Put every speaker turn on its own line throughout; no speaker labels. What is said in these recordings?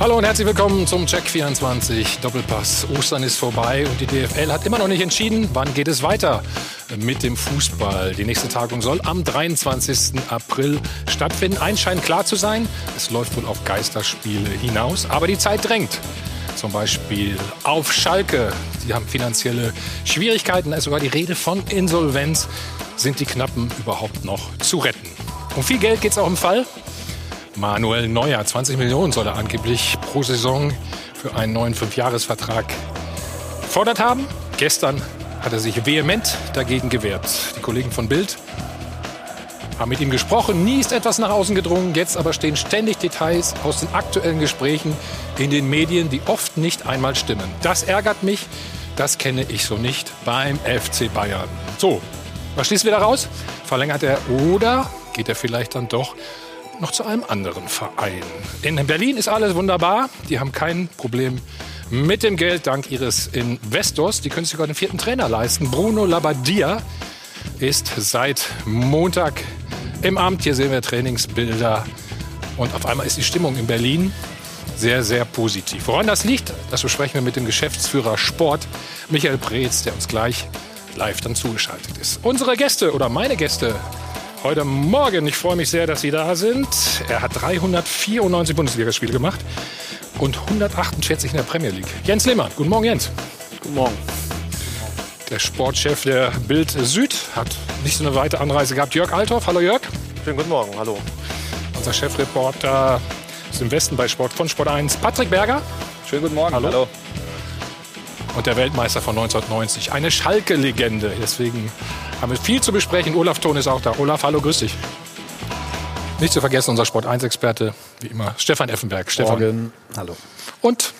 Hallo und herzlich willkommen zum Check 24 Doppelpass. Ostern ist vorbei und die DFL hat immer noch nicht entschieden, wann geht es weiter mit dem Fußball. Die nächste Tagung soll am 23. April stattfinden. Eins scheint klar zu sein, es läuft wohl auf Geisterspiele hinaus, aber die Zeit drängt. Zum Beispiel auf Schalke. Sie haben finanzielle Schwierigkeiten, da ist sogar die Rede von Insolvenz. Sind die Knappen überhaupt noch zu retten? Um viel Geld geht es auch im Fall. Manuel Neuer. 20 Millionen soll er angeblich pro Saison für einen neuen Fünfjahresvertrag gefordert haben. Gestern hat er sich vehement dagegen gewehrt. Die Kollegen von Bild haben mit ihm gesprochen. Nie ist etwas nach außen gedrungen. Jetzt aber stehen ständig Details aus den aktuellen Gesprächen in den Medien, die oft nicht einmal stimmen. Das ärgert mich. Das kenne ich so nicht beim FC Bayern. So, was schließen wir daraus? Verlängert er oder geht er vielleicht dann doch noch zu einem anderen Verein. In Berlin ist alles wunderbar. Die haben kein Problem mit dem Geld dank ihres Investors. Die können sich sogar den vierten Trainer leisten. Bruno Labbadia ist seit Montag im Amt. Hier sehen wir Trainingsbilder. Und auf einmal ist die Stimmung in Berlin sehr, sehr positiv. Woran das liegt, das besprechen wir mit dem Geschäftsführer Sport, Michael Preetz, der uns gleich live dann zugeschaltet ist. Unsere Gäste oder meine Gäste heute Morgen. Ich freue mich sehr, dass Sie da sind. Er hat 394 Bundesligaspiele gemacht und 148 in der Premier League. Jens Lehmann, guten Morgen Jens.
Guten Morgen.
Der Sportchef der Bild Süd hat nicht so eine weite Anreise gehabt. Jörg Althoff, hallo Jörg.
Schönen guten Morgen, hallo.
Unser Chefreporter ist im Westen bei Sport von Sport 1, Patrick Berger.
Schönen guten Morgen, hallo. hallo.
Und der Weltmeister von 1990, eine Schalke-Legende. Deswegen haben wir viel zu besprechen. Olaf Thon ist auch da. Olaf, hallo, grüß dich. Nicht zu vergessen, unser Sport 1-Experte, wie immer, Stefan Effenberg.
Stefan. Morgen. Hallo.
Und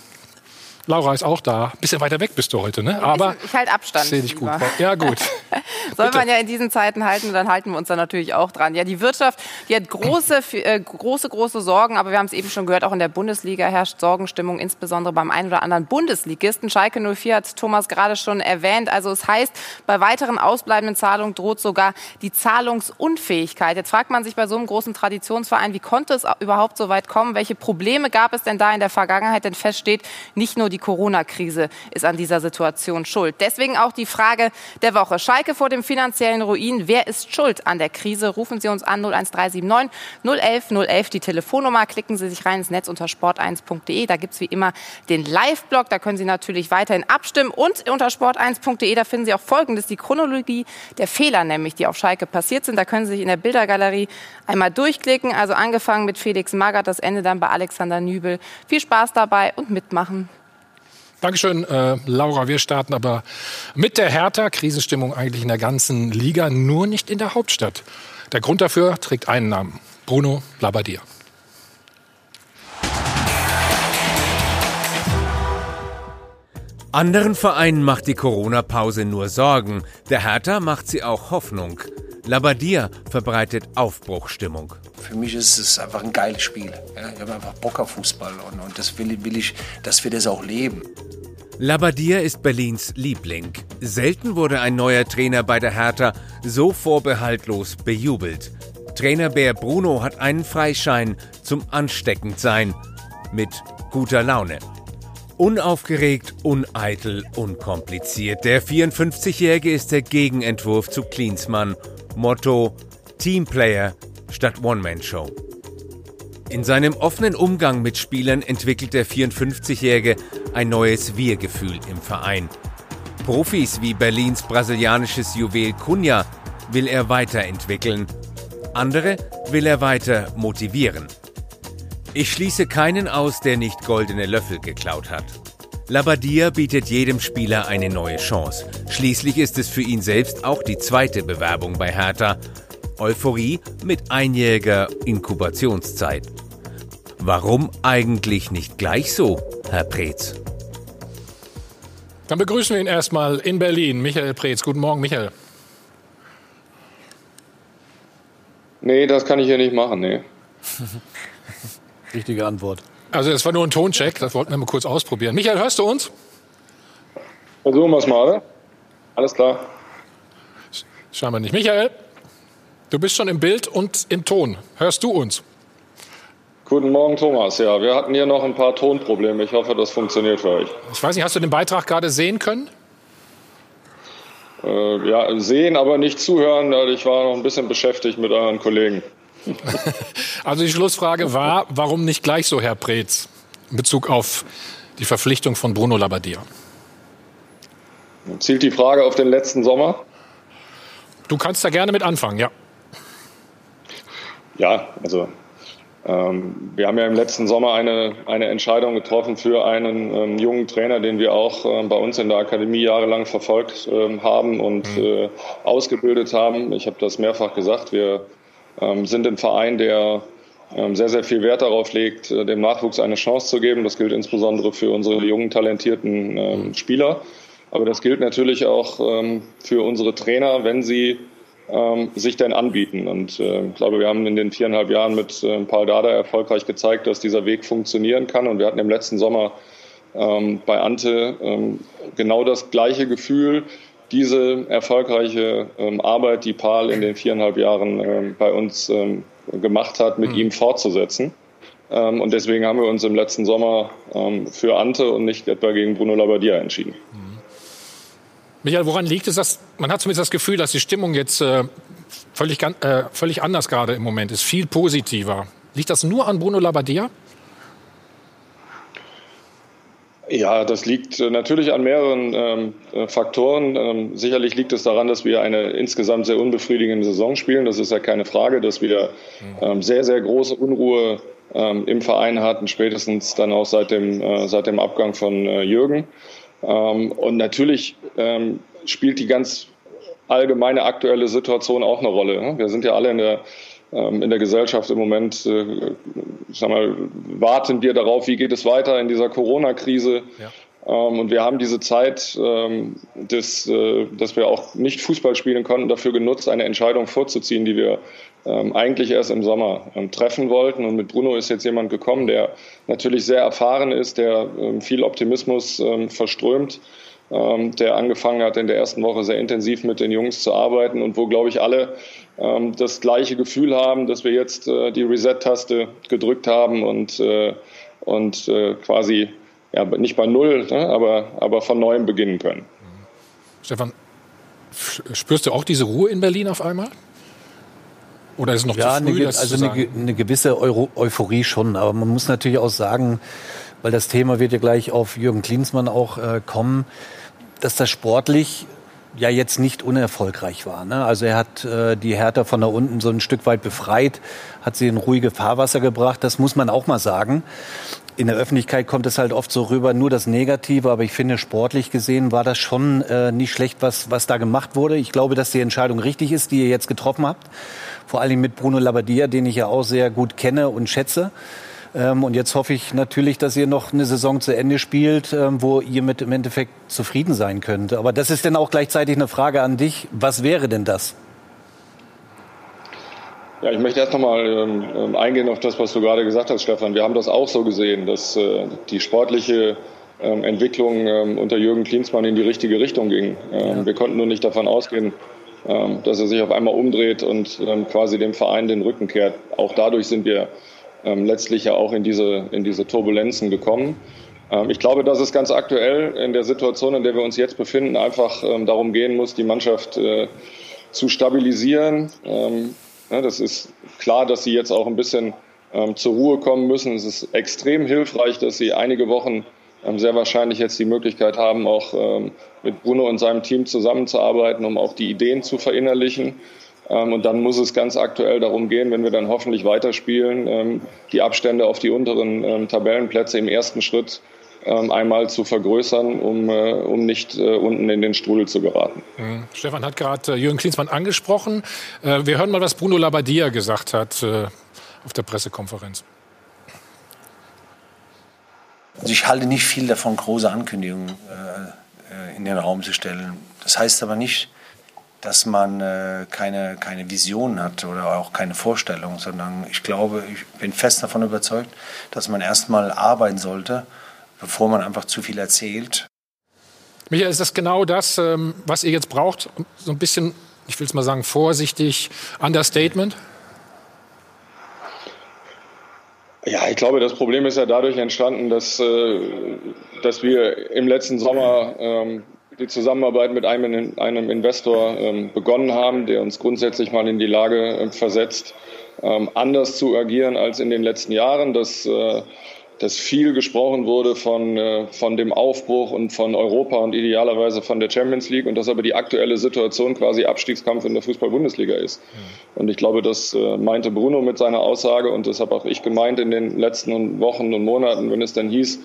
Laura ist auch da. Bisschen weiter weg bist du heute, ne?
Aber ich halte Abstand.
Sehe dich gut. Ja, gut.
Soll man ja in diesen Zeiten halten, dann halten wir uns da natürlich auch dran. Ja, die Wirtschaft, die hat große, äh, große, große Sorgen, aber wir haben es eben schon gehört, auch in der Bundesliga herrscht Sorgenstimmung, insbesondere beim einen oder anderen Bundesligisten. Schalke 04 hat Thomas gerade schon erwähnt. Also es heißt, bei weiteren ausbleibenden Zahlungen droht sogar die Zahlungsunfähigkeit. Jetzt fragt man sich bei so einem großen Traditionsverein, wie konnte es überhaupt so weit kommen? Welche Probleme gab es denn da in der Vergangenheit? Denn feststeht, nicht nur die Corona-Krise ist an dieser Situation schuld. Deswegen auch die Frage der Woche. Schalke vor dem finanziellen Ruin. Wer ist schuld an der Krise? Rufen Sie uns an 01379 011 011 die Telefonnummer. Klicken Sie sich rein ins Netz unter sport1.de. Da gibt es wie immer den Live-Blog. Da können Sie natürlich weiterhin abstimmen. Und unter sport1.de, da finden Sie auch Folgendes, die Chronologie der Fehler nämlich, die auf Schalke passiert sind. Da können Sie sich in der Bildergalerie einmal durchklicken. Also angefangen mit Felix Magath, das Ende dann bei Alexander Nübel. Viel Spaß dabei und mitmachen.
Dankeschön, äh, Laura. Wir starten aber mit der Hertha. Krisenstimmung eigentlich in der ganzen Liga, nur nicht in der Hauptstadt. Der Grund dafür trägt einen Namen. Bruno Labbadia.
Anderen Vereinen macht die Corona-Pause nur Sorgen. Der Hertha macht sie auch Hoffnung. Labadia verbreitet Aufbruchstimmung.
Für mich ist es einfach ein geiles Spiel. Ich habe einfach Bock auf Fußball und, und das will, will, ich, dass wir das auch leben.
Labadia ist Berlins Liebling. Selten wurde ein neuer Trainer bei der Hertha so vorbehaltlos bejubelt. Trainer Bär Bruno hat einen Freischein zum Ansteckendsein mit guter Laune. Unaufgeregt, uneitel, unkompliziert. Der 54-Jährige ist der Gegenentwurf zu Klinsmann. Motto Teamplayer statt One-Man-Show. In seinem offenen Umgang mit Spielern entwickelt der 54-Jährige ein neues Wir-Gefühl im Verein. Profis wie Berlins brasilianisches Juwel Cunha will er weiterentwickeln. Andere will er weiter motivieren. Ich schließe keinen aus, der nicht goldene Löffel geklaut hat. Labadia bietet jedem Spieler eine neue Chance. Schließlich ist es für ihn selbst auch die zweite Bewerbung bei Hertha Euphorie mit einjähriger Inkubationszeit. Warum eigentlich nicht gleich so, Herr Preetz?
Dann begrüßen wir ihn erstmal in Berlin. Michael Preetz. Guten Morgen, Michael.
Nee, das kann ich hier nicht machen, nee.
Richtige Antwort.
Also es war nur ein Toncheck, das wollten wir mal kurz ausprobieren. Michael, hörst du uns?
Versuchen wir es mal. Alles klar.
Schauen wir nicht. Michael? Du bist schon im Bild und im Ton. Hörst du uns?
Guten Morgen, Thomas. Ja, wir hatten hier noch ein paar Tonprobleme. Ich hoffe, das funktioniert für euch.
Ich weiß nicht, hast du den Beitrag gerade sehen können?
Äh, ja, sehen, aber nicht zuhören. Ich war noch ein bisschen beschäftigt mit euren Kollegen.
also die Schlussfrage war, warum nicht gleich so, Herr Preetz, in Bezug auf die Verpflichtung von Bruno Labbadia?
Zielt die Frage auf den letzten Sommer?
Du kannst da gerne mit anfangen, ja.
Ja, also ähm, wir haben ja im letzten Sommer eine, eine Entscheidung getroffen für einen ähm, jungen Trainer, den wir auch äh, bei uns in der Akademie jahrelang verfolgt äh, haben und mhm. äh, ausgebildet haben. Ich habe das mehrfach gesagt. Wir ähm, sind ein Verein, der ähm, sehr, sehr viel Wert darauf legt, äh, dem Nachwuchs eine Chance zu geben. Das gilt insbesondere für unsere jungen, talentierten ähm, mhm. Spieler. Aber das gilt natürlich auch ähm, für unsere Trainer, wenn sie ähm, sich denn anbieten. Und äh, ich glaube, wir haben in den viereinhalb Jahren mit äh, Paul Dada erfolgreich gezeigt, dass dieser Weg funktionieren kann. Und wir hatten im letzten Sommer ähm, bei Ante ähm, genau das gleiche Gefühl, diese erfolgreiche ähm, Arbeit, die Paul in den viereinhalb Jahren ähm, bei uns ähm, gemacht hat, mit mhm. ihm fortzusetzen. Ähm, und deswegen haben wir uns im letzten Sommer für Ante und nicht etwa gegen Bruno Labbadia entschieden. Mhm.
Michael, woran liegt es, dass man hat zumindest das Gefühl, dass die Stimmung jetzt äh, völlig, äh, völlig anders gerade im Moment ist, viel positiver. Liegt das nur an Bruno Labbadia?
Ja, das liegt äh, natürlich an mehreren ähm, äh, Faktoren. Ähm, sicherlich liegt es daran, dass wir eine insgesamt sehr unbefriedigende Saison spielen. Das ist ja keine Frage, dass wir ähm, sehr, sehr große Unruhe ähm, im Verein hatten, spätestens dann auch seit dem, äh, seit dem Abgang von äh, Jürgen. Ähm, und natürlich ähm, spielt die ganz allgemeine aktuelle Situation auch eine Rolle. Ne? Wir sind ja alle in der ähm, in der Gesellschaft im Moment, äh, sag mal, warten wir darauf, wie geht es weiter in dieser Corona-Krise. Ja. Und wir haben diese Zeit, des, äh, dass wir auch nicht Fußball spielen konnten, dafür genutzt, eine Entscheidung vorzuziehen, die wir ähm, eigentlich erst im Sommer ähm, treffen wollten. Und mit Bruno ist jetzt jemand gekommen, der natürlich sehr erfahren ist, der ähm, viel Optimismus ähm, verströmt, ähm, der angefangen hat, in der ersten Woche sehr intensiv mit den Jungs zu arbeiten und wo, glaube ich, alle ähm, das gleiche Gefühl haben, dass wir jetzt äh, die Reset-Taste gedrückt haben und, äh, und äh, quasi ja, nicht bei Null, ne, aber, aber von neuem beginnen können.
Stefan, spürst du auch diese Ruhe in Berlin auf einmal? Oder ist es noch
ja,
zu früh,
eine, also eine, eine, gewisse Euro Euphorie schon. Aber man muss natürlich auch sagen, weil das Thema wird ja gleich auf Jürgen Klinsmann auch äh, kommen, dass das sportlich ja jetzt nicht unerfolgreich war. Ne? Also er hat äh, die Hertha von da unten so ein Stück weit befreit, hat sie in ruhige Fahrwasser gebracht. Das muss man auch mal sagen in der Öffentlichkeit kommt es halt oft so rüber, nur das Negative, aber ich finde, sportlich gesehen war das schon äh, nicht schlecht, was, was da gemacht wurde. Ich glaube, dass die Entscheidung richtig ist, die ihr jetzt getroffen habt. Vor allem mit Bruno Labbadia, den ich ja auch sehr gut kenne und schätze. Ähm, und jetzt hoffe ich natürlich, dass ihr noch eine Saison zu Ende spielt, ähm, wo ihr mit im Endeffekt zufrieden sein könnt. Aber das ist dann auch gleichzeitig eine Frage an dich. Was wäre denn das?
Ja, ich möchte erst nochmal ähm, ähm, eingehen auf das, was du gerade gesagt hast, Stefan. Wir haben das auch so gesehen, dass äh, die sportliche ähm, Entwicklung ähm, unter Jürgen Klinsmann in die richtige Richtung ging. Ähm, ja. Wir konnten nur nicht davon ausgehen, dass er sich auf einmal umdreht und quasi dem Verein den Rücken kehrt. Auch dadurch sind wir letztlich ja auch in diese, in diese Turbulenzen gekommen. ich glaube, dass es ganz aktuell in der Situation, in der wir uns jetzt befinden, einfach darum gehen muss, die Mannschaft äh, zu stabilisieren ja, das ist klar, dass sie jetzt auch ein bisschen ähm, zur Ruhe kommen müssen. Es ist extrem hilfreich, dass sie einige Wochen ähm, sehr wahrscheinlich jetzt die Möglichkeit haben, auch ähm, mit Bruno und seinem Team zusammenzuarbeiten, um auch die Ideen zu verinnerlichen. Ähm, und dann muss es ganz aktuell darum gehen, wenn wir dann hoffentlich weiterspielen, ähm, die Abstände auf die unteren ähm, Tabellenplätze im ersten Schritt ähm, einmal zu vergrößern, um, äh, um nicht äh, unten in den Strudel zu geraten.
Stefan hat gerade äh, Jürgen Klinsmann angesprochen. wir hören mal, was Bruno Labbadia gesagt hat auf der Pressekonferenz.
Also ich halte nicht viel davon, große Ankündigungen äh, in den Raum zu stellen. Das heißt aber nicht, dass man äh, keine, keine Vision hat oder auch keine Vorstellung, sondern ich glaube, ich bin fest davon überzeugt, dass man erstmal arbeiten sollte bevor man einfach zu viel erzählt.
Michael, ist das genau das, ähm, was ihr jetzt braucht? So ein bisschen, ich will es mal sagen, vorsichtig, Understatement?
Ja, ich glaube, das Problem ist ja dadurch entstanden, dass, äh, dass wir im letzten Sommer ähm, die Zusammenarbeit mit einem, einem Investor ähm, begonnen haben, der uns grundsätzlich mal in die Lage äh, versetzt, ähm, anders zu agieren als in den letzten Jahren. Das äh, dass viel gesprochen wurde von, äh, von dem Aufbruch und von Europa und idealerweise von der Champions League und dass aber die aktuelle Situation quasi Abstiegskampf in der Fußball-Bundesliga ist. Und ich glaube, das äh, meinte Bruno mit seiner Aussage und das habe auch ich gemeint in den letzten Wochen und Monaten, wenn es dann hieß,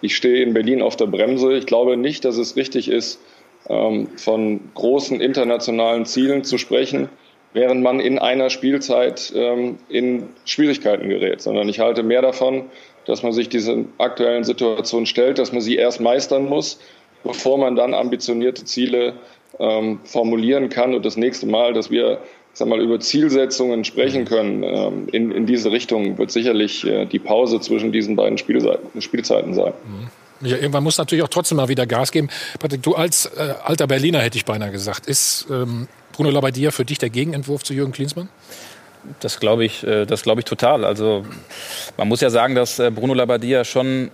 ich stehe in Berlin auf der Bremse. Ich glaube nicht, dass es richtig ist, ähm, von großen internationalen Zielen zu sprechen, während man in einer Spielzeit ähm, in Schwierigkeiten gerät, sondern ich halte mehr davon, dass man sich dieser aktuellen Situation stellt, dass man sie erst meistern muss, bevor man dann ambitionierte Ziele ähm, formulieren kann. Und das nächste Mal, dass wir sag mal, über Zielsetzungen sprechen können ähm, in, in diese Richtung, wird sicherlich äh, die Pause zwischen diesen beiden Spielzeiten, Spielzeiten sein.
Mhm. Ja, irgendwann muss natürlich auch trotzdem mal wieder Gas geben. Patrick, du als äh, alter Berliner hätte ich beinahe gesagt, ist ähm, Bruno Labbadia für dich der Gegenentwurf zu Jürgen Klinsmann?
Das glaube ich, äh, das glaube ich total. Also man muss ja sagen, dass äh, Bruno Labbadia schon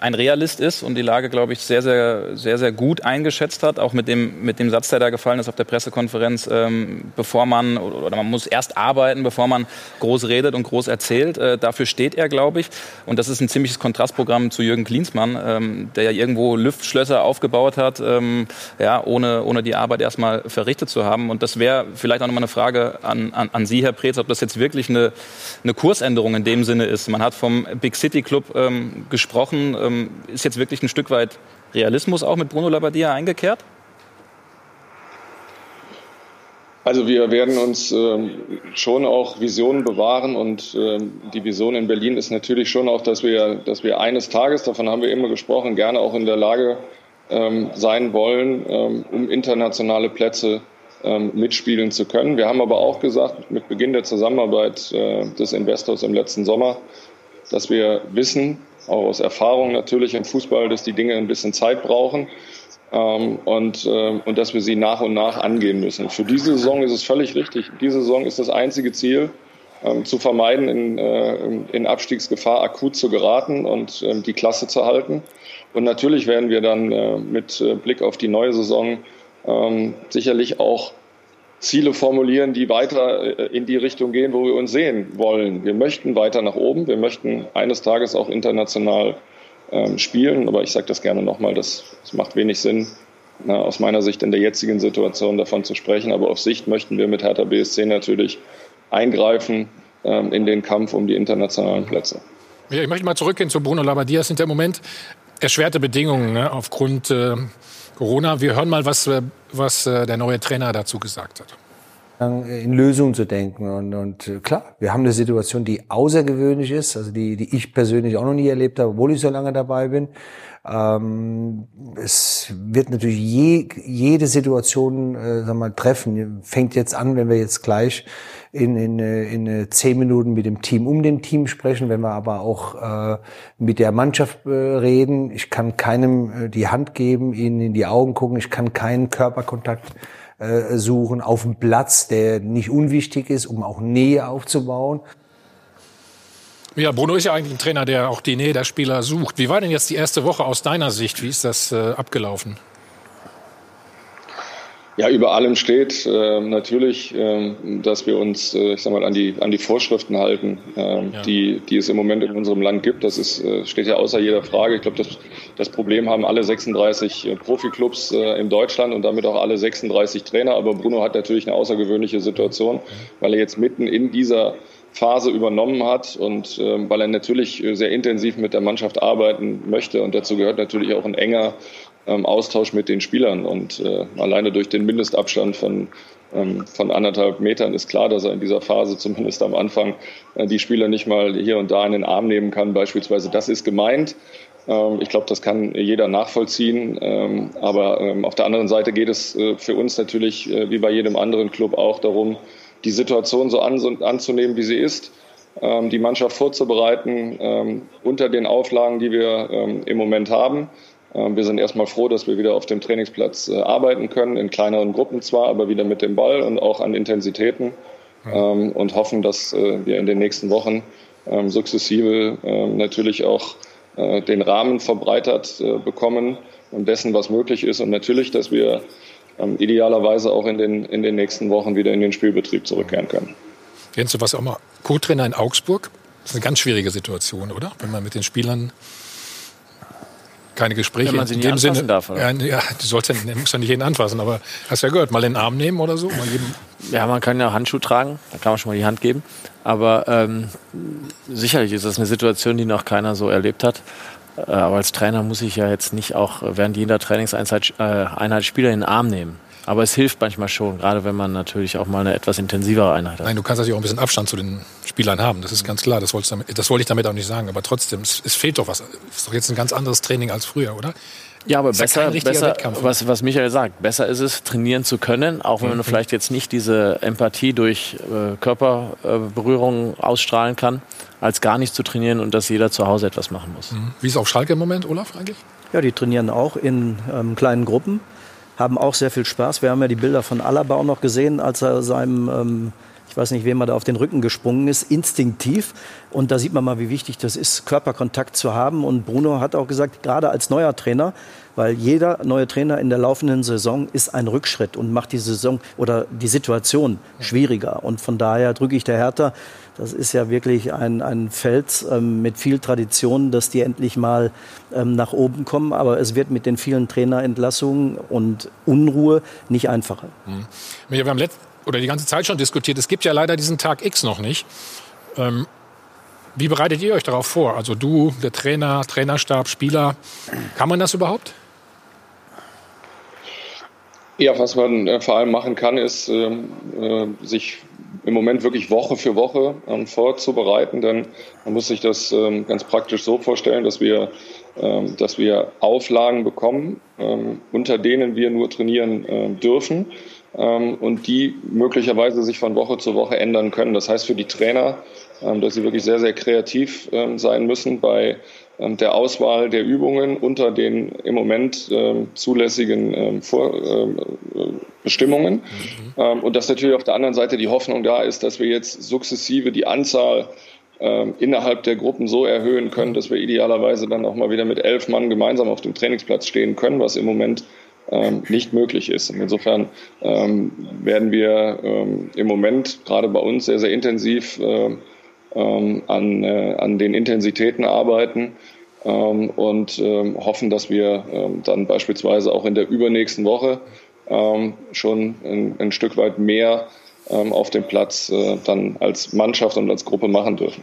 ein Realist ist und die Lage, glaube ich, sehr, sehr, sehr, sehr gut eingeschätzt hat. Auch mit dem, mit dem Satz, der da gefallen ist auf der Pressekonferenz, ähm, bevor man, oder man muss erst arbeiten, bevor man groß redet und groß erzählt. Äh, dafür steht er, glaube ich. Und das ist ein ziemliches Kontrastprogramm zu Jürgen Klinsmann, ähm, der ja irgendwo Luftschlösser aufgebaut hat, ähm, ja, ohne, ohne die Arbeit erstmal verrichtet zu haben. Und das wäre vielleicht auch nochmal eine Frage an, an, an Sie, Herr Preetz, ob das jetzt wirklich eine, eine Kursänderung in dem Sinne ist. Man hat vom Big City Club ähm, gesprochen ähm, ist jetzt wirklich ein Stück weit Realismus auch mit Bruno Labbadia eingekehrt?
Also wir werden uns ähm, schon auch Visionen bewahren und ähm, die Vision in Berlin ist natürlich schon auch, dass wir, dass wir eines Tages, davon haben wir immer gesprochen, gerne auch in der Lage ähm, sein wollen, ähm, um internationale Plätze ähm, mitspielen zu können. Wir haben aber auch gesagt, mit Beginn der Zusammenarbeit äh, des Investors im letzten Sommer, dass wir wissen, auch aus Erfahrung natürlich im Fußball, dass die Dinge ein bisschen Zeit brauchen ähm, und, äh, und dass wir sie nach und nach angehen müssen. Für diese Saison ist es völlig richtig. Diese Saison ist das einzige Ziel, ähm, zu vermeiden, in, äh, in Abstiegsgefahr akut zu geraten und äh, die Klasse zu halten. Und natürlich werden wir dann äh, mit äh, Blick auf die neue Saison ähm, sicherlich auch Ziele formulieren, die weiter äh, in die Richtung gehen, wo wir uns sehen wollen. Wir möchten weiter nach oben. Wir möchten eines Tages auch international ähm, spielen. Aber ich sage das gerne nochmal, das, das macht wenig Sinn, na, aus meiner Sicht in der jetzigen Situation davon zu sprechen. Aber auf Sicht möchten wir mit Hertha BSC natürlich eingreifen ähm, in den Kampf um die internationalen Plätze.
Ja, ich möchte mal zurückgehen zu Bruno Labbadia. Es sind ja im Moment erschwerte Bedingungen ne, aufgrund äh, Corona. Wir hören mal, was, äh, was äh, der neue Trainer dazu gesagt hat
in Lösungen zu denken. Und, und äh, klar, wir haben eine Situation, die außergewöhnlich ist, also die, die ich persönlich auch noch nie erlebt habe, obwohl ich so lange dabei bin. Ähm, es wird natürlich je, jede Situation äh, sag mal, treffen. Fängt jetzt an, wenn wir jetzt gleich in, in, in zehn Minuten mit dem Team um den Team sprechen, wenn wir aber auch äh, mit der Mannschaft äh, reden. Ich kann keinem äh, die Hand geben, ihnen in die Augen gucken, ich kann keinen Körperkontakt äh, suchen auf dem Platz, der nicht unwichtig ist, um auch Nähe aufzubauen.
Ja, Bruno ist ja eigentlich ein Trainer, der auch die Nähe der Spieler sucht. Wie war denn jetzt die erste Woche aus deiner Sicht? Wie ist das äh, abgelaufen?
Ja, über allem steht äh, natürlich, äh, dass wir uns, äh, ich sag mal, an die, an die Vorschriften halten, ähm, ja. die, die es im Moment in unserem Land gibt. Das ist, äh, steht ja außer jeder Frage. Ich glaube, das, das Problem haben alle 36 äh, Profiklubs äh, in Deutschland und damit auch alle 36 Trainer. Aber Bruno hat natürlich eine außergewöhnliche Situation, weil er jetzt mitten in dieser Phase übernommen hat und äh, weil er natürlich sehr intensiv mit der Mannschaft arbeiten möchte. Und dazu gehört natürlich auch ein enger ähm, Austausch mit den Spielern. Und äh, alleine durch den Mindestabstand von, ähm, von anderthalb Metern ist klar, dass er in dieser Phase zumindest am Anfang äh, die Spieler nicht mal hier und da in den Arm nehmen kann. Beispielsweise, das ist gemeint. Ähm, ich glaube, das kann jeder nachvollziehen. Ähm, aber ähm, auf der anderen Seite geht es äh, für uns natürlich, äh, wie bei jedem anderen Club, auch darum, die Situation so an, anzunehmen, wie sie ist die Mannschaft vorzubereiten unter den Auflagen, die wir im Moment haben. Ähm, wir sind erstmal froh, dass wir wieder auf dem Trainingsplatz äh, arbeiten können, in kleineren Gruppen zwar, aber wieder mit dem Ball und auch an Intensitäten ähm, und hoffen, dass äh, wir in den nächsten Wochen ähm, sukzessive natürlich auch äh, den Rahmen verbreitert bekommen und dessen, was möglich ist. Und natürlich, dass wir idealerweise auch in den, in den nächsten Wochen wieder in den Spielbetrieb zurückkehren können.
Jens, du warst auch mal Co-Trainer in Augsburg. Das ist eine ganz schwierige Situation, oder? Wenn man mit den Spielern keine Gespräche
Wenn man sie
in dem Sinne.
darf, oder?
Ja, ja, du sollst ja, musst ja nicht jeden anfassen, aber hast ja gehört, mal in den Arm nehmen oder so.
Ja, man kann ja Handschuh tragen, da kann man schon mal die Hand geben. Aber ähm, sicherlich ist das eine Situation, die noch keiner so erlebt hat. Äh, aber als Trainer muss ich ja jetzt nicht auch während jeder Trainingseinheit äh, Spieler in den Arm nehmen. Aber es hilft manchmal schon, gerade wenn man natürlich auch mal eine etwas intensivere Einheit hat.
nein, du kannst natürlich auch ein bisschen Abstand zu den Spielern haben. Das ist ganz klar. Das wollte ich damit, das wollte ich damit auch nicht sagen. Aber trotzdem, es, es fehlt doch was. Es ist doch jetzt ein ganz anderes Training als früher, oder?
Ja, aber
Ist ja
besser,
kein richtiger
besser
Wettkampf,
was, was Michael sagt, besser ist es, trainieren zu können, auch wenn man vielleicht jetzt nicht diese Empathie durch äh, Körperberührung ausstrahlen kann, als gar nicht zu trainieren und dass jeder zu Hause etwas machen muss.
Wie ist auf Schalke im Moment, Olaf, eigentlich?
Ja, die trainieren auch in ähm, kleinen Gruppen, haben auch sehr viel Spaß. Wir haben ja die Bilder von Alaba auch noch gesehen, als er seinem, ähm, ich weiß nicht, wem er da auf den Rücken gesprungen ist, instinktiv. Und da sieht man mal, wie wichtig das ist, Körperkontakt zu haben. Und Bruno hat auch gesagt, gerade als neuer Trainer, weil jeder neue Trainer in der laufenden Saison ist ein Rückschritt und macht die Saison oder die Situation schwieriger. Und von daher drücke ich der Hertha, das ist ja wirklich ein, ein Fels ähm, mit viel Tradition, dass die endlich mal ähm, nach oben kommen. Aber es wird mit den vielen Trainerentlassungen und Unruhe nicht einfacher.
Wir haben letzt, oder die ganze Zeit schon diskutiert, es gibt ja leider diesen Tag X noch nicht. Ähm, wie bereitet ihr euch darauf vor? Also du, der Trainer, Trainerstab, Spieler. Kann man das überhaupt?
Ja, was man äh, vor allem machen kann, ist, ähm, äh, sich im Moment wirklich Woche für Woche ähm, vorzubereiten. Denn man muss sich das ähm, ganz praktisch so vorstellen, dass wir, dass wir Auflagen bekommen, unter denen wir nur trainieren dürfen und die möglicherweise sich von Woche zu Woche ändern können. Das heißt für die Trainer, dass sie wirklich sehr, sehr kreativ sein müssen bei der Auswahl der Übungen unter den im Moment ähm, zulässigen ähm, Vor, ähm, äh, Bestimmungen. Ähm, und dass natürlich auf der anderen Seite die Hoffnung da ist, dass wir jetzt sukzessive die Anzahl ähm, innerhalb der Gruppen so erhöhen können, dass wir idealerweise dann auch mal wieder mit elf Mann gemeinsam auf dem Trainingsplatz stehen können, was im Moment ähm, nicht möglich ist. Und insofern ähm, werden wir ähm, im Moment gerade bei uns sehr, sehr intensiv ähm, ähm, an, äh, an den Intensitäten arbeiten ähm, und ähm, hoffen, dass wir ähm, dann beispielsweise auch in der übernächsten Woche ähm, schon ein, ein Stück weit mehr ähm, auf dem Platz äh, dann als Mannschaft und als Gruppe machen dürfen.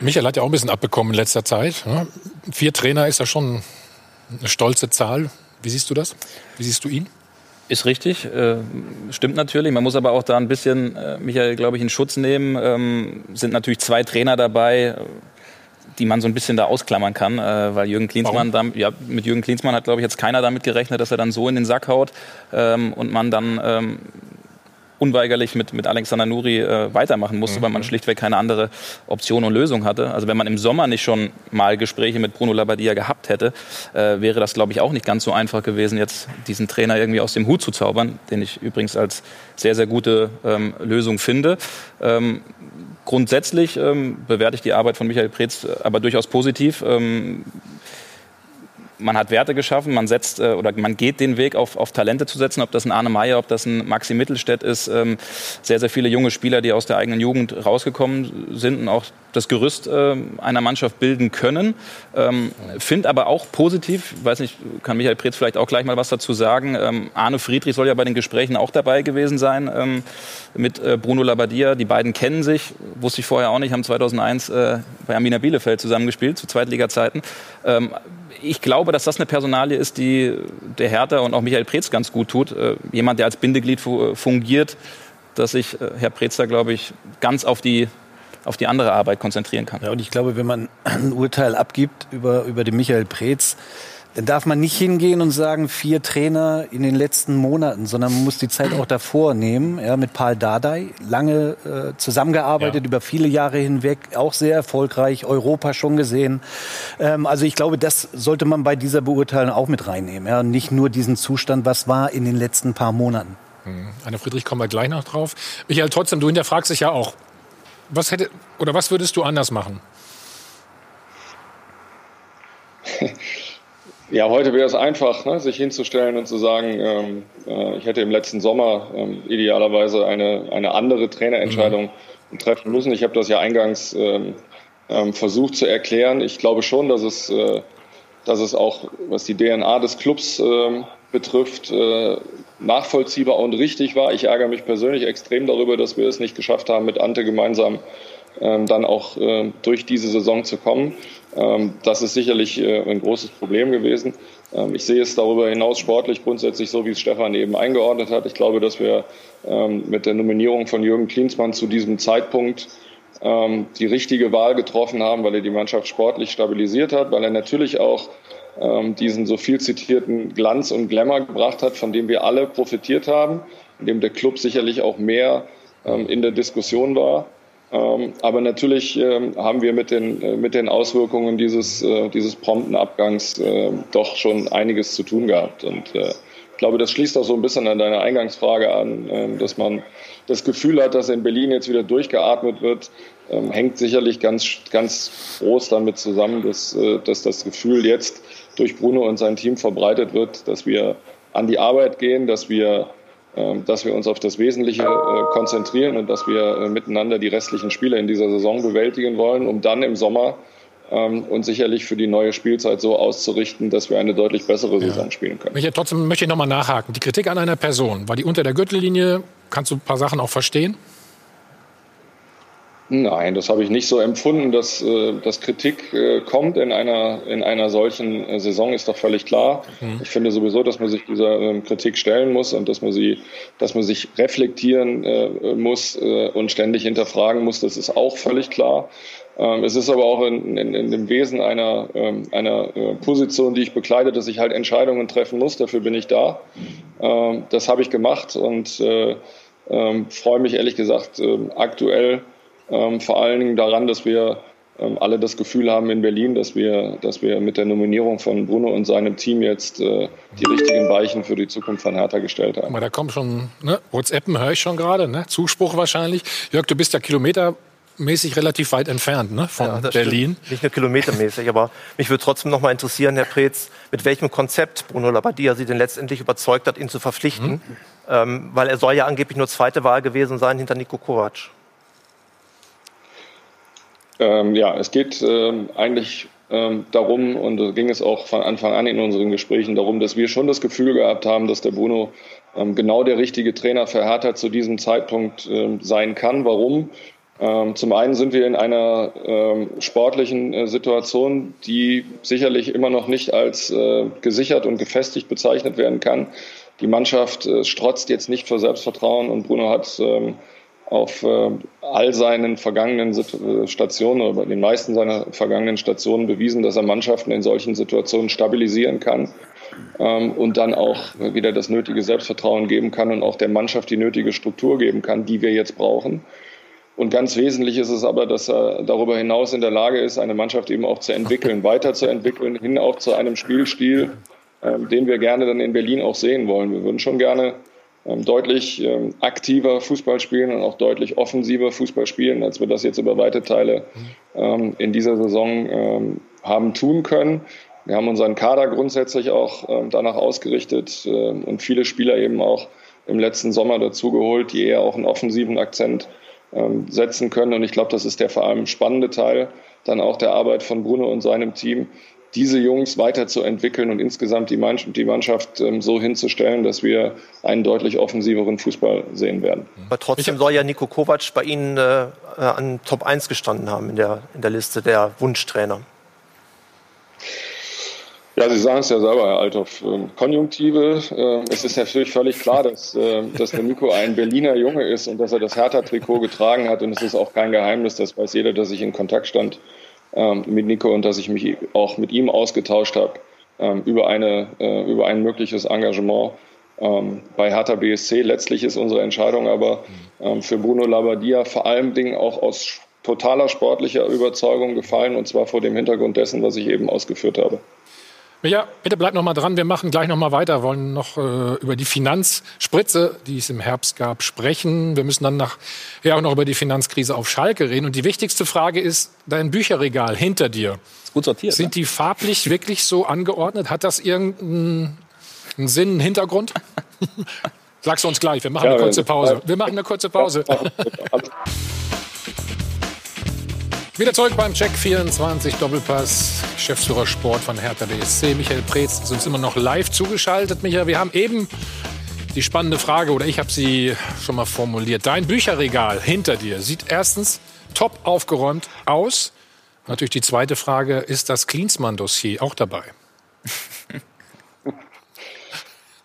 Michael hat ja auch ein bisschen abbekommen in letzter Zeit. ne? Vier Trainer ist ja schon eine stolze Zahl. Wie siehst du das? Wie siehst du ihn?
Ist richtig, äh, stimmt natürlich. Man muss aber auch da ein bisschen, äh, Michael, glaube ich, in Schutz nehmen. Ähm, sind natürlich zwei Trainer dabei, äh, die man so ein bisschen da ausklammern kann, äh, weil Jürgen Klinsmann, dann, ja, mit Jürgen Klinsmann hat, glaube ich, jetzt keiner damit gerechnet, dass er dann so in den Sack haut ähm, und man dann ähm, unweigerlich mit, mit Alexander Nuri äh, weitermachen musste, weil man schlichtweg keine andere Option und Lösung hatte. Also wenn man im Sommer nicht schon mal Gespräche mit Bruno Labbadia gehabt hätte, äh, wäre das, glaube ich, auch nicht ganz so einfach gewesen, jetzt diesen Trainer irgendwie aus dem Hut zu zaubern, den ich übrigens als sehr, sehr gute ähm, Lösung finde. Ähm, grundsätzlich ähm, bewerte ich die Arbeit von Michael Preetz äh, aber durchaus positiv. Man hat Werte geschaffen, man setzt äh, oder man geht den Weg auf, auf Talente zu setzen, ob das ein Arne Meyer, ob das ein Maxi Mittelstädt ist, ähm, sehr, sehr viele junge Spieler, die aus der eigenen Jugend rausgekommen sind und auch das Gerüst äh, einer Mannschaft bilden können. Ähm, Finde aber auch positiv, weiß nicht, kann Michael Preetz vielleicht auch gleich mal was dazu sagen. Ähm, Arne Friedrich soll ja bei den Gesprächen auch dabei gewesen sein ähm, mit äh, Bruno Labbadia. Die beiden kennen sich, wusste ich vorher auch nicht, haben 2001 äh, bei Arminia Bielefeld zusammengespielt, zu Zweitliga-Zeiten. Ähm, ich glaube, dass das eine Personalie ist, die der Hertha und auch Michael Preetz ganz gut tut. Äh, jemand, der als Bindeglied fu- fungiert, dass sich äh, Herr Preetz da, glaube ich, ganz auf die, auf die andere Arbeit konzentrieren kann.
Ja, und ich glaube, wenn man ein Urteil abgibt über, über den Michael Preetz, dann darf man nicht hingehen und sagen, vier Trainer in den letzten Monaten, sondern man muss die Zeit auch davor nehmen. Ja, mit Paul Dardai, lange äh, zusammengearbeitet,
Ja.
über viele Jahre hinweg, auch sehr erfolgreich, Europa schon gesehen. Ähm, also ich glaube, das sollte man bei dieser Beurteilung auch mit reinnehmen. Ja, und nicht nur diesen Zustand, was war in den letzten paar Monaten.
Anne Friedrich kommen wir gleich noch drauf. Michael, trotzdem, du hinterfragst dich ja auch. Was hätte oder was würdest du anders machen?
Ja, heute wäre es einfach, ne, sich hinzustellen und zu sagen, ähm, äh, ich hätte im letzten Sommer ähm, idealerweise eine, eine andere Trainerentscheidung mhm. treffen müssen. Ich habe das ja eingangs ähm, ähm versucht zu erklären. Ich glaube schon, dass es, äh, dass es auch, was die DNA des Clubs äh, betrifft, äh, nachvollziehbar und richtig war. Ich ärgere mich persönlich extrem darüber, dass wir es nicht geschafft haben, mit Ante gemeinsam ähm, dann auch durch diese Saison zu kommen. Ähm, das ist sicherlich äh, ein großes Problem gewesen. Ähm, ich sehe es darüber hinaus sportlich grundsätzlich so, wie es Stefan eben eingeordnet hat. Ich glaube, dass wir ähm, mit der Nominierung von Jürgen Klinsmann zu diesem Zeitpunkt die richtige Wahl getroffen haben, weil er die Mannschaft sportlich stabilisiert hat, weil er natürlich auch diesen so viel zitierten Glanz und Glamour gebracht hat, von dem wir alle profitiert haben, in dem der Club sicherlich auch mehr in der Diskussion war. Ähm, aber natürlich ähm, haben wir mit den, äh, mit den Auswirkungen dieses, äh, dieses prompten Abgangs äh, doch schon einiges zu tun gehabt. Und ich glaube, das schließt auch so ein bisschen an deine Eingangsfrage an, ähm, dass man das Gefühl hat, dass in Berlin jetzt wieder durchgeatmet wird, hängt sicherlich ganz, ganz groß damit zusammen, dass, dass das Gefühl jetzt durch Bruno und sein Team verbreitet wird, dass wir an die Arbeit gehen, dass wir dass wir uns auf das Wesentliche äh, konzentrieren und dass wir äh, miteinander die restlichen Spiele in dieser Saison bewältigen wollen, um dann im Sommer ähm, und sicherlich für die neue Spielzeit so auszurichten, dass wir eine deutlich bessere Saison ja. spielen können.
Michael, trotzdem möchte ich noch mal nachhaken. Die Kritik an einer Person, war die unter der Gürtellinie? Kannst du ein paar Sachen auch verstehen?
Nein, das habe ich nicht so empfunden, dass, äh, dass Kritik äh, kommt in einer, in einer solchen äh, Saison, ist doch völlig klar. Mhm. Ich finde sowieso, dass man sich dieser ähm, Kritik stellen muss und dass man sie, dass man sich reflektieren muss und ständig hinterfragen muss, das ist auch völlig klar. Ähm, es ist aber auch in, in, in dem Wesen einer, ähm, einer Position, die ich bekleide, dass ich halt Entscheidungen treffen muss. Dafür bin ich da. Das habe ich gemacht und freue mich ehrlich gesagt aktuell ähm, vor allen Dingen daran, dass wir ähm, alle das Gefühl haben in Berlin, dass wir, dass wir mit der Nominierung von Bruno und seinem Team jetzt äh, die richtigen Weichen für die Zukunft von Hertha gestellt haben.
Da kommt schon, ne? WhatsAppen höre ich schon gerade, ne? Zuspruch wahrscheinlich. Jörg, du bist ja kilometermäßig relativ weit entfernt ne? von ja, Berlin.
Stimmt. Nicht nur kilometermäßig, aber mich würde trotzdem noch mal interessieren, Herr Preetz, mit welchem Konzept Bruno Labbadia Sie denn letztendlich überzeugt hat, ihn zu verpflichten. Mhm. Ähm, weil er soll ja angeblich nur zweite Wahl gewesen sein hinter Nico Kovac.
Ähm, ja, es geht ähm, eigentlich ähm, darum, und da ging es auch von Anfang an in unseren Gesprächen darum, dass wir schon das Gefühl gehabt haben, dass der Bruno ähm, genau der richtige Trainer für Hertha zu diesem Zeitpunkt ähm, sein kann. Warum? Ähm, zum einen sind wir in einer sportlichen äh, Situation, die sicherlich immer noch nicht als äh, gesichert und gefestigt bezeichnet werden kann. Die Mannschaft äh, strotzt jetzt nicht vor Selbstvertrauen und Bruno hat auf äh, all seinen vergangenen äh, Stationen oder bei den meisten seiner vergangenen Stationen bewiesen, dass er Mannschaften in solchen Situationen stabilisieren kann ähm, und dann auch wieder das nötige Selbstvertrauen geben kann und auch der Mannschaft die nötige Struktur geben kann, die wir jetzt brauchen. Und ganz wesentlich ist es aber, dass er darüber hinaus in der Lage ist, eine Mannschaft eben auch zu entwickeln, weiterzuentwickeln, hin auch zu einem Spielstil, äh, den wir gerne dann in Berlin auch sehen wollen. Wir würden schon gerne deutlich ähm, aktiver Fußball spielen und auch deutlich offensiver Fußball spielen, als wir das jetzt über weite Teile ähm, in dieser Saison haben tun können. Wir haben unseren Kader grundsätzlich auch danach ausgerichtet und viele Spieler eben auch im letzten Sommer dazugeholt, die eher auch einen offensiven Akzent setzen können. Und ich glaube, das ist der vor allem spannende Teil dann auch der Arbeit von Bruno und seinem Team, diese Jungs weiterzuentwickeln und insgesamt die Mannschaft, die Mannschaft ähm, so hinzustellen, dass wir einen deutlich offensiveren Fußball sehen werden.
Aber trotzdem soll ja Nico Kovac bei Ihnen äh, äh an Top 1 gestanden haben in der, in der Liste der Wunschtrainer.
Ja, Sie sagen es ja selber, Herr Althoff. Ähm, Konjunktive. Äh, es ist natürlich völlig klar, dass, äh, dass der Nico ein Berliner Junge ist und dass er das Hertha-Trikot getragen hat. Und es ist auch kein Geheimnis, das weiß jeder, dass ich in Kontakt stand ähm, mit Nico und dass ich mich auch mit ihm ausgetauscht habe ähm, über, eine, äh, über ein mögliches Engagement ähm, bei Hertha BSC. Letztlich ist unsere Entscheidung aber ähm, für Bruno Labbadia vor allen Dingen auch aus totaler sportlicher Überzeugung gefallen und zwar vor dem Hintergrund dessen, was ich eben ausgeführt habe.
Ja, bitte bleibt noch mal dran. Wir machen gleich noch mal weiter. Wollen noch äh, über die Finanzspritze, die es im Herbst gab, sprechen. Wir müssen dann nachher auch noch über die Finanzkrise auf Schalke reden. Und die wichtigste Frage ist dein Bücherregal hinter dir.
Ist gut sortiert.
Sind die farblich wirklich so angeordnet? Hat das irgendeinen Sinn, einen Hintergrund? Sagst du uns gleich. Wir machen
Ja,
eine kurze Pause. Wir machen eine kurze Pause. Wieder zurück beim Check 24 Doppelpass. Geschäftsführer Sport von Hertha BSC, Michael Preetz, ist uns immer noch live zugeschaltet. Michael, wir haben eben die spannende Frage, oder ich habe sie schon mal formuliert. Dein Bücherregal hinter dir sieht erstens top aufgeräumt aus. Natürlich die zweite Frage, ist das Klinsmann-Dossier auch dabei?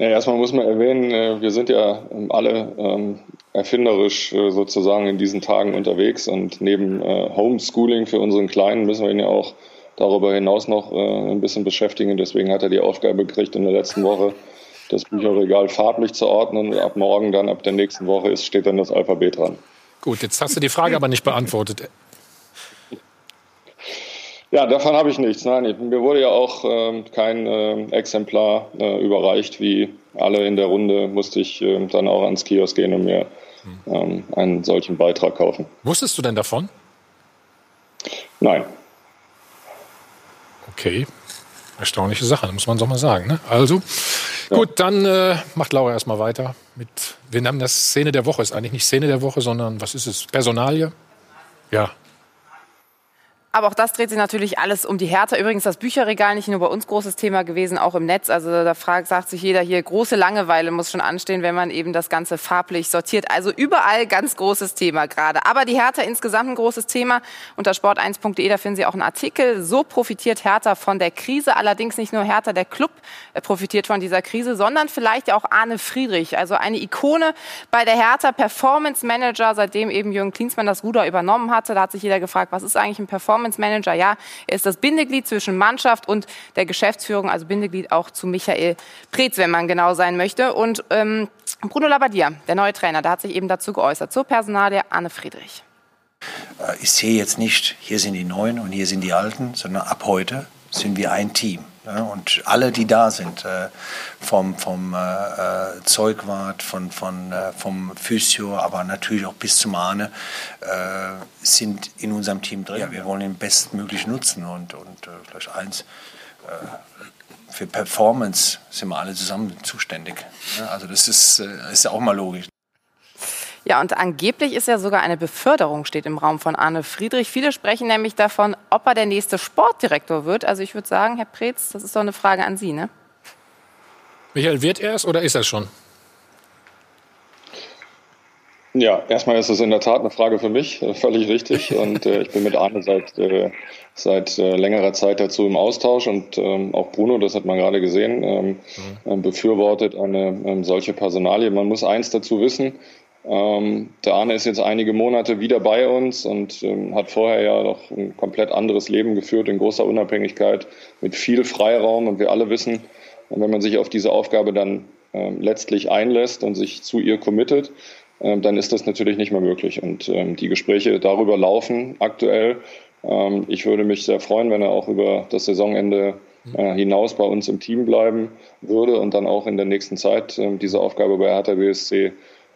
Ja, erstmal muss man erwähnen, äh, wir sind ja ähm, alle ähm, erfinderisch äh, sozusagen in diesen Tagen unterwegs und neben äh, Homeschooling für unseren Kleinen müssen wir ihn ja auch darüber hinaus noch äh, ein bisschen beschäftigen. Deswegen hat er die Aufgabe gekriegt in der letzten Woche, das Bücherregal farblich zu ordnen. Und ab morgen dann, ab der nächsten Woche ist, steht dann das Alphabet dran.
Gut, jetzt hast du die Frage aber nicht beantwortet.
Ja, davon habe ich nichts. Nein, mir wurde ja auch ähm, kein ähm, Exemplar äh, überreicht. Wie alle in der Runde musste ich ähm, dann auch ans Kiosk gehen und mir ähm, einen solchen Beitrag kaufen.
Wusstest du denn davon?
Nein.
Okay. Erstaunliche Sache, muss man doch mal sagen. Ne? Also, gut, dann äh, macht Laura erstmal weiter mit. Wir nennen das Szene der Woche. Ist eigentlich nicht Szene der Woche, sondern was ist es? Personalie? Ja.
Aber auch das dreht sich natürlich alles um die Hertha. Übrigens das Bücherregal nicht nur bei uns großes Thema gewesen, auch im Netz. Also da fragt, sagt sich jeder hier, große Langeweile muss schon anstehen, wenn man eben das Ganze farblich sortiert. Also überall ganz großes Thema gerade. Aber die Hertha insgesamt ein großes Thema. Unter sport1.de, da finden Sie auch einen Artikel. So profitiert Hertha von der Krise. Allerdings nicht nur Hertha, der Club äh, profitiert von dieser Krise, sondern vielleicht auch Arne Friedrich. Also eine Ikone bei der Hertha, Performance Manager, seitdem eben Jürgen Klinsmann das Ruder übernommen hatte. Da hat sich jeder gefragt, was ist eigentlich ein Performance Manager? Ja, er ist das Bindeglied zwischen Mannschaft und der Geschäftsführung, also Bindeglied auch zu Michael Preetz, wenn man genau sein möchte. Und ähm, Bruno Labbadia, der neue Trainer, der hat sich eben dazu geäußert, zur Personalie Arne Friedrich.
Äh, Ich sehe jetzt nicht, hier sind die Neuen und hier sind die Alten, sondern ab heute sind wir ein Team. Und alle, die da sind, äh, vom, vom äh, äh, Zeugwart, von, von, äh, vom Physio, aber natürlich auch bis zum Ahne, äh, sind in unserem Team drin. Ja, wir wollen ihn bestmöglich nutzen und, und äh, vielleicht eins, für Performance sind wir alle zusammen zuständig. Also das ist, ist ja auch mal logisch.
Ja, und angeblich ist ja sogar eine Beförderung steht im Raum von Arne Friedrich. Viele sprechen nämlich davon, ob er der nächste Sportdirektor wird. Also ich würde sagen, Herr Preetz, das ist doch eine Frage an Sie, ne?
Michael, wird er es oder ist er es schon?
Ja, erstmal ist es in der Tat eine Frage für mich, äh, völlig richtig. Und äh, ich bin mit Arne seit, äh, seit äh, längerer Zeit dazu im Austausch und ähm, auch Bruno, das hat man gerade gesehen, ähm, äh, befürwortet eine ähm, solche Personalie. Man muss eins dazu wissen, ähm, der Arne ist jetzt einige Monate wieder bei uns und ähm, hat vorher ja noch ein komplett anderes Leben geführt, in großer Unabhängigkeit, mit viel Freiraum. Und wir alle wissen, wenn man sich auf diese Aufgabe dann ähm, letztlich einlässt und sich zu ihr committet, ähm, dann ist das natürlich nicht mehr möglich. Und ähm, die Gespräche darüber laufen aktuell. Ähm, ich würde mich sehr freuen, wenn er auch über das Saisonende äh, hinaus bei uns im Team bleiben würde und dann auch in der nächsten Zeit diese Aufgabe bei Hertha BSC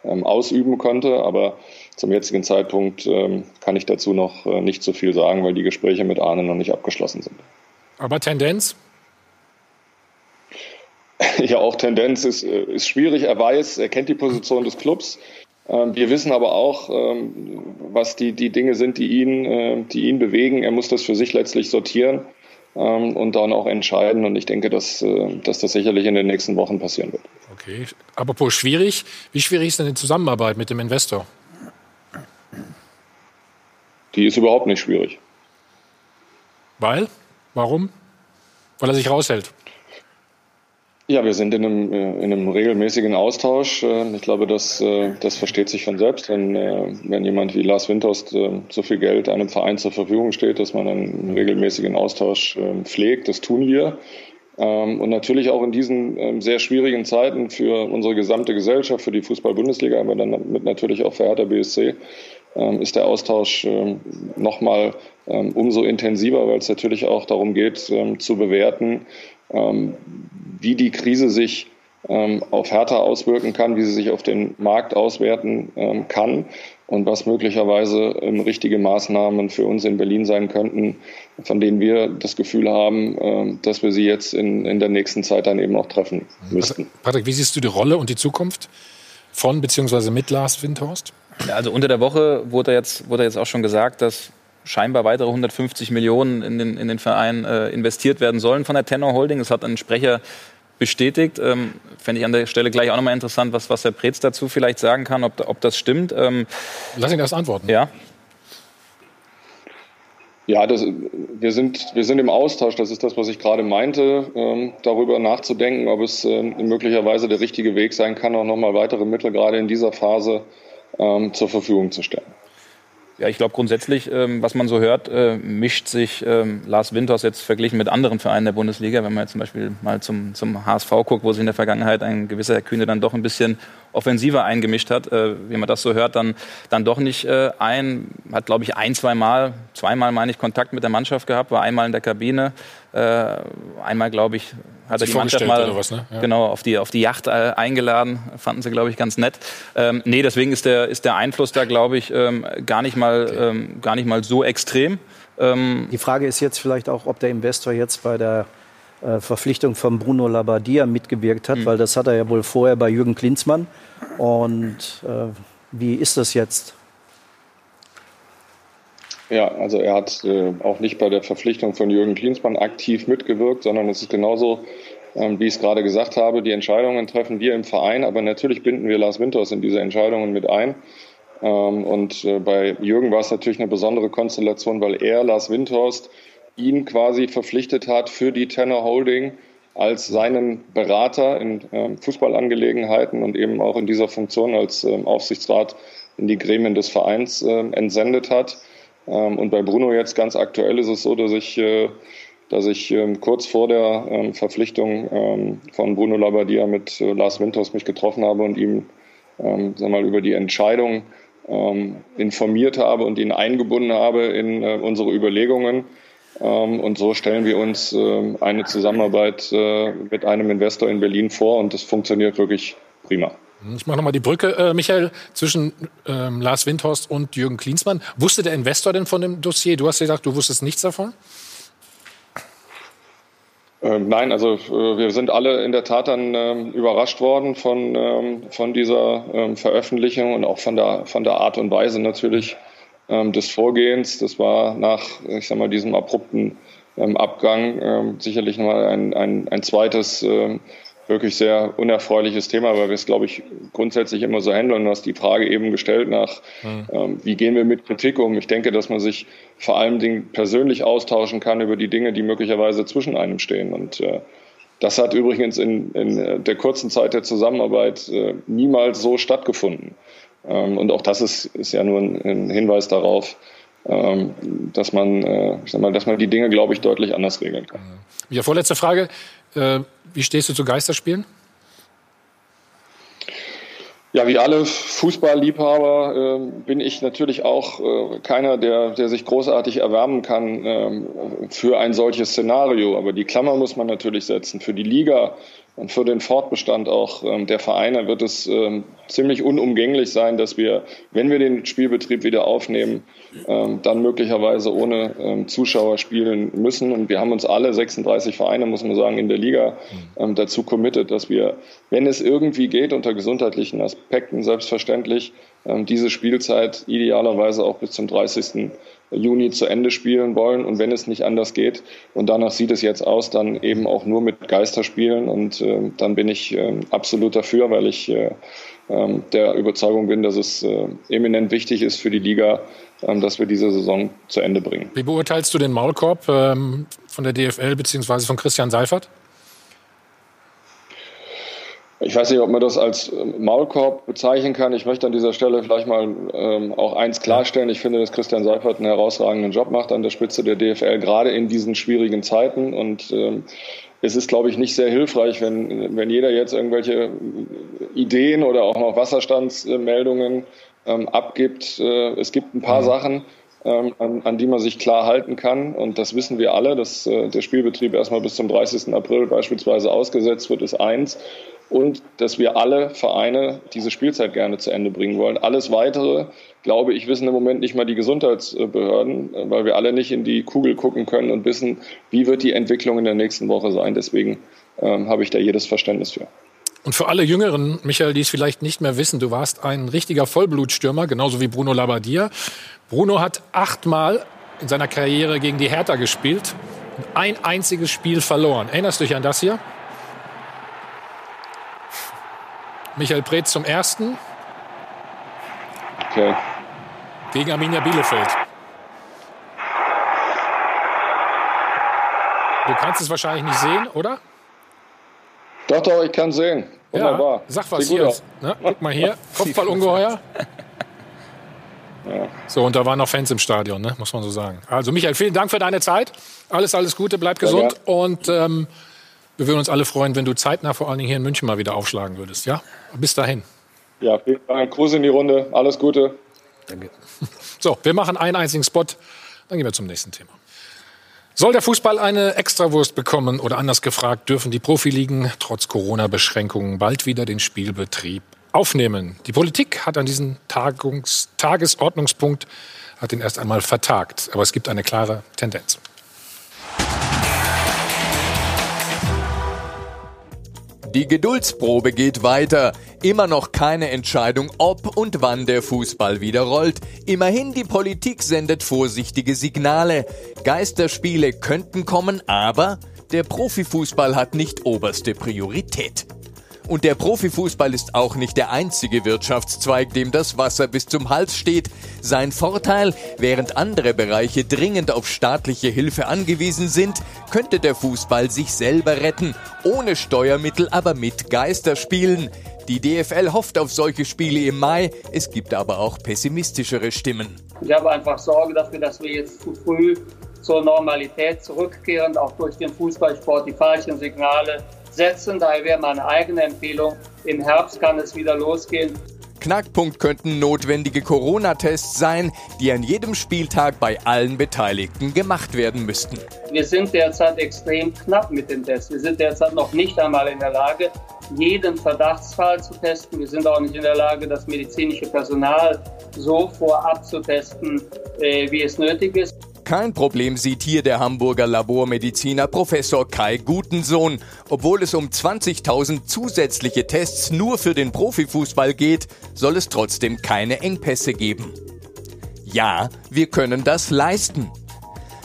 ähm, ausüben könnte. Aber zum jetzigen Zeitpunkt ähm, kann ich dazu noch äh, nicht so viel sagen, weil die Gespräche mit Arne noch nicht abgeschlossen sind.
Aber Tendenz?
Ja, auch Tendenz ist, äh, ist schwierig. Er weiß, er kennt die Position des Clubs. Ähm, Wir wissen aber auch, ähm, was die, die Dinge sind, die ihn, äh, die ihn bewegen. Er muss das für sich letztlich sortieren und dann auch entscheiden. Und ich denke, dass, äh, dass das sicherlich in den nächsten Wochen passieren wird.
Okay. Apropos schwierig. Wie schwierig ist denn die Zusammenarbeit mit dem Investor?
Die ist überhaupt nicht schwierig.
Weil? Warum? Weil er sich raushält.
Ja, wir sind in einem, äh, in einem regelmäßigen Austausch. Äh, Ich glaube, das, äh, das versteht sich von selbst, wenn, äh, wenn jemand wie Lars Windhorst äh, so viel Geld einem Verein zur Verfügung steht, dass man einen regelmäßigen Austausch äh, pflegt. Das tun wir. Ähm, Und natürlich auch in diesen ähm, sehr schwierigen Zeiten für unsere gesamte Gesellschaft, für die Fußball-Bundesliga, aber dann mit natürlich auch für Hertha BSC, ähm, ist der Austausch ähm, nochmal ähm, umso intensiver, weil es natürlich auch darum geht, ähm, zu bewerten, ähm, wie die Krise sich ähm, auf Hertha auswirken kann, wie sie sich auf den Markt auswerten ähm, kann und was möglicherweise ähm, richtige Maßnahmen für uns in Berlin sein könnten, von denen wir das Gefühl haben, ähm, dass wir sie jetzt in, in der nächsten Zeit dann eben auch treffen müssten.
Patrick, wie siehst du die Rolle und die Zukunft von bzw. mit Lars Windhorst?
Also unter der Woche wurde jetzt, wurde jetzt auch schon gesagt, dass scheinbar weitere 150 Millionen in den, in den Verein äh, investiert werden sollen von der Tenor Holding. Es hat ein Sprecher bestätigt. Ähm, Fände ich an der Stelle gleich auch nochmal interessant, was, was Herr Preetz dazu vielleicht sagen kann, ob, ob das stimmt. Ähm,
Lass ihn erst antworten.
Ja.
Ja, das, wir, sind, wir sind im Austausch, das ist das, was ich gerade meinte, ähm, darüber nachzudenken, ob es ähm, möglicherweise der richtige Weg sein kann, auch nochmal weitere Mittel gerade in dieser Phase ähm, zur Verfügung zu stellen.
Ja, ich glaube grundsätzlich, ähm, was man so hört, äh, mischt sich ähm, Lars Winters jetzt verglichen mit anderen Vereinen der Bundesliga. Wenn man jetzt zum Beispiel mal zum, zum HSV guckt, wo sich in der Vergangenheit ein gewisser Herr Kühne dann doch ein bisschen offensiver eingemischt hat, äh, wie man das so hört, dann, dann doch nicht äh, ein, hat glaube ich ein, zwei Mal, zweimal meine ich Kontakt mit der Mannschaft gehabt, war einmal in der Kabine, äh, einmal glaube ich hat er die Mannschaft mal
was, ne? ja.
genau auf die auf die Yacht äh, eingeladen, fanden sie glaube ich ganz nett. Ähm, nee, deswegen ist der ist der Einfluss da glaube ich ähm, gar nicht mal ähm, gar nicht mal so extrem. Ähm,
Die Frage ist jetzt vielleicht auch, ob der Investor jetzt bei der äh, Verpflichtung von Bruno Labbadia mitgewirkt hat, weil das hat er ja wohl vorher bei Jürgen Klinsmann. Und äh, wie ist das jetzt?
Ja, also er hat äh, auch nicht bei der Verpflichtung von Jürgen Klinsmann aktiv mitgewirkt, sondern es ist genauso, ähm, wie ich es gerade gesagt habe, die Entscheidungen treffen wir im Verein, aber natürlich binden wir Lars Winters in diese Entscheidungen mit ein. Ähm, und äh, bei Jürgen war es natürlich eine besondere Konstellation, weil er, Lars Windhorst, ihn quasi verpflichtet hat für die Tenor Holding als seinen Berater in ähm, Fußballangelegenheiten und eben auch in dieser Funktion als ähm, Aufsichtsrat in die Gremien des Vereins ähm, entsendet hat. Ähm, und bei Bruno jetzt ganz aktuell ist es so, dass ich, äh, dass ich ähm, kurz vor der ähm, Verpflichtung von Bruno Labbadia mit äh, Lars Winters mich getroffen habe und ihm sag mal, über die Entscheidung informiert habe und ihn eingebunden habe in äh, unsere Überlegungen. Und so stellen wir uns eine Zusammenarbeit mit einem Investor in Berlin vor und das funktioniert wirklich prima.
Ich mache nochmal die Brücke, äh, Michael, zwischen ähm, Lars Windhorst und Jürgen Klinsmann. Wusste der Investor denn von dem Dossier? Du hast gesagt, du wusstest nichts davon?
Ähm, nein, also äh, wir sind alle in der Tat dann ähm, überrascht worden von, ähm, von dieser ähm, Veröffentlichung und auch von der, von der Art und Weise natürlich ähm, des Vorgehens. Das war nach, ich sag mal, diesem abrupten Abgang sicherlich nochmal ein, ein, ein zweites wirklich sehr unerfreuliches Thema, weil wir es, glaube ich, grundsätzlich immer so handeln. Du hast die Frage eben gestellt nach, ähm, wie gehen wir mit Kritik um? Ich denke, dass man sich vor allen Dingen persönlich austauschen kann über die Dinge, die möglicherweise zwischen einem stehen. Und äh, das hat übrigens in, in der kurzen Zeit der Zusammenarbeit äh, niemals so stattgefunden. Ähm, und auch das ist, ist ja nur ein, ein Hinweis darauf, ähm, dass man, äh, ich sag mal, dass man die Dinge, glaube ich, deutlich anders regeln kann.
Ja, vorletzte Frage. Äh, wie stehst du zu Geisterspielen?
Ja, wie alle Fußballliebhaber äh, bin ich natürlich auch äh, keiner, der, der sich großartig erwärmen kann ähm, für ein solches Szenario. Aber die Klammer muss man natürlich setzen. Für die Liga und für den Fortbestand auch ähm, der Vereine wird es ähm, ziemlich unumgänglich sein, dass wir, wenn wir den Spielbetrieb wieder aufnehmen, ähm, dann möglicherweise ohne ähm, Zuschauer spielen müssen. Und wir haben uns alle 36 Vereine, muss man sagen, in der Liga ähm, dazu committed, dass wir, wenn es irgendwie geht, unter gesundheitlichen Aspekten selbstverständlich, ähm, diese Spielzeit idealerweise auch bis zum 30. Juni zu Ende spielen wollen und wenn es nicht anders geht und danach sieht es jetzt aus, dann eben auch nur mit Geisterspielen und äh, dann bin ich äh, absolut dafür, weil ich äh, ähm, der Überzeugung bin, dass es äh, eminent wichtig ist für die Liga, ähm, dass wir diese Saison zu Ende bringen.
Wie beurteilst du den Maulkorb ähm, von der DFL bzw. von Christian Seifert?
Ich weiß nicht, ob man das als ähm, Maulkorb bezeichnen kann. Ich möchte an dieser Stelle vielleicht mal ähm, auch eins klarstellen. Ich finde, dass Christian Seifert einen herausragenden Job macht an der Spitze der DFL, gerade in diesen schwierigen Zeiten. Und ähm, es ist, glaube ich, nicht sehr hilfreich, wenn, wenn jeder jetzt irgendwelche Ideen oder auch noch Wasserstandsmeldungen ähm, abgibt. Äh, es gibt ein paar mhm. Sachen, ähm, an, an, die man sich klar halten kann. Und das wissen wir alle, dass äh, der Spielbetrieb erstmal bis zum 30. April beispielsweise ausgesetzt wird, ist eins. Und dass wir alle Vereine diese Spielzeit gerne zu Ende bringen wollen. Alles Weitere, glaube ich, wissen im Moment nicht mal die Gesundheitsbehörden, äh, weil wir alle nicht in die Kugel gucken können und wissen, wie wird die Entwicklung in der nächsten Woche sein. Deswegen ähm, habe ich da jedes Verständnis für.
Und für alle Jüngeren, Michael, die es vielleicht nicht mehr wissen, du warst ein richtiger Vollblutstürmer, genauso wie Bruno Labbadia. Bruno hat achtmal in seiner Karriere gegen die Hertha gespielt und ein einziges Spiel verloren. Erinnerst du dich an das hier? Michael Preetz zum ersten.
Okay.
Gegen Arminia Bielefeld. Du kannst es wahrscheinlich nicht sehen, oder?
Doch, doch, ich kann sehen. Wunderbar.
Ja, sag was hier. Ne? Guck mal hier, Kopfballungeheuer. Ja. So, und da waren noch Fans im Stadion, ne? muss man so sagen. Also Michael, vielen Dank für deine Zeit. Alles, alles Gute, bleib gesund. Ja, und ähm, wir würden uns alle freuen, wenn du zeitnah vor allen Dingen hier in München mal wieder aufschlagen würdest. Ja, bis dahin.
Ja, vielen Dank. Gruß in die Runde. Alles Gute.
Danke. So, wir machen einen einzigen Spot, dann gehen wir zum nächsten Thema. Soll der Fußball eine Extrawurst bekommen oder anders gefragt, dürfen die Profiligen trotz Corona-Beschränkungen bald wieder den Spielbetrieb aufnehmen? Die Politik hat an diesem Tagungs Tagesordnungspunkt hat ihn erst einmal vertagt, aber es gibt eine klare Tendenz.
Die Geduldsprobe geht weiter. Immer noch keine Entscheidung, ob und wann der Fußball wieder rollt. Immerhin die Politik sendet vorsichtige Signale. Geisterspiele könnten kommen, aber der Profifußball hat nicht oberste Priorität. Und der Profifußball ist auch nicht der einzige Wirtschaftszweig, dem das Wasser bis zum Hals steht. Sein Vorteil, während andere Bereiche dringend auf staatliche Hilfe angewiesen sind, könnte der Fußball sich selber retten, ohne Steuermittel, aber mit Geisterspielen. Die DFL hofft auf solche Spiele im Mai, es gibt aber auch pessimistischere Stimmen.
Ich habe einfach Sorge dafür, dass wir jetzt zu früh zur Normalität zurückkehren, auch durch den Fußballsport die falschen Signale setzen. Daher wäre meine eigene Empfehlung, im Herbst kann es wieder losgehen.
Knackpunkt könnten notwendige Corona-Tests sein, die an jedem Spieltag bei allen Beteiligten gemacht werden müssten.
Wir sind derzeit extrem knapp mit den Tests. Wir sind derzeit noch nicht einmal in der Lage, jeden Verdachtsfall zu testen. Wir sind auch nicht in der Lage, das medizinische Personal so vorab zu testen, äh, wie es nötig ist.
Kein Problem sieht hier der Hamburger Labormediziner Professor Kai Gutensohn. Obwohl es um 20.000 zusätzliche Tests nur für den Profifußball geht, soll es trotzdem keine Engpässe geben. Ja, wir können das leisten.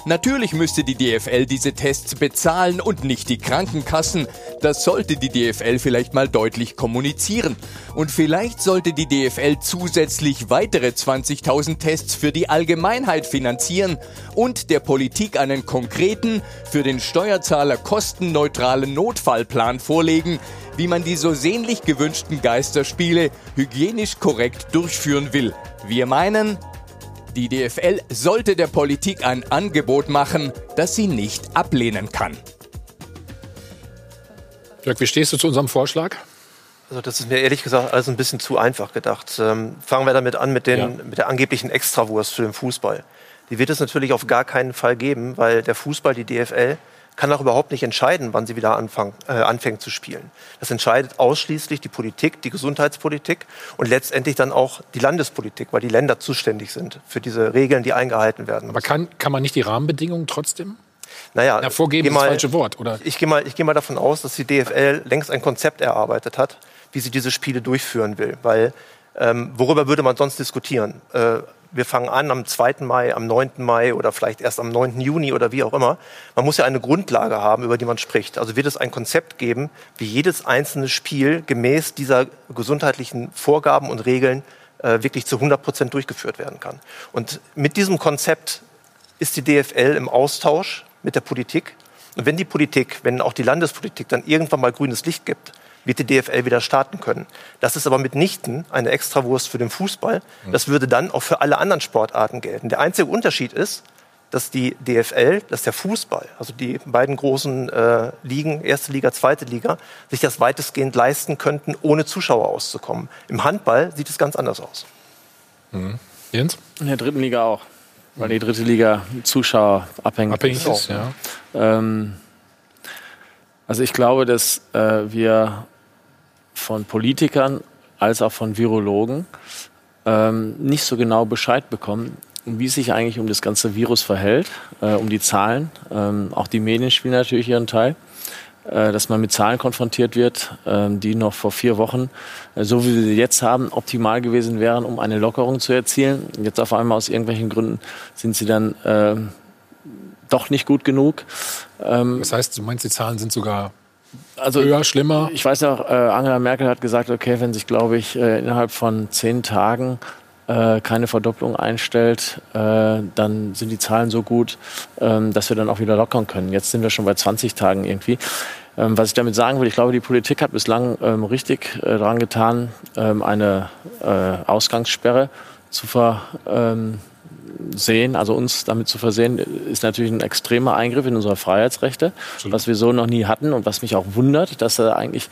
Natürlich müsste die DFL diese Tests bezahlen und nicht die Krankenkassen. Das sollte die DFL vielleicht mal deutlich kommunizieren. Und vielleicht sollte die DFL zusätzlich weitere 20.000 Tests für die Allgemeinheit finanzieren und der Politik einen konkreten, für den Steuerzahler kostenneutralen Notfallplan vorlegen, wie man die so sehnlich gewünschten Geisterspiele hygienisch korrekt durchführen will. Wir meinen, die DFL sollte der Politik ein Angebot machen, das sie nicht ablehnen kann.
Jörg, wie stehst du zu unserem Vorschlag?
Also das ist mir ehrlich gesagt alles ein bisschen zu einfach gedacht. Ähm, fangen wir damit an mit, den, ja. mit der angeblichen Extrawurst für den Fußball. Die wird es natürlich auf gar keinen Fall geben, weil der Fußball, die DFL, kann auch überhaupt nicht entscheiden, wann sie wieder anfang, äh, anfängt zu spielen. Das entscheidet ausschließlich die Politik, die Gesundheitspolitik und letztendlich dann auch die Landespolitik, weil die Länder zuständig sind für diese Regeln, die eingehalten werden.
Müssen. Aber kann, kann man nicht die Rahmenbedingungen trotzdem?
Naja,
hervorgeben
mal,
das falsche Wort, oder?
Ich gehe mal, geh mal davon aus, dass die DFL längst ein Konzept erarbeitet hat, wie sie diese Spiele durchführen will. Weil ähm, worüber würde man sonst diskutieren? Äh, wir fangen an am 2. Mai, am 9. Mai oder vielleicht erst am 9. Juni oder wie auch immer. Man muss ja eine Grundlage haben, über die man spricht. Also wird es ein Konzept geben, wie jedes einzelne Spiel gemäß dieser gesundheitlichen Vorgaben und Regeln äh, wirklich zu 100 Prozent durchgeführt werden kann. Und mit diesem Konzept ist die DFL im Austausch mit der Politik. Und wenn die Politik, wenn auch die Landespolitik dann irgendwann mal grünes Licht gibt, wird die DFL wieder starten können. Das ist aber mitnichten eine Extrawurst für den Fußball. Das würde dann auch für alle anderen Sportarten gelten. Der einzige Unterschied ist, dass die DFL, dass der Fußball, also die beiden großen äh, Ligen, erste Liga, zweite Liga, sich das weitestgehend leisten könnten, ohne Zuschauer auszukommen. Im Handball sieht es ganz anders aus.
Mhm. Jens?
In der dritten Liga auch. Weil die dritte Liga Zuschauer abhängig,
Abhängig ist, ja.
Ähm, also ich glaube, dass äh, wir von Politikern als auch von Virologen ähm, nicht so genau Bescheid bekommen, wie es sich eigentlich um das ganze Virus verhält, äh, um die Zahlen. Ähm, auch die Medien spielen natürlich ihren Teil, äh, dass man mit Zahlen konfrontiert wird, ähm, die noch vor vier Wochen, äh, so wie wir sie jetzt haben, optimal gewesen wären, um eine Lockerung zu erzielen. Jetzt auf einmal aus irgendwelchen Gründen sind sie dann ähm, doch nicht gut genug. Ähm,
Das heißt, du meinst, die Zahlen sind sogar
also
höher, schlimmer?
Ich weiß auch, äh, Angela Merkel hat gesagt, okay, wenn sich, glaube ich, äh, innerhalb von zehn Tagen äh, keine Verdopplung einstellt, äh, dann sind die Zahlen so gut, ähm, dass wir dann auch wieder lockern können. Jetzt sind wir schon bei 20 Tagen irgendwie. Ähm, was ich damit sagen will, ich glaube, die Politik hat bislang ähm, richtig äh, daran getan, ähm, eine äh, Ausgangssperre zu ver, ähm, sehen, also uns damit zu versehen, ist natürlich ein extremer Eingriff in unsere Freiheitsrechte, was wir so noch nie hatten und was mich auch wundert, dass da eigentlich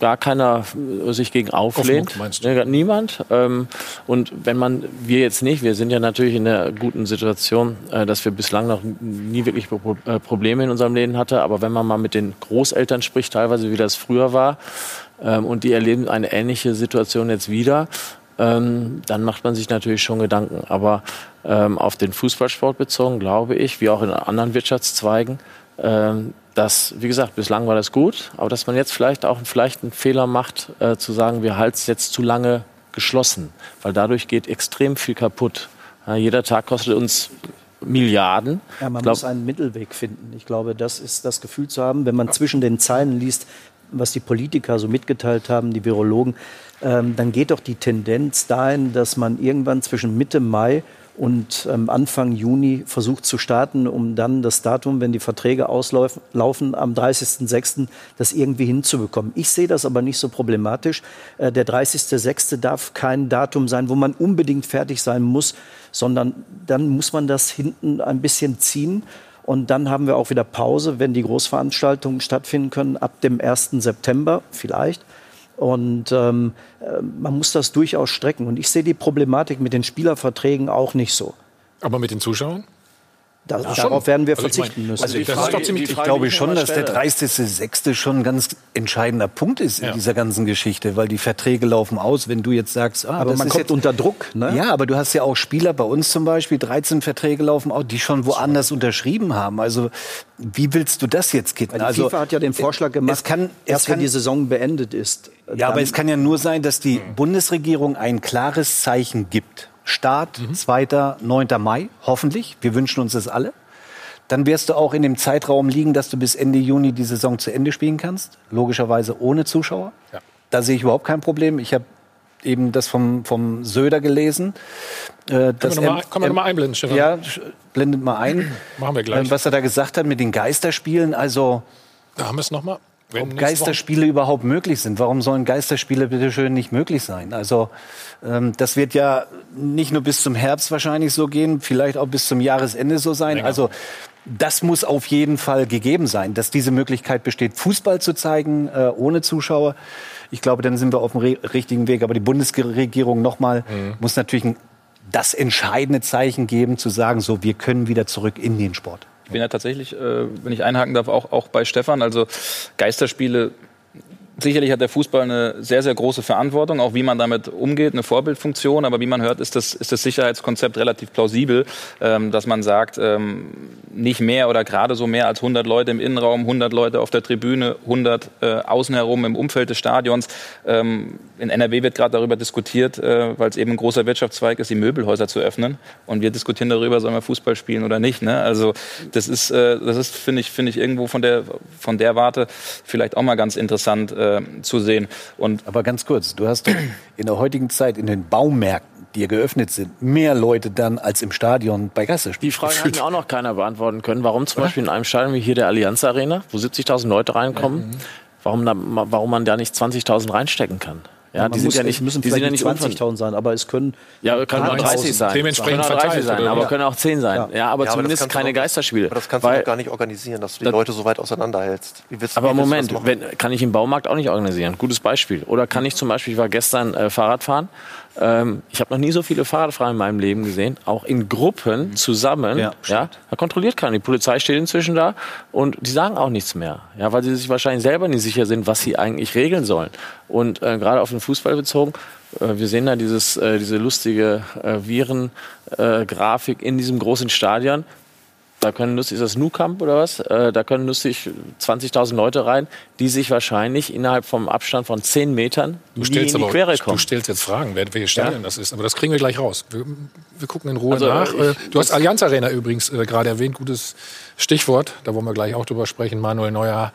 gar keiner sich gegen auflehnt. Ne, niemand. Ähm, und wenn man, wir jetzt nicht, wir sind ja natürlich in der guten Situation, äh, dass wir bislang noch nie wirklich äh, Probleme in unserem Leben hatten. Aber wenn man mal mit den Großeltern spricht, teilweise wie das früher war, ähm, und die erleben eine ähnliche Situation jetzt wieder, ähm, dann macht man sich natürlich schon Gedanken. Aber ähm, auf den Fußballsport bezogen, glaube ich, wie auch in anderen Wirtschaftszweigen, ähm, dass, wie gesagt, bislang war das gut, aber dass man jetzt vielleicht auch vielleicht einen Fehler macht, äh, zu sagen, wir halten es jetzt zu lange geschlossen, weil dadurch geht extrem viel kaputt. Ja, jeder Tag kostet uns Milliarden.
Ja, man
glaub-
muss einen Mittelweg finden. Ich glaube, das ist das Gefühl zu haben, wenn man zwischen den Zeilen liest, was die Politiker so mitgeteilt haben, die Virologen, ähm, dann geht doch die Tendenz dahin, dass man irgendwann zwischen Mitte Mai und ähm, Anfang Juni versucht zu starten, um dann das Datum, wenn die Verträge auslaufen, laufen, am 30.06. das irgendwie hinzubekommen. Ich sehe das aber nicht so problematisch. Äh, der 30.06. darf kein Datum sein, wo man unbedingt fertig sein muss, sondern dann muss man das hinten ein bisschen ziehen. Und dann haben wir auch wieder Pause, wenn die Großveranstaltungen stattfinden können, ab dem 1. September vielleicht. Und ähm, äh, man muss das durchaus strecken. Und ich sehe die Problematik mit den Spielerverträgen auch nicht so.
Aber mit den Zuschauern?
Da,
Ja,
darauf
schon.
werden wir
Also ich
verzichten
mein,
müssen.
also die Frage- doch ziemlich- die
Ich
Frage,
glaube
ich
schon,
immer
dass der
stelle.
30.06. schon ein ganz entscheidender Punkt ist in dieser ganzen Geschichte, weil die Verträge laufen aus. Wenn du jetzt sagst, ah,
Aber
das
man
ist
kommt
jetzt,
unter Druck. Ne?
Ja, aber du hast ja auch Spieler bei uns zum Beispiel, 13 Verträge laufen aus, die schon woanders unterschrieben haben. Also wie willst du das jetzt kitten?
Die
also
FIFA hat ja den Vorschlag gemacht,
es kann,
erst
es kann,
wenn die Saison beendet ist.
ja, aber es kann ja nur sein, dass die Bundesregierung ein klares Zeichen gibt. Start 2. 9. Mai, hoffentlich. Wir wünschen uns das alle. Dann wirst du auch in dem Zeitraum liegen, dass du bis Ende Juni die Saison zu Ende spielen kannst. Logischerweise ohne Zuschauer.
Ja.
Da sehe ich überhaupt kein Problem. Ich habe eben das vom, vom Söder gelesen. Äh, dass
wir noch mal-
er-
können wir noch mal einblenden, Stefan?
Ja, blendet mal ein.
Machen wir gleich.
Äh, Was er da gesagt hat mit den Geisterspielen. Also,
Da haben wir es nochmal.
Ob Geisterspiele überhaupt möglich sind. Warum sollen Geisterspiele bitte schön nicht möglich sein? Also ähm, das wird ja nicht nur bis zum Herbst wahrscheinlich so gehen, vielleicht auch bis zum Jahresende so sein. Also das muss auf jeden Fall gegeben sein, dass diese Möglichkeit besteht, Fußball zu zeigen äh, ohne Zuschauer. Ich glaube, dann sind wir auf dem richtigen Weg. Aber die Bundesregierung nochmal muss natürlich ein, das entscheidende Zeichen geben, zu sagen, so wir können wieder zurück in den Sport.
Ich bin ja tatsächlich, äh, wenn ich einhaken darf, auch, auch bei Stefan. Also Geisterspiele, sicherlich hat der Fußball eine sehr, sehr große Verantwortung, auch wie man damit umgeht, eine Vorbildfunktion. Aber wie man hört, ist das, ist das Sicherheitskonzept relativ plausibel, ähm, dass man sagt, ähm, nicht mehr oder gerade so mehr als 100 Leute im Innenraum, 100 Leute auf der Tribüne, 100 äh, außen herum im Umfeld des Stadions. Ähm, in NRW wird gerade darüber diskutiert, äh, weil es eben ein großer Wirtschaftszweig ist, die Möbelhäuser zu öffnen. Und wir diskutieren darüber, sollen wir Fußball spielen oder nicht. Ne? Also das ist, äh, ist finde ich, finde ich irgendwo von der, von der Warte vielleicht auch mal ganz interessant äh, zu sehen. Und
Aber ganz kurz, du hast doch in der heutigen Zeit in den Baumärkten, die ja geöffnet sind, mehr Leute dann als im Stadion bei Geisterspielen.
Die Frage hat mir auch noch keiner beantworten können. Warum zum Beispiel in einem Stadion wie hier der Allianz Arena, wo 70.000 Leute reinkommen, warum, da, warum man da nicht 20.000 reinstecken kann? Ja, die sind
muss,
ja nicht,
es müssen
die sind ja nicht
vielleicht
unver-
20.000 sein, aber es können
Ja, können auch 30
1000.
sein.
Dementsprechend
können auch 30
verteilt,
sein, aber
Ja.
können auch 10 sein. Ja, aber
Ja, aber das
zumindest
du
keine
doch-
Geisterspiele.
Aber das kannst
Weil-
du doch gar nicht organisieren, dass du die Leute so weit auseinanderhältst. Wie willst,
Aber
wie willst du
Moment, wenn, kann ich im Baumarkt auch nicht organisieren. Gutes Beispiel. Oder kann ich zum Beispiel, ich war gestern äh, Fahrrad fahren Ähm, ich habe noch nie so viele Fahrradfahrer in meinem Leben gesehen, auch in Gruppen zusammen. Ja, ja, da kontrolliert keiner. Die Polizei steht inzwischen da und die sagen auch nichts mehr, ja, weil sie sich wahrscheinlich selber nicht sicher sind, was sie eigentlich regeln sollen. Und äh, gerade auf den Fußball bezogen, äh, wir sehen da dieses, äh, diese lustige äh, Viren-Grafik in diesem großen Stadion. Da können lustig, ist das Nou Camp oder was? Äh, da können lustig 20.000 Leute rein, die sich wahrscheinlich innerhalb vom Abstand von 10 Metern
du stellst
in die
aber,
Quere kommen.
Du stellst jetzt Fragen, wer, welches Stadion
Ja.
das ist. Aber das kriegen wir gleich raus. Wir, wir gucken in Ruhe
Also,
nach.
ich-
Äh, du hast Allianz Arena übrigens äh, gerade erwähnt. Gutes Stichwort. Da wollen wir gleich auch drüber sprechen. Manuel Neuer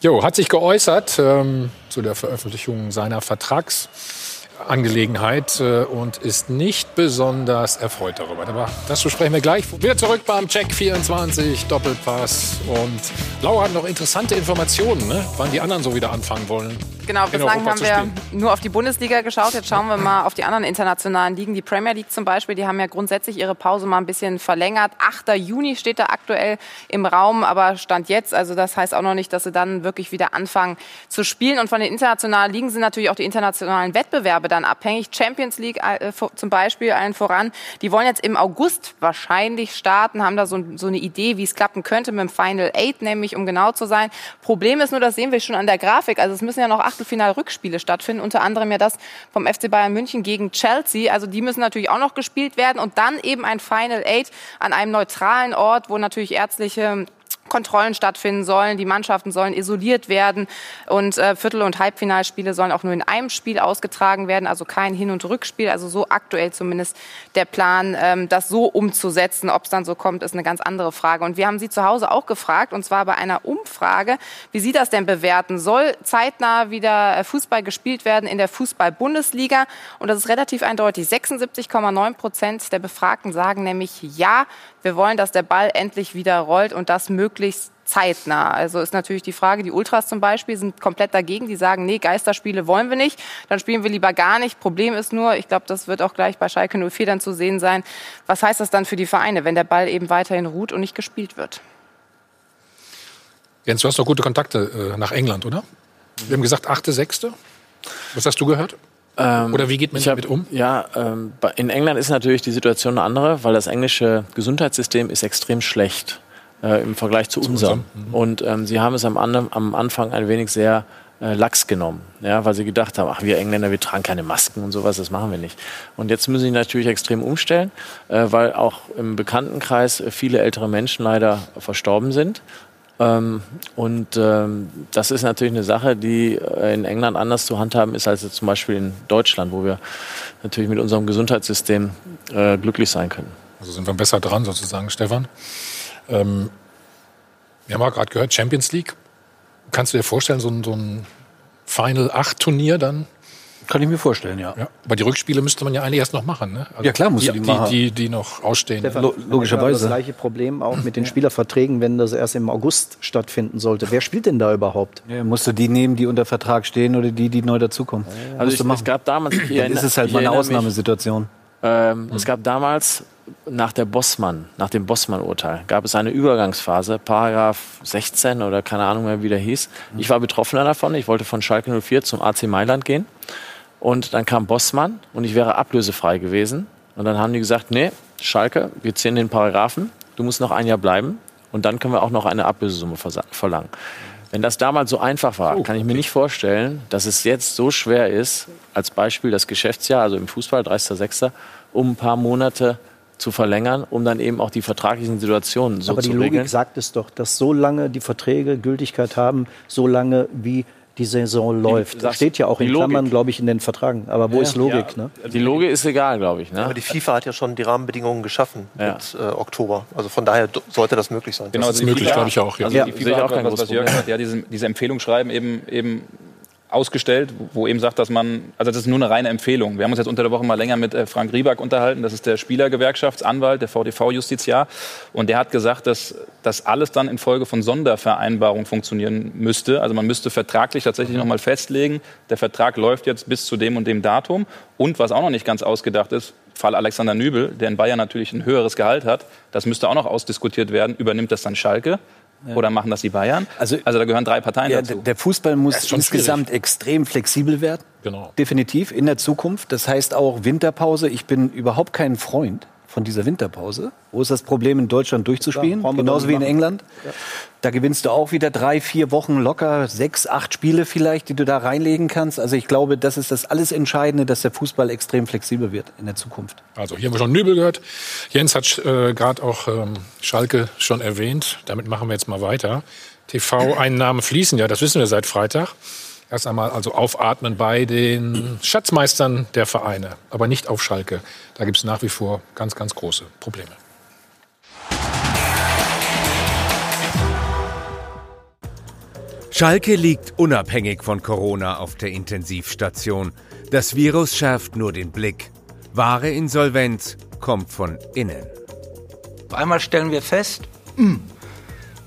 jo, hat sich geäußert ähm, zu der Veröffentlichung seiner Vertragsangelegenheit äh, und ist nicht besonders erfreut darüber. Aber das besprechen wir gleich. Wieder zurück beim Check 24 Doppelpass. Und Laura hat noch interessante Informationen, ne? wann die anderen so wieder anfangen wollen.
Genau, bislang haben wir nur auf die Bundesliga geschaut. Jetzt schauen wir mal auf die anderen internationalen Ligen. Die Premier League zum Beispiel, die haben ja grundsätzlich ihre Pause mal ein bisschen verlängert. 8. Juni steht da aktuell im Raum, aber Stand jetzt. Also das heißt auch noch nicht, dass sie dann wirklich wieder anfangen zu spielen. Und von den internationalen Ligen sind natürlich auch die internationalen Wettbewerbe dann abhängig. Champions League äh, zum Beispiel allen voran. Die wollen jetzt im August wahrscheinlich starten, haben da so, so eine Idee, wie es klappen könnte mit dem Final Eight, nämlich um genau zu sein. Problem ist nur, das sehen wir schon an der Grafik. Also es müssen ja noch Achtelfinal-Rückspiele stattfinden, unter anderem ja das vom FC Bayern München gegen Chelsea. Also die müssen natürlich auch noch gespielt werden und dann eben ein Final Eight an einem neutralen Ort, wo natürlich ärztliche Kontrollen stattfinden sollen. Die Mannschaften sollen isoliert werden und äh, Viertel- und Halbfinalspiele sollen auch nur in einem Spiel ausgetragen werden, also kein Hin- und Rückspiel. Also so aktuell zumindest der Plan, ähm, das so umzusetzen. Ob es dann so kommt, ist eine ganz andere Frage. Und wir haben Sie zu Hause auch gefragt, und zwar bei einer Umfrage, wie Sie das denn bewerten. Soll zeitnah wieder äh, Fußball gespielt werden in der Fußball-Bundesliga? Und das ist relativ eindeutig. 76,9 Prozent der Befragten sagen nämlich ja, wir wollen, dass der Ball endlich wieder rollt und das möglichst zeitnah. Also ist natürlich die Frage, die Ultras zum Beispiel sind komplett dagegen. Die sagen, nee, Geisterspiele wollen wir nicht. Dann spielen wir lieber gar nicht. Problem ist nur, ich glaube, das wird auch gleich bei Schalke 04 dann zu sehen sein. Was heißt das dann für die Vereine, wenn der Ball eben weiterhin ruht und nicht gespielt wird?
Jens, du hast doch gute Kontakte äh, nach England, oder? Wir haben gesagt, achte, sechste. Was hast du gehört?
Ähm,
Oder wie geht man
ich hab-
damit um?
Ja, ähm, in England ist natürlich die Situation eine andere, weil das englische Gesundheitssystem ist extrem schlecht äh, im Vergleich zu, unserem.
Mhm.
Und ähm, sie haben es am, am Anfang ein wenig sehr äh, lax genommen, ja, weil sie gedacht haben, ach wir Engländer, wir tragen keine Masken und sowas, das machen wir nicht. Und jetzt müssen sie natürlich extrem umstellen, äh, weil auch im Bekanntenkreis viele ältere Menschen leider verstorben sind. Ähm, und ähm, das ist natürlich eine Sache, die äh, in England anders zu handhaben ist als zum Beispiel in Deutschland, wo wir natürlich mit unserem Gesundheitssystem äh, glücklich sein können.
Also sind wir besser dran sozusagen, Stefan. Ähm, wir haben ja gerade gehört, Champions League. Kannst du dir vorstellen, so ein, so ein Final 8 Turnier dann?
Kann ich mir vorstellen, ja.
Ja. Aber die Rückspiele müsste man ja eigentlich erst noch machen, ne? Also
Ja, klar musst
die,
die
die,
machen.
die, die noch ausstehen.
Stefan,
Lo- logischerweise.
Das gleiche Problem auch mit den Spielerverträgen, wenn das erst im August stattfinden sollte. Wer spielt denn da überhaupt?
Ja, musst du die nehmen, die unter Vertrag stehen oder die, die neu dazukommen?
Also
Musst
ich, es gab damals,
Dann
erinnere-
ist es halt mal eine Ausnahmesituation.
Ähm, Es gab damals nach der Bossmann, nach dem Bossmann-Urteil, gab es eine Übergangsphase, Paragraph 16 oder keine Ahnung mehr, wie der hieß. Ich war Betroffener davon. Ich wollte von Schalke 04 zum AC Mailand gehen. Und dann kam Bossmann und ich wäre ablösefrei gewesen. Und dann haben die gesagt, nee, Schalke, wir ziehen den Paragraphen, du musst noch ein Jahr bleiben und dann können wir auch noch eine Ablösesumme verlangen. Wenn das damals so einfach war, kann ich mir nicht vorstellen, dass es jetzt so schwer ist, als Beispiel das Geschäftsjahr, also im Fußball, 30.06., um ein paar Monate zu verlängern, um dann eben auch die vertraglichen Situationen so
Aber die
zu
Logik
regeln.
sagt es doch, dass so lange die Verträge Gültigkeit haben, so lange wie die Saison läuft. Das steht ja auch in. Klammern, glaube ich, in den Vertragen. Aber wo
Ja,
ist Logik?
ja.
Ne?
Die Logik ist egal, glaube ich. Ne?
Aber die FIFA hat ja schon die Rahmenbedingungen geschaffen
Ja.
mit äh, Oktober. Also von daher sollte das möglich sein.
Genau,
Das ist möglich, glaube ich auch. Ja.
Also
Ja,
die FIFA
ich
hat,
auch kein
was, was Jörg sagt, ja, diese, diese Empfehlungsschreiben eben, eben ausgestellt, wo eben sagt, dass man, also das ist nur eine reine Empfehlung. Wir haben uns jetzt unter der Woche mal länger mit äh, Frank Rieback unterhalten, das ist der Spielergewerkschaftsanwalt, der VDV-Justiziar, und der hat gesagt, dass das alles dann in Folge von Sondervereinbarungen funktionieren müsste. Also man müsste vertraglich tatsächlich nochmal festlegen, der Vertrag läuft jetzt bis zu dem und dem Datum. Und was auch noch nicht ganz ausgedacht ist, Fall Alexander Nübel, der in Bayern natürlich ein höheres Gehalt hat, das müsste auch noch ausdiskutiert werden. Übernimmt das dann Schalke? Oder machen das die Bayern?
Also,
also da gehören drei Parteien
Ja,
dazu.
der Fußball muss insgesamt extrem flexibel werden.
Genau.
Definitiv in der Zukunft. Das heißt auch Winterpause. Ich bin überhaupt kein Freund von dieser Winterpause. Wo ist das Problem, in Deutschland durchzuspielen?
Ja,
Genauso wie in. England. Da gewinnst du auch wieder drei, vier Wochen locker, sechs, acht Spiele vielleicht, die du da reinlegen kannst. Also ich glaube, das ist das alles Entscheidende, dass der Fußball extrem flexibel wird in der Zukunft.
Also hier haben wir schon Nübel gehört. Jens hat äh, gerade auch ähm, Schalke schon erwähnt. Damit machen wir jetzt mal weiter. TV-Einnahmen fließen ja, das wissen wir seit Freitag. Erst einmal also aufatmen bei den Schatzmeistern der Vereine, aber nicht auf Schalke. Da gibt es nach wie vor ganz, ganz große Probleme.
Schalke liegt unabhängig von Corona auf der Intensivstation. Das Virus schärft nur den Blick. Wahre Insolvenz kommt von innen.
Auf einmal stellen wir fest, hm,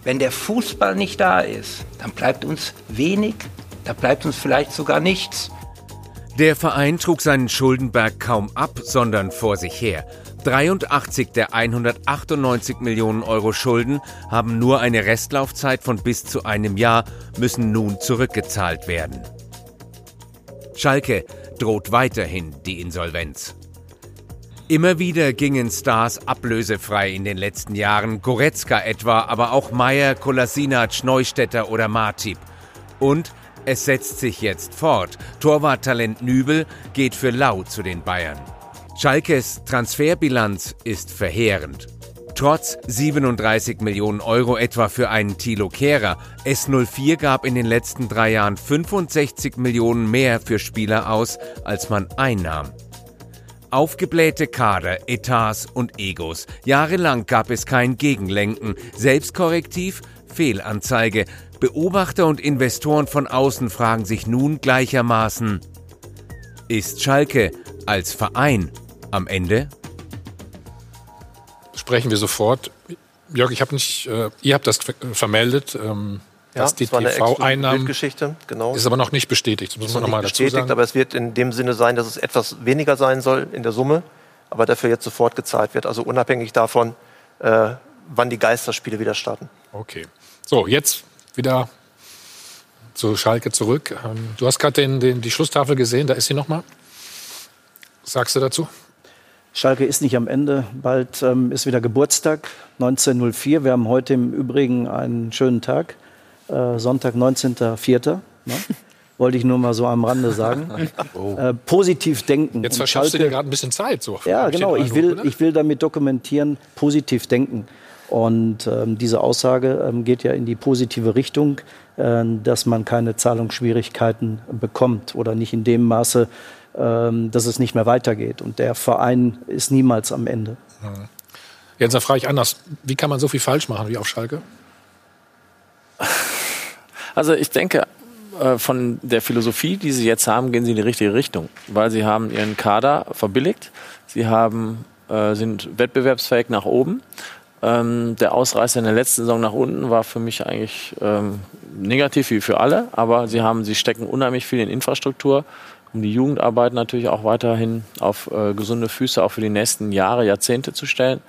wenn der Fußball nicht da ist, dann bleibt uns wenig, da bleibt uns vielleicht sogar nichts.
Der Verein trug seinen Schuldenberg kaum ab, sondern vor sich her. 83 der 198 Millionen Euro Schulden haben nur eine Restlaufzeit von bis zu einem Jahr, müssen nun zurückgezahlt werden. Schalke droht weiterhin die Insolvenz. Immer wieder gingen Stars ablösefrei in den letzten Jahren, Goretzka etwa, aber auch Meier, Kolasinac, Neustädter oder Martip. Und es setzt sich jetzt fort. Torwarttalent Nübel geht für Lau zu den Bayern. Schalkes Transferbilanz ist verheerend. Trotz 37 Millionen Euro etwa für einen Thilo Kehrer, S04 gab in den letzten drei Jahren 65 Millionen mehr für Spieler aus, als man einnahm. Aufgeblähte Kader, Etats und Egos. Jahrelang gab es kein Gegenlenken, Selbstkorrektiv, Fehlanzeige. Beobachter und Investoren von außen fragen sich nun gleichermaßen, ist Schalke als Verein am Ende?
Sprechen wir sofort. Jörg, ich habe nicht, äh, ihr habt das ver- vermeldet, ähm,
Ja,
dass die TV-Einnahmen
Geschichte, genau.
ist aber noch nicht bestätigt. Das muss man
noch
nochmal
nicht
dazu
bestätigt,
sagen.
aber es wird in dem Sinne sein, dass es etwas weniger sein soll in der Summe, aber dafür jetzt sofort gezahlt wird. Also unabhängig davon, äh, wann die Geisterspiele wieder starten.
Okay. So, jetzt wieder zu Schalke zurück. Ähm, du hast gerade den, den, die Schlusstafel gesehen, da ist sie nochmal. Was sagst du dazu?
Schalke ist nicht am Ende. Bald ähm, ist wieder Geburtstag, 1904. Wir haben heute im Übrigen einen schönen Tag, äh, Sonntag, 19.04. Ne? Wollte ich nur mal so am Rande sagen. äh, positiv denken.
Jetzt verschaffst du
Schalke-
dir gerade ein bisschen Zeit. So,
Ja, genau. Ich will,
oder?
ich will damit dokumentieren, positiv denken. Und ähm, diese Aussage ähm, geht ja in die positive Richtung, äh, dass man keine Zahlungsschwierigkeiten bekommt oder nicht in dem Maße, ähm, dass es nicht mehr weitergeht. Und der Verein ist niemals am Ende.
Jetzt frage ich anders. Wie kann man so viel falsch machen wie auf Schalke?
Also ich denke, äh, von der Philosophie, die sie jetzt haben, gehen sie in die richtige Richtung, weil sie haben ihren Kader verbilligt, sie haben, äh, sind wettbewerbsfähig nach oben. Ähm, der Ausreißer in der letzten Saison nach unten war für mich eigentlich ähm, negativ wie für alle, aber sie haben, sie stecken unheimlich viel in Infrastruktur, um die Jugendarbeit natürlich auch weiterhin auf äh, gesunde Füße auch für die nächsten Jahre, Jahrzehnte zu stellen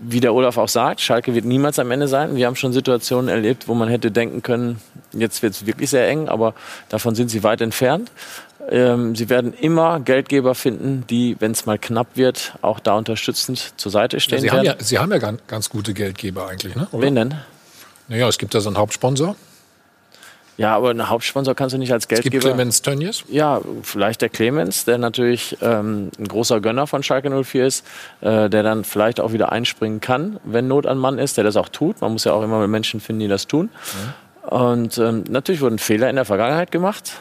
wie der Olaf auch sagt, Schalke wird niemals am Ende sein. Wir haben schon Situationen erlebt, wo man hätte denken können, jetzt wird es wirklich sehr eng, aber davon sind sie weit entfernt. Ähm, sie werden immer Geldgeber finden, die, wenn es mal knapp wird, auch da unterstützend zur Seite
Ja,
stehen
Sie, haben
werden.
ja, Sie haben ja ganz, ganz gute Geldgeber eigentlich, ne? oder?
Wen denn?
Naja, es gibt ja so einen Hauptsponsor.
Ja, aber einen Hauptsponsor kannst du nicht als
Es gibt
Geldgeber.
Clemens Tönnies.
Ja, vielleicht der Clemens, der natürlich ähm, ein großer Gönner von Schalke 04 ist, äh, der dann vielleicht auch wieder einspringen kann, wenn Not an Mann ist, der das auch tut. Man muss ja auch immer Menschen finden, die das tun. Und ähm, natürlich wurden Fehler in der Vergangenheit gemacht.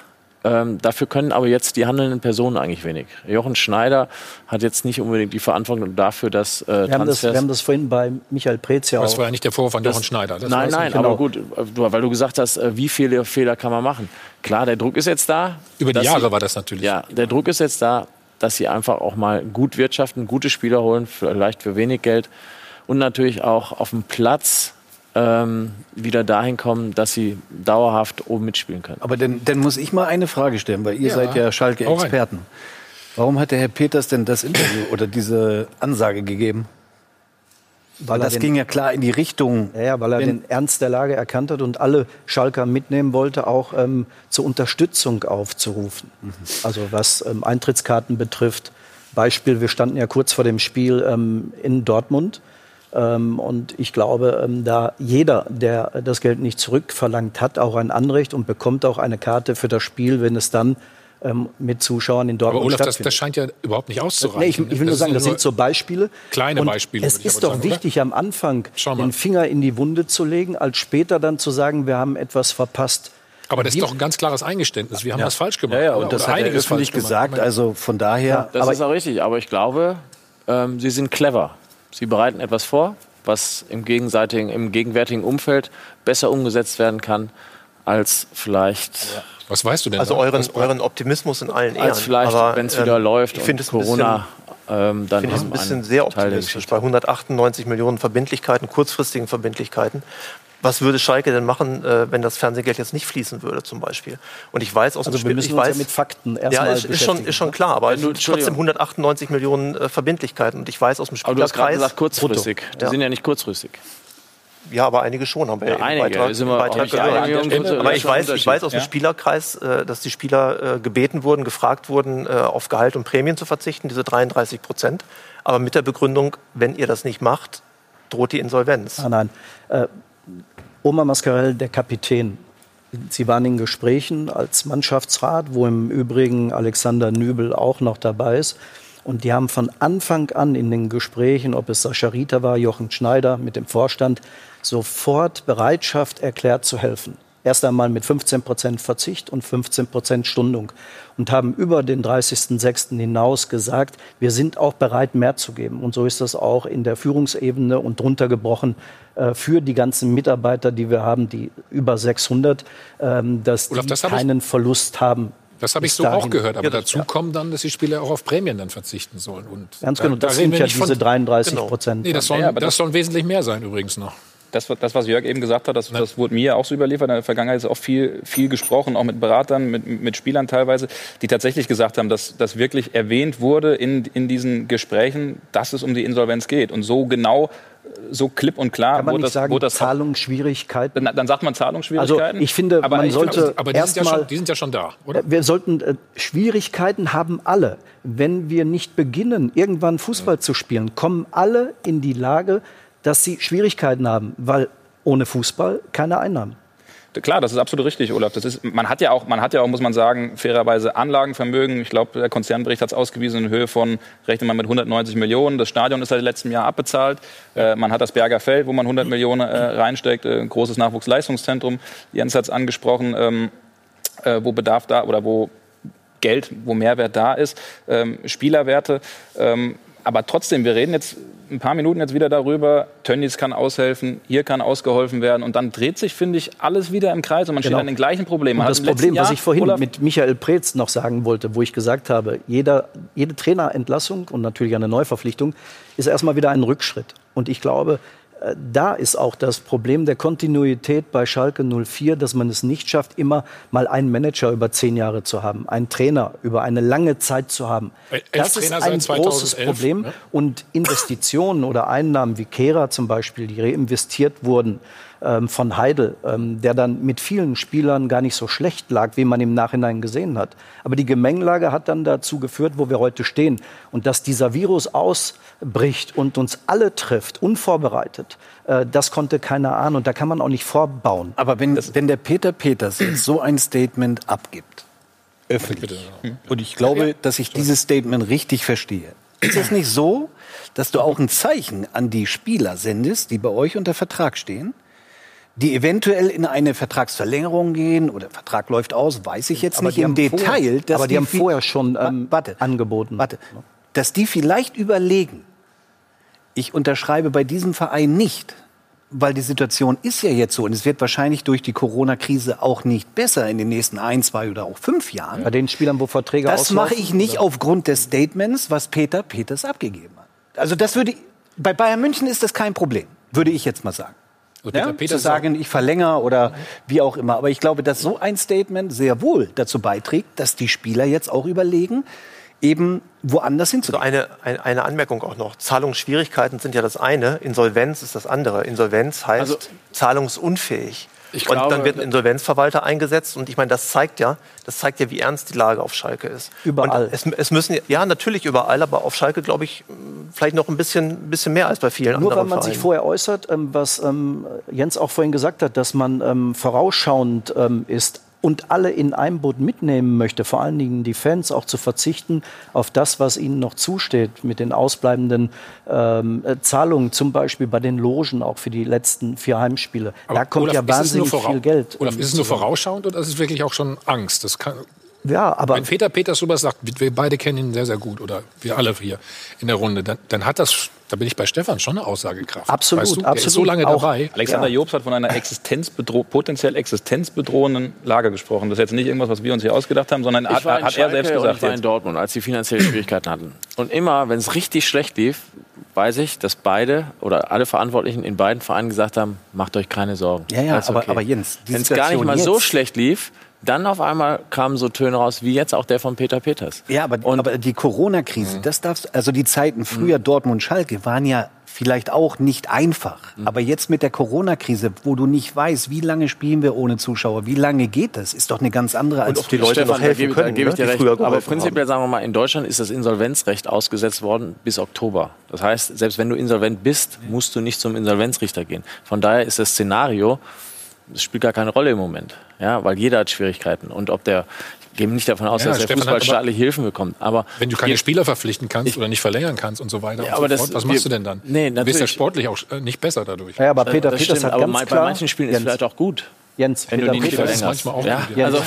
Ähm, dafür können aber jetzt die handelnden Personen eigentlich wenig. Jochen Schneider hat jetzt nicht unbedingt die Verantwortung dafür, dass äh,
Wir haben, das,
Transfers
wir haben das vorhin bei Michael Preetz ja auch.
das war ja nicht der Vorwurf an
Das-
Jochen Schneider. Das
nein, nein,
genau.
aber gut, weil du gesagt hast, äh, wie viele Fehler kann man machen? Klar, der Druck ist jetzt da.
Über die Jahre
sie-
war das natürlich.
Ja, der Druck ist jetzt da, dass sie einfach auch mal gut wirtschaften, gute Spieler holen, vielleicht für wenig Geld und natürlich auch auf dem Platz ähm, wieder dahin kommen, dass sie dauerhaft oben mitspielen können.
Aber dann, dann muss ich mal eine Frage stellen, weil ihr
Ja,
seid ja. Schalke-Experten. Warum hat der Herr Peters denn das Interview oder diese Ansage gegeben? Weil das ging ja klar in die Richtung.
Ja, ja weil er den Ernst der Lage erkannt hat und alle Schalker mitnehmen wollte, auch ähm, zur Unterstützung aufzurufen. Mhm. Also was ähm, Eintrittskarten betrifft. Beispiel, wir standen ja kurz vor dem Spiel ähm, in Dortmund. Ähm, und ich glaube, ähm, da jeder, der das Geld nicht zurückverlangt hat, auch ein Anrecht und bekommt auch eine Karte für das Spiel, wenn es dann ähm, mit Zuschauern in Dortmund
Aber Olaf, das,
stattfindet.
das scheint ja überhaupt nicht auszureichen.
Nee, ich, ich will nur sagen, das sind so Beispiele.
Kleine
Und
Beispiele.
Es ist
aber
doch
sagen,
wichtig, am Anfang den Finger in die Wunde zu legen, als später dann zu sagen, wir haben etwas verpasst.
Aber das ist doch ein ganz klares Eingeständnis. Wir haben
Ja.
was falsch gemacht.
Ja, ja,
oder?
und das
Oder
hat er
einiges
öffentlich
falsch
gesagt. Also von daher.
Das ist auch richtig, aber ich glaube, ähm, sie sind clever. Sie bereiten etwas vor, was im gegenseitigen, im gegenwärtigen Umfeld besser umgesetzt werden kann, als vielleicht.
Was weißt du denn?
Also
da?
euren, euren Optimismus in allen Ehren.
Als vielleicht, wenn es wieder
ähm,
läuft
ich
und
finde es ein
Corona ähm, dann
finde ich ein bisschen sehr optimistisch bei 198 Millionen Verbindlichkeiten, kurzfristigen Verbindlichkeiten. Was würde Schalke denn machen, äh, wenn das Fernsehgeld jetzt nicht fließen würde, zum Beispiel? Und ich weiß aus
Also
dem
wir
Spiel,
müssen
ich
uns ja
weiß,
mit Fakten
ja,
erstmal
ist, ist, schon, ist schon
ne?
klar, aber
du-
sind trotzdem
Entschuldigung.
198 Millionen äh, Verbindlichkeiten. Und ich weiß aus dem
Aber du hast gerade
Spielerkreis...
gesagt kurzfristig. Die
Ja.
sind ja nicht kurzfristig.
Ja, aber einige schon haben wir
Ja,
ja,
einige.
Beitrag,
Sind wir auch
Beitrag
nicht
gehört. aber ich weiß, ich weiß aus dem
Unterschied.
Spielerkreis, äh, dass die Spieler äh, gebeten wurden, gefragt wurden, äh, auf Gehalt und Prämien zu verzichten, diese 33 Prozent. Aber mit der Begründung, wenn ihr das nicht macht, droht die Insolvenz.
Ah, nein. Äh, Oma Mascarell, der Kapitän. Sie waren in Gesprächen als Mannschaftsrat, wo im Übrigen Alexander Nübel auch noch dabei ist. Und die haben von Anfang an in den Gesprächen, ob es Sascha Rieter war, Jochen Schneider mit dem Vorstand, sofort Bereitschaft erklärt zu helfen. Erst einmal mit 15 Prozent Verzicht und 15 Prozent Stundung. Und haben über den 30.06. hinaus gesagt, wir sind auch bereit, mehr zu geben. Und so ist das auch in der Führungsebene und drunter gebrochen äh, für die ganzen Mitarbeiter, die wir haben, die über 600, ähm, dass die
Olaf, das hab ich-
keinen Verlust haben.
Das habe ich so auch
dahin.
gehört. Aber
Ja,
dazu kommt dann, dass die Spieler auch auf Prämien dann verzichten sollen. Und
Ganz
da-
genau,
da
das
reden
sind ja diese 33 Prozent.
Nee, das sollen,
Ja, aber
das
das-
sollen wesentlich mehr sein übrigens noch.
Das, das, was Jörg eben gesagt hat, das, das wurde mir auch so überliefert. In der Vergangenheit ist auch viel, viel gesprochen, auch mit Beratern, mit, mit Spielern teilweise, die tatsächlich gesagt haben, dass das wirklich erwähnt wurde in, in diesen Gesprächen, dass es um die Insolvenz geht. Und so genau, so klipp und klar
Kann man
wurde
nicht
das,
sagen,
das
Zahlungsschwierigkeiten?
dann, dann sagt man Zahlungsschwierigkeiten.
Also ich finde,
aber
man
ich
sollte
finde-
Aber die sind, ja
erstmal
schon, die sind ja schon da, oder?
Wir sollten äh, Schwierigkeiten haben alle. Wenn wir nicht beginnen, irgendwann Fußball zu spielen, kommen alle in die Lage, dass sie Schwierigkeiten haben, weil ohne Fußball keine Einnahmen.
Klar, das ist absolut richtig, Olaf. Das ist, man hat ja auch, man hat ja auch, muss man sagen, fairerweise Anlagenvermögen. Ich glaube, der Konzernbericht hat es ausgewiesen in Höhe von, rechnet man mit 190 Millionen. Das Stadion ist seit letztem Jahr abbezahlt. Äh, man hat das Berger Feld, wo man 100 Millionen äh, reinsteckt, äh, ein großes Nachwuchsleistungszentrum. Jens hat es angesprochen, ähm, äh, wo Bedarf da oder wo Geld, wo Mehrwert da ist, ähm, Spielerwerte. Ähm, aber trotzdem, wir reden jetzt ein paar Minuten jetzt wieder darüber, Tönnies kann aushelfen, hier kann ausgeholfen werden und dann dreht sich, finde ich, alles wieder im Kreis und man steht
Genau.
an den gleichen Problemen.
Und das Problem, was
Jahr,
ich vorhin mit Michael Preetz noch sagen wollte, wo ich gesagt habe, jeder, jede Trainerentlassung und natürlich eine Neuverpflichtung ist erstmal wieder ein Rückschritt. Und ich glaube, da ist auch das Problem der Kontinuität bei Schalke 04, dass man es nicht schafft, immer mal einen Manager über zehn Jahre zu haben, einen Trainer über eine lange Zeit zu haben.
Elf
Das ist
Trainer
ein
seit
großes
2011,
Problem.
ne?
Und Investitionen oder Einnahmen wie Kehra zum Beispiel, die reinvestiert wurden ähm, von Heidel, ähm, der dann mit vielen Spielern gar nicht so schlecht lag, wie man im Nachhinein gesehen hat. Aber die Gemengelage hat dann dazu geführt, wo wir heute stehen. Und dass dieser Virus ausbricht und uns alle trifft, unvorbereitet, äh, das konnte keiner ahnen. Und da kann man auch nicht vorbauen.
Aber wenn, wenn der Peter Peters jetzt so ein Statement abgibt, öffentlich, und ich glaube, dass ich dieses Statement richtig verstehe, ist es nicht so, dass du auch ein Zeichen an die Spieler sendest, die bei euch unter Vertrag stehen, die eventuell in eine Vertragsverlängerung gehen oder Vertrag läuft aus, weiß ich jetzt
Aber
nicht
die
im
haben
Detail.
vorher- aber die haben
vi-
vorher schon ähm,
warte,
angeboten.
Warte, dass die vielleicht überlegen, ich unterschreibe bei diesem Verein nicht, weil die Situation ist ja jetzt so und es wird wahrscheinlich durch die Corona-Krise auch nicht besser in den nächsten ein, zwei oder auch fünf Jahren.
Bei den Spielern, wo Verträge
Das mache ich nicht
oder?
aufgrund des Statements, was Peter Peters abgegeben hat. Also das würde bei Bayern München ist das kein Problem, würde ich jetzt mal sagen.
Also Peter
Ja, zu sagen, ich verlängere oder wie auch immer. Aber ich glaube, dass so ein Statement sehr wohl dazu beiträgt, dass die Spieler jetzt auch überlegen,
eben woanders
Also
hinzugehen.
eine, eine, eine Anmerkung auch noch. Zahlungsschwierigkeiten sind ja das eine, Insolvenz ist das andere. Insolvenz heißt
Also-
zahlungsunfähig.
Ich
und
glaube-
dann wird ein Insolvenzverwalter eingesetzt und ich meine, das zeigt ja, das zeigt ja, wie ernst die Lage auf Schalke ist.
Überall.
Und es, es müssen ja natürlich überall, aber auf Schalke glaube ich vielleicht noch ein bisschen, bisschen mehr als bei vielen
Nur weil
anderen
man sich
Vereinen.
vorher äußert, ähm, was ähm, Jens auch vorhin gesagt hat, dass man ähm, vorausschauend ist und alle in einem Boot mitnehmen möchte, vor allen Dingen die Fans auch zu verzichten auf das, was ihnen noch zusteht mit den ausbleibenden ähm, äh, Zahlungen, zum Beispiel bei den Logen auch für die letzten vier Heimspiele. da kommt
Olaf,
ja wahnsinnig viel Geld.
Olaf, ist es nur vorausschauend oder ist es wirklich auch schon Angst? Das kann,
Ja, aber
Wenn Peter Peters sowas sagt, wir beide kennen ihn sehr, sehr gut oder wir alle hier in der Runde, dann, dann hat das, da bin ich bei Stefan, schon eine Aussagekraft.
Absolut,
weißt du? Der ist
absolut.
so lange
Auch-
dabei.
Alexander
Ja.
Jobs hat von einer existenzbedro potenziell existenzbedrohenden Lage gesprochen. Das ist jetzt nicht irgendwas, was wir uns hier ausgedacht haben, sondern hat,
in
hat er selbst gesagt.
ich war in
jetzt.
Dortmund, als die finanzielle Schwierigkeiten hatten. Und immer, wenn es richtig schlecht lief, weiß ich, dass beide oder alle Verantwortlichen in beiden Vereinen gesagt haben, macht euch keine Sorgen.
Ja, ja, aber-
okay.
aber Jens,
wenn es gar nicht mal so
jetzt-
schlecht lief, dann auf einmal kamen so Töne raus, wie jetzt auch der von Peter Peters.
Ja, aber, aber die Corona-Krise, das darfst, also die Zeiten früher Dortmund Schalke waren ja vielleicht auch nicht einfach. Aber jetzt mit der Corona-Krise, wo du nicht weißt, wie lange spielen wir ohne Zuschauer, wie lange geht das, ist doch eine ganz andere als
ob die Leute noch
da
helfen
gebe,
können,
gebe ich dir recht. Aber prinzipiell sagen wir mal, in Deutschland ist das Insolvenzrecht ausgesetzt worden bis Oktober. Das heißt, selbst wenn du insolvent bist, musst du nicht zum Insolvenzrichter gehen. Von daher ist das Szenario, das spielt gar keine Rolle im Moment. Ja, weil jeder hat Schwierigkeiten. Und ob der, ich gehe nicht davon aus,
Ja,
dass der
Stefan
Fußball staatliche Hilfen bekommt. Aber
Wenn du keine
wir-
Spieler verpflichten kannst oder nicht verlängern kannst und so weiter,
Ja,
und
aber
so
das-
fort, was
wir-
machst du denn dann?
Nee,
du bist ja
natürlich.
sportlich auch äh, nicht besser dadurch.
Ja, aber Peter
das
Peters
stimmt,
hat
aber
ganz
bei
klar,
manchen Spielen ist
Jens,
es vielleicht auch gut.
Jens,
Wenn du
Peter
die nicht
Peters-
ist manchmal auch
Ja,
gut, ja.
also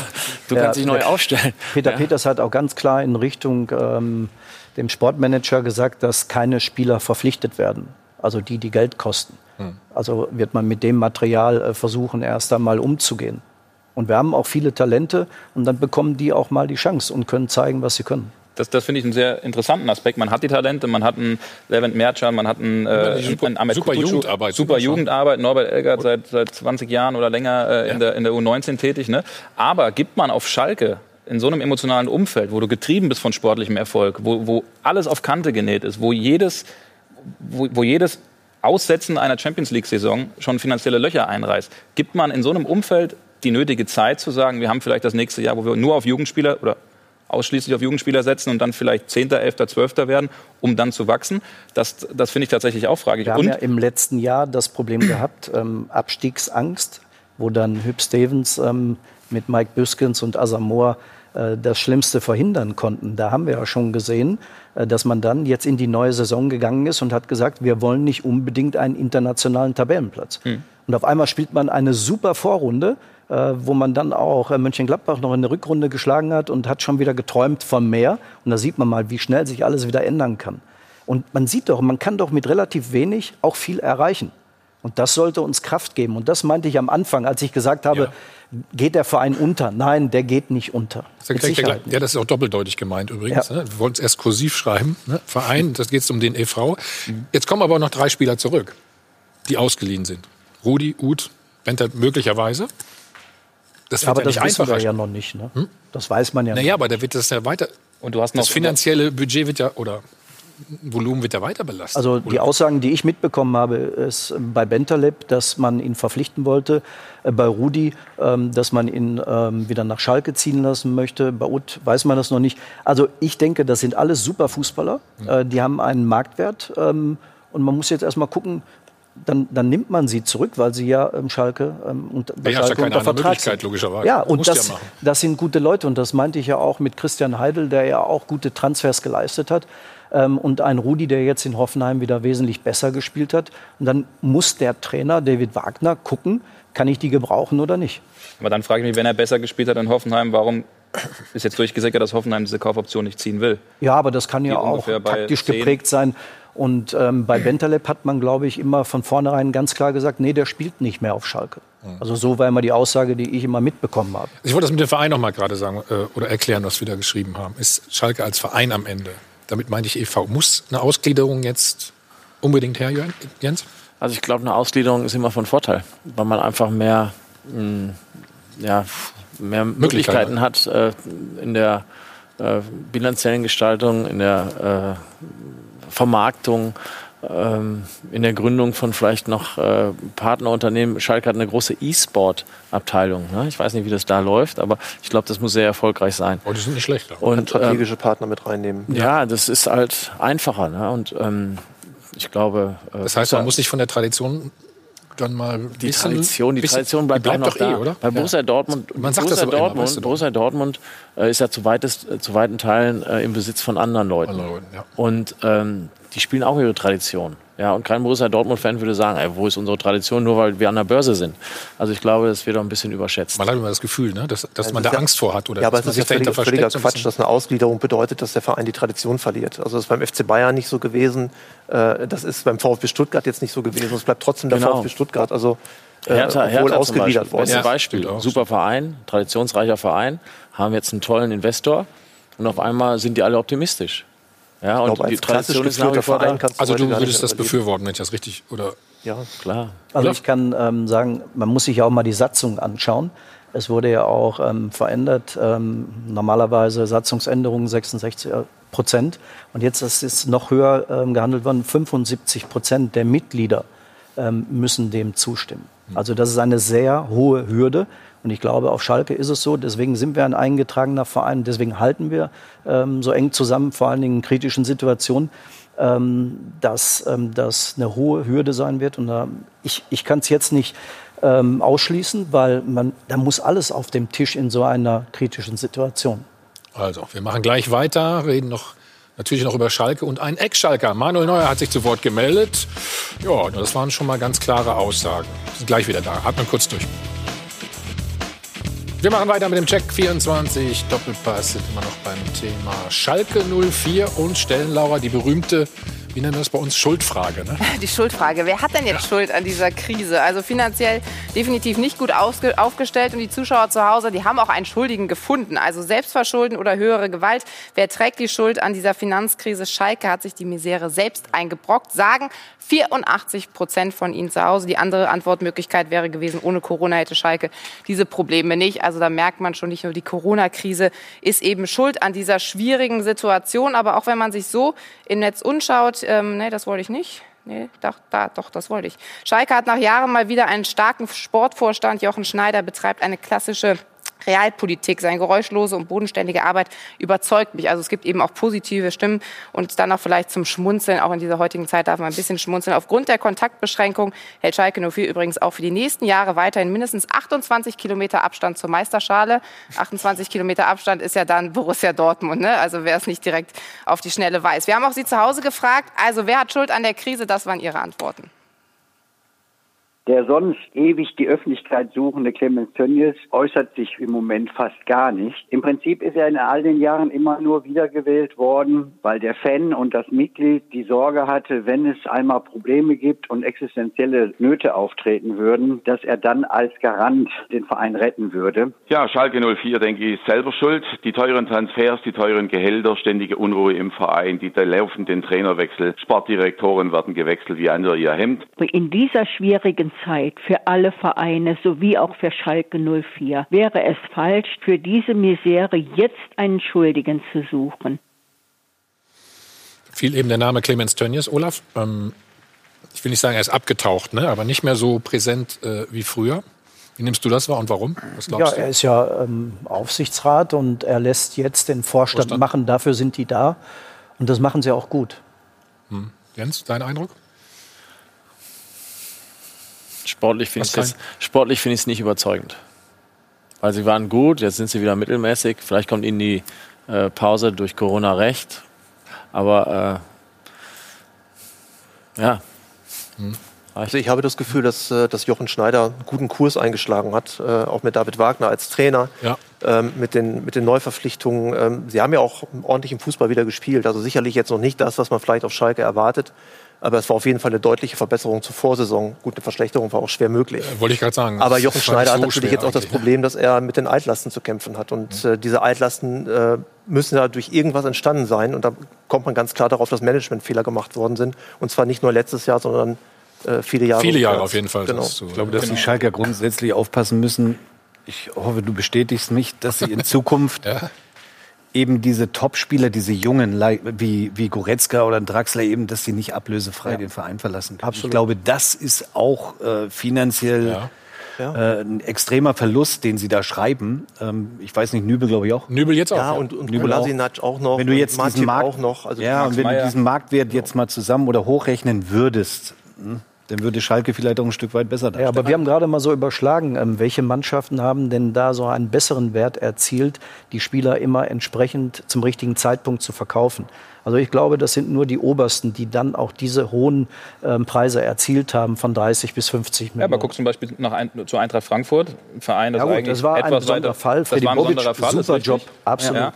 du
Ja,
kannst dich neu aufstellen.
Peter
ja.
Peters hat auch ganz klar in Richtung ähm, dem Sportmanager gesagt, dass keine Spieler verpflichtet werden. Also die, die Geld kosten. Also wird man mit dem Material äh, versuchen, erst einmal umzugehen. Und wir haben auch viele Talente und dann bekommen die auch mal die Chance und können zeigen, was sie können.
Das, das finde ich einen sehr interessanten Aspekt. Man hat die Talente, man hat einen Levent Mercan, man hat einen, äh,
super-
einen Ahmed
super
Kutucu.
Jugendarbeit,
Super. Jugendarbeit. Norbert Elgert seit, seit 20 Jahren oder länger äh, in, der, in der U19 tätig. Ne? Aber gibt man auf Schalke in so einem emotionalen Umfeld, wo du getrieben bist von sportlichem Erfolg, wo, wo alles auf Kante genäht ist, wo jedes, wo, wo jedes Aussetzen einer Champions League-Saison schon finanzielle Löcher einreißt, gibt man in so einem Umfeld die nötige Zeit zu sagen, wir haben vielleicht das nächste Jahr, wo wir nur auf Jugendspieler oder ausschließlich auf Jugendspieler setzen und dann vielleicht 10., 11., 12. werden, um dann zu wachsen. Das, das finde ich tatsächlich auch fraglich.
Wir haben
Und
ja im letzten Jahr das Problem gehabt, ähm, Abstiegsangst, wo dann Hüb Stevens ähm, mit Mike Büskens und Asamoah das Schlimmste verhindern konnten. Da haben wir ja schon gesehen, äh, dass man dann jetzt in die neue Saison gegangen ist und hat gesagt, wir wollen nicht unbedingt einen internationalen Tabellenplatz. Und auf einmal spielt man eine super Vorrunde, äh, wo man dann auch äh, Mönchengladbach noch in der Rückrunde geschlagen hat und hat schon wieder geträumt von mehr. Und da sieht man mal, wie schnell sich alles wieder ändern kann. Und man sieht doch, man kann doch mit relativ wenig auch viel erreichen. Und das sollte uns Kraft geben. Und das meinte ich am Anfang, als ich gesagt habe, geht der Verein unter? Nein, der geht nicht unter.
Das ist ja, gleich-
Sicherheit
ja, das ist auch doppeldeutig gemeint übrigens.
Ja.
Ne? Wir wollten es erst kursiv schreiben. Ne? Verein, das geht um den e.V. Jetzt kommen aber noch drei Spieler zurück, die ausgeliehen sind. Rudi, Uth, Benter möglicherweise. Das wird
Aber
ja
das
nicht
wissen
einfacher.
wir ja noch nicht. Ne? Das weiß man ja
Naja, aber da wird das ja weiter.
Und du hast
das
noch-
finanzielle Budget wird ja, oder Volumen wird ja weiter belastet.
Also die Aussagen, die ich mitbekommen habe, ist äh, bei Bentaleb, dass man ihn verpflichten wollte, äh, bei Rudi, ähm, dass man ihn ähm, wieder nach Schalke ziehen lassen möchte, bei Uth weiß man das noch nicht. Also ich denke, das sind alles super Fußballer, äh, die haben einen Marktwert ähm, und man muss jetzt erstmal gucken, dann, dann nimmt man sie zurück, weil sie ja ähm, Schalke ähm, und
Ja, hast ja
Schalke
keine
unter
andere
Vertrag
Möglichkeit,
sind.
logischerweise.
Ja, und
ja
das,
machen.
das sind gute Leute und das meinte ich ja auch mit Christian Heidel, der ja auch gute Transfers geleistet hat. Ähm, und ein Rudi, der jetzt in Hoffenheim wieder wesentlich besser gespielt hat. Und dann muss der Trainer David Wagner gucken, kann ich die gebrauchen oder nicht.
Aber dann frage ich mich, wenn er besser gespielt hat in Hoffenheim, warum ist jetzt durchgesickert, dass Hoffenheim diese Kaufoption nicht ziehen will?
Ja, aber das kann ja auch taktisch
10.
geprägt sein. Und ähm, bei Bentaleb hat man, glaube ich, immer von vornherein ganz klar gesagt, nee, der spielt nicht mehr auf Schalke. Also so war immer die Aussage, die ich immer mitbekommen habe.
Ich wollte das mit dem Verein noch mal gerade sagen äh, oder erklären, was wir da geschrieben haben. Ist Schalke als Verein am Ende? Damit meinte ich e.V. Muss eine Ausgliederung jetzt unbedingt her, Jens?
Also ich glaube, eine Ausgliederung ist immer von Vorteil, weil man einfach mehr, mh, ja, mehr Möglichkeiten hat, äh, in der äh, bilanziellen Gestaltung, in der äh, Vermarktung, ähm, in der Gründung von vielleicht noch äh, Partnerunternehmen. Schalke hat eine große E-Sport-Abteilung. Ne? Ich weiß nicht, wie das da läuft, aber ich glaube, das muss sehr erfolgreich sein.
Oh, die sind nicht schlecht.
Und
Und,
strategische Partner mit reinnehmen.
Ja, das ist halt einfacher. Ne? Und ähm, ich glaube. äh,
Das heißt, man muss sich von der Tradition dann mal
die
bisschen,
Tradition, die
bisschen-
Tradition bleibt,
die bleibt
auch
doch
noch
eh,
da.
oder?
Bei Borussia Dortmund,
Man sagt das
Borussia
immer,
Dortmund,
weißt du.
Borussia Dortmund äh, ist ja zu, weitest, äh, zu weiten Teilen äh, im Besitz von anderen Leuten.
Andere Leute, ja.
Und ähm, die spielen auch ihre Tradition. Ja, und kein Borussia Dortmund-Fan würde sagen, ey, wo ist unsere Tradition, nur weil wir an der Börse sind. Also ich glaube, das wird auch ein bisschen überschätzt.
Man hat immer das Gefühl, ne, dass, dass man
das
da
ja-
Angst vor hat oder
ja, aber
dass
es
man
ist ja
dahinter
völliger, Quatsch, dass eine Ausgliederung bedeutet, dass der Verein die Tradition verliert. Also das ist beim FC Bayern nicht so gewesen, äh, das ist beim VfB Stuttgart jetzt nicht so gewesen. Es bleibt trotzdem der
Genau.
VfB Stuttgart, also äh,
Hertha,
obwohl
Hertha zum
ausgegliedert
Beispiel,
worden ist.
Beispiel. Super Verein, traditionsreicher Verein, haben jetzt einen tollen Investor und auf einmal sind die alle optimistisch. Ja, und
glaube,
die
als klassisch
Tradition ist nach wie vor
Verein
da.
kannst du
Also du würdest das
überleben.
befürworten, wenn ich das richtig oder
Ja.
Klar.
Also ich kann ähm, sagen, man muss sich ja auch mal die Satzung anschauen. Es wurde ja auch ähm, verändert. Ähm, normalerweise Satzungsänderungen 66 Prozent. Und jetzt ist es noch höher ähm, gehandelt worden. 75 Prozent der Mitglieder ähm, müssen dem zustimmen. Also das ist eine sehr hohe Hürde. Und ich glaube, auf Schalke ist es so. Deswegen sind wir ein eingetragener Verein. Deswegen halten wir ähm, so eng zusammen, vor allen Dingen in kritischen Situationen, ähm, dass ähm, das eine hohe Hürde sein wird. Und da, ich, ich kann es jetzt nicht ähm, ausschließen, weil man, da muss alles auf dem Tisch in so einer kritischen Situation.
Also, wir machen gleich weiter, reden noch natürlich noch über Schalke und einen Ex-Schalker. Manuel Neuer hat sich zu Wort gemeldet. Ja, das waren schon mal ganz klare Aussagen. Sind gleich wieder da. Atmen kurz durch. Wir machen weiter mit dem Check 24 Doppelpass. Sind immer noch beim Thema Schalke 04 und stellen Laura die berühmte, wie nennen wir das bei uns, Schuldfrage. Ne?
Die Schuldfrage. Wer hat denn jetzt Schuld an dieser Krise? Also finanziell definitiv nicht gut aufgestellt und die Zuschauer zu Hause, die haben auch einen Schuldigen gefunden. Also Selbstverschulden oder höhere Gewalt. Wer trägt die Schuld an dieser Finanzkrise? Schalke hat sich die Misere selbst eingebrockt, sagen 84 Prozent von ihnen zu Hause. Die andere Antwortmöglichkeit wäre gewesen, ohne Corona hätte Schalke diese Probleme nicht. Also da merkt man schon, nicht nur die Corona-Krise ist eben schuld an dieser schwierigen Situation. Aber auch wenn man sich so im Netz ähm, nee, das wollte ich nicht. Nee, doch, da, doch, das wollte ich. Schalke hat nach Jahren mal wieder einen starken Sportvorstand. Jochen Schneider betreibt eine klassische Realpolitik. Seine geräuschlose und bodenständige Arbeit überzeugt mich. Also es gibt eben auch positive Stimmen und dann auch vielleicht zum Schmunzeln. Auch in dieser heutigen Zeit darf man ein bisschen schmunzeln. Aufgrund der Kontaktbeschränkung hält Schalke 04 übrigens auch für die nächsten Jahre weiterhin mindestens 28 Kilometer Abstand zur Meisterschale. 28 Kilometer Abstand ist ja dann Borussia Dortmund, ne? Also wer es nicht direkt auf die Schnelle weiß. Wir haben auch Sie zu Hause gefragt. Also wer hat Schuld an der Krise? Das waren Ihre Antworten.
Der sonst ewig die Öffentlichkeit suchende Clemens Tönnies äußert sich im Moment fast gar nicht. Im Prinzip ist er in all den Jahren immer nur wiedergewählt worden, weil der Fan und das Mitglied die Sorge hatte, wenn es einmal Probleme gibt und existenzielle Nöte auftreten würden, dass er dann als Garant den Verein retten würde.
Ja, Schalke 04, denke ich, ist selber schuld. Die teuren Transfers, die teuren Gehälter, ständige Unruhe im Verein, die laufenden Trainerwechsel, Sportdirektoren werden gewechselt wie andere ihr Hemd.
In dieser schwierigen Zeit für alle Vereine sowie auch für Schalke 04 wäre es falsch, für diese Misere jetzt einen Schuldigen zu suchen.
Fiel eben der Name Clemens Tönnies. Olaf, ähm, ich will nicht sagen, er ist abgetaucht, ne? aber nicht mehr so präsent äh, wie früher. Wie nimmst du das wahr und warum? Was
Ja, er ist ja ähm, Aufsichtsrat und er lässt jetzt den Vorstand,
Vorstand.
machen. Dafür sind die da. Und das machen sie auch gut.
Hm. Jens, dein Eindruck?
Sportlich finde ich es sportlich finde ich es nicht überzeugend. Weil sie waren gut, jetzt sind sie wieder mittelmäßig. Vielleicht kommt ihnen die äh, Pause durch Corona recht. Aber äh, ja.
Also ich habe das Gefühl, dass, äh, dass Jochen Schneider einen guten Kurs eingeschlagen hat, äh, auch mit David Wagner als Trainer,
Ja.
ähm, mit, den, mit den Neuverpflichtungen. Ähm, sie haben ja auch ordentlich im Fußball wieder gespielt. Also sicherlich jetzt noch nicht das, was man vielleicht auf Schalke erwartet. Aber es war auf jeden Fall eine deutliche Verbesserung zur Vorsaison. Gut, eine Verschlechterung war auch schwer möglich.
Wollte ich gerade sagen.
Aber Jochen
war
Schneider
nicht
hat
so
natürlich jetzt auch das? Problem, dass er mit den Altlasten zu kämpfen hat. Und äh, diese Altlasten äh, müssen ja durch irgendwas entstanden sein. Und da kommt man ganz klar darauf, dass Managementfehler gemacht worden sind. Und zwar nicht nur letztes Jahr, sondern äh, viele Jahre.
Viele Jahre auf jeden Fall.
Genau.
du.
Ich glaube, dass die Schalker grundsätzlich aufpassen müssen. Ich hoffe, du bestätigst mich, dass sie in Zukunft eben diese Topspieler, diese Jungen, wie, wie Goretzka oder Draxler eben, dass sie nicht ablösefrei
Ja.
den Verein verlassen können.
Absolut.
Ich glaube, das ist auch äh, finanziell
Ja.
Äh, ein extremer Verlust, den sie da schreiben. Ähm, ich weiß nicht, Nübel glaube ich auch.
Nübel jetzt
Ja, und, und
Nübel auch.
Auch noch.
Wenn du jetzt diesen Markt
auch noch. Also
ja, und wenn du diesen Marktwert jetzt mal zusammen oder hochrechnen würdest, hm, dann würde Schalke vielleicht auch ein Stück weit besser
Ja,
dastehen.
aber wir haben gerade mal so überschlagen, ähm, welche Mannschaften haben denn da so einen besseren Wert erzielt, die Spieler immer entsprechend zum richtigen Zeitpunkt zu verkaufen. Also ich glaube, das sind nur die Obersten, die dann auch diese hohen ähm, Preise erzielt haben von 30 bis 50
Ja,
Millionen.
aber guck zum Beispiel nach ein, zu Eintracht Frankfurt, ein Verein, das
Ja gut,
eigentlich
das war ein
etwas
besonderer
weiter,
Fall.
Das
Freddy
war ein besonderer Fall,
super. Job, absolut.
Ja.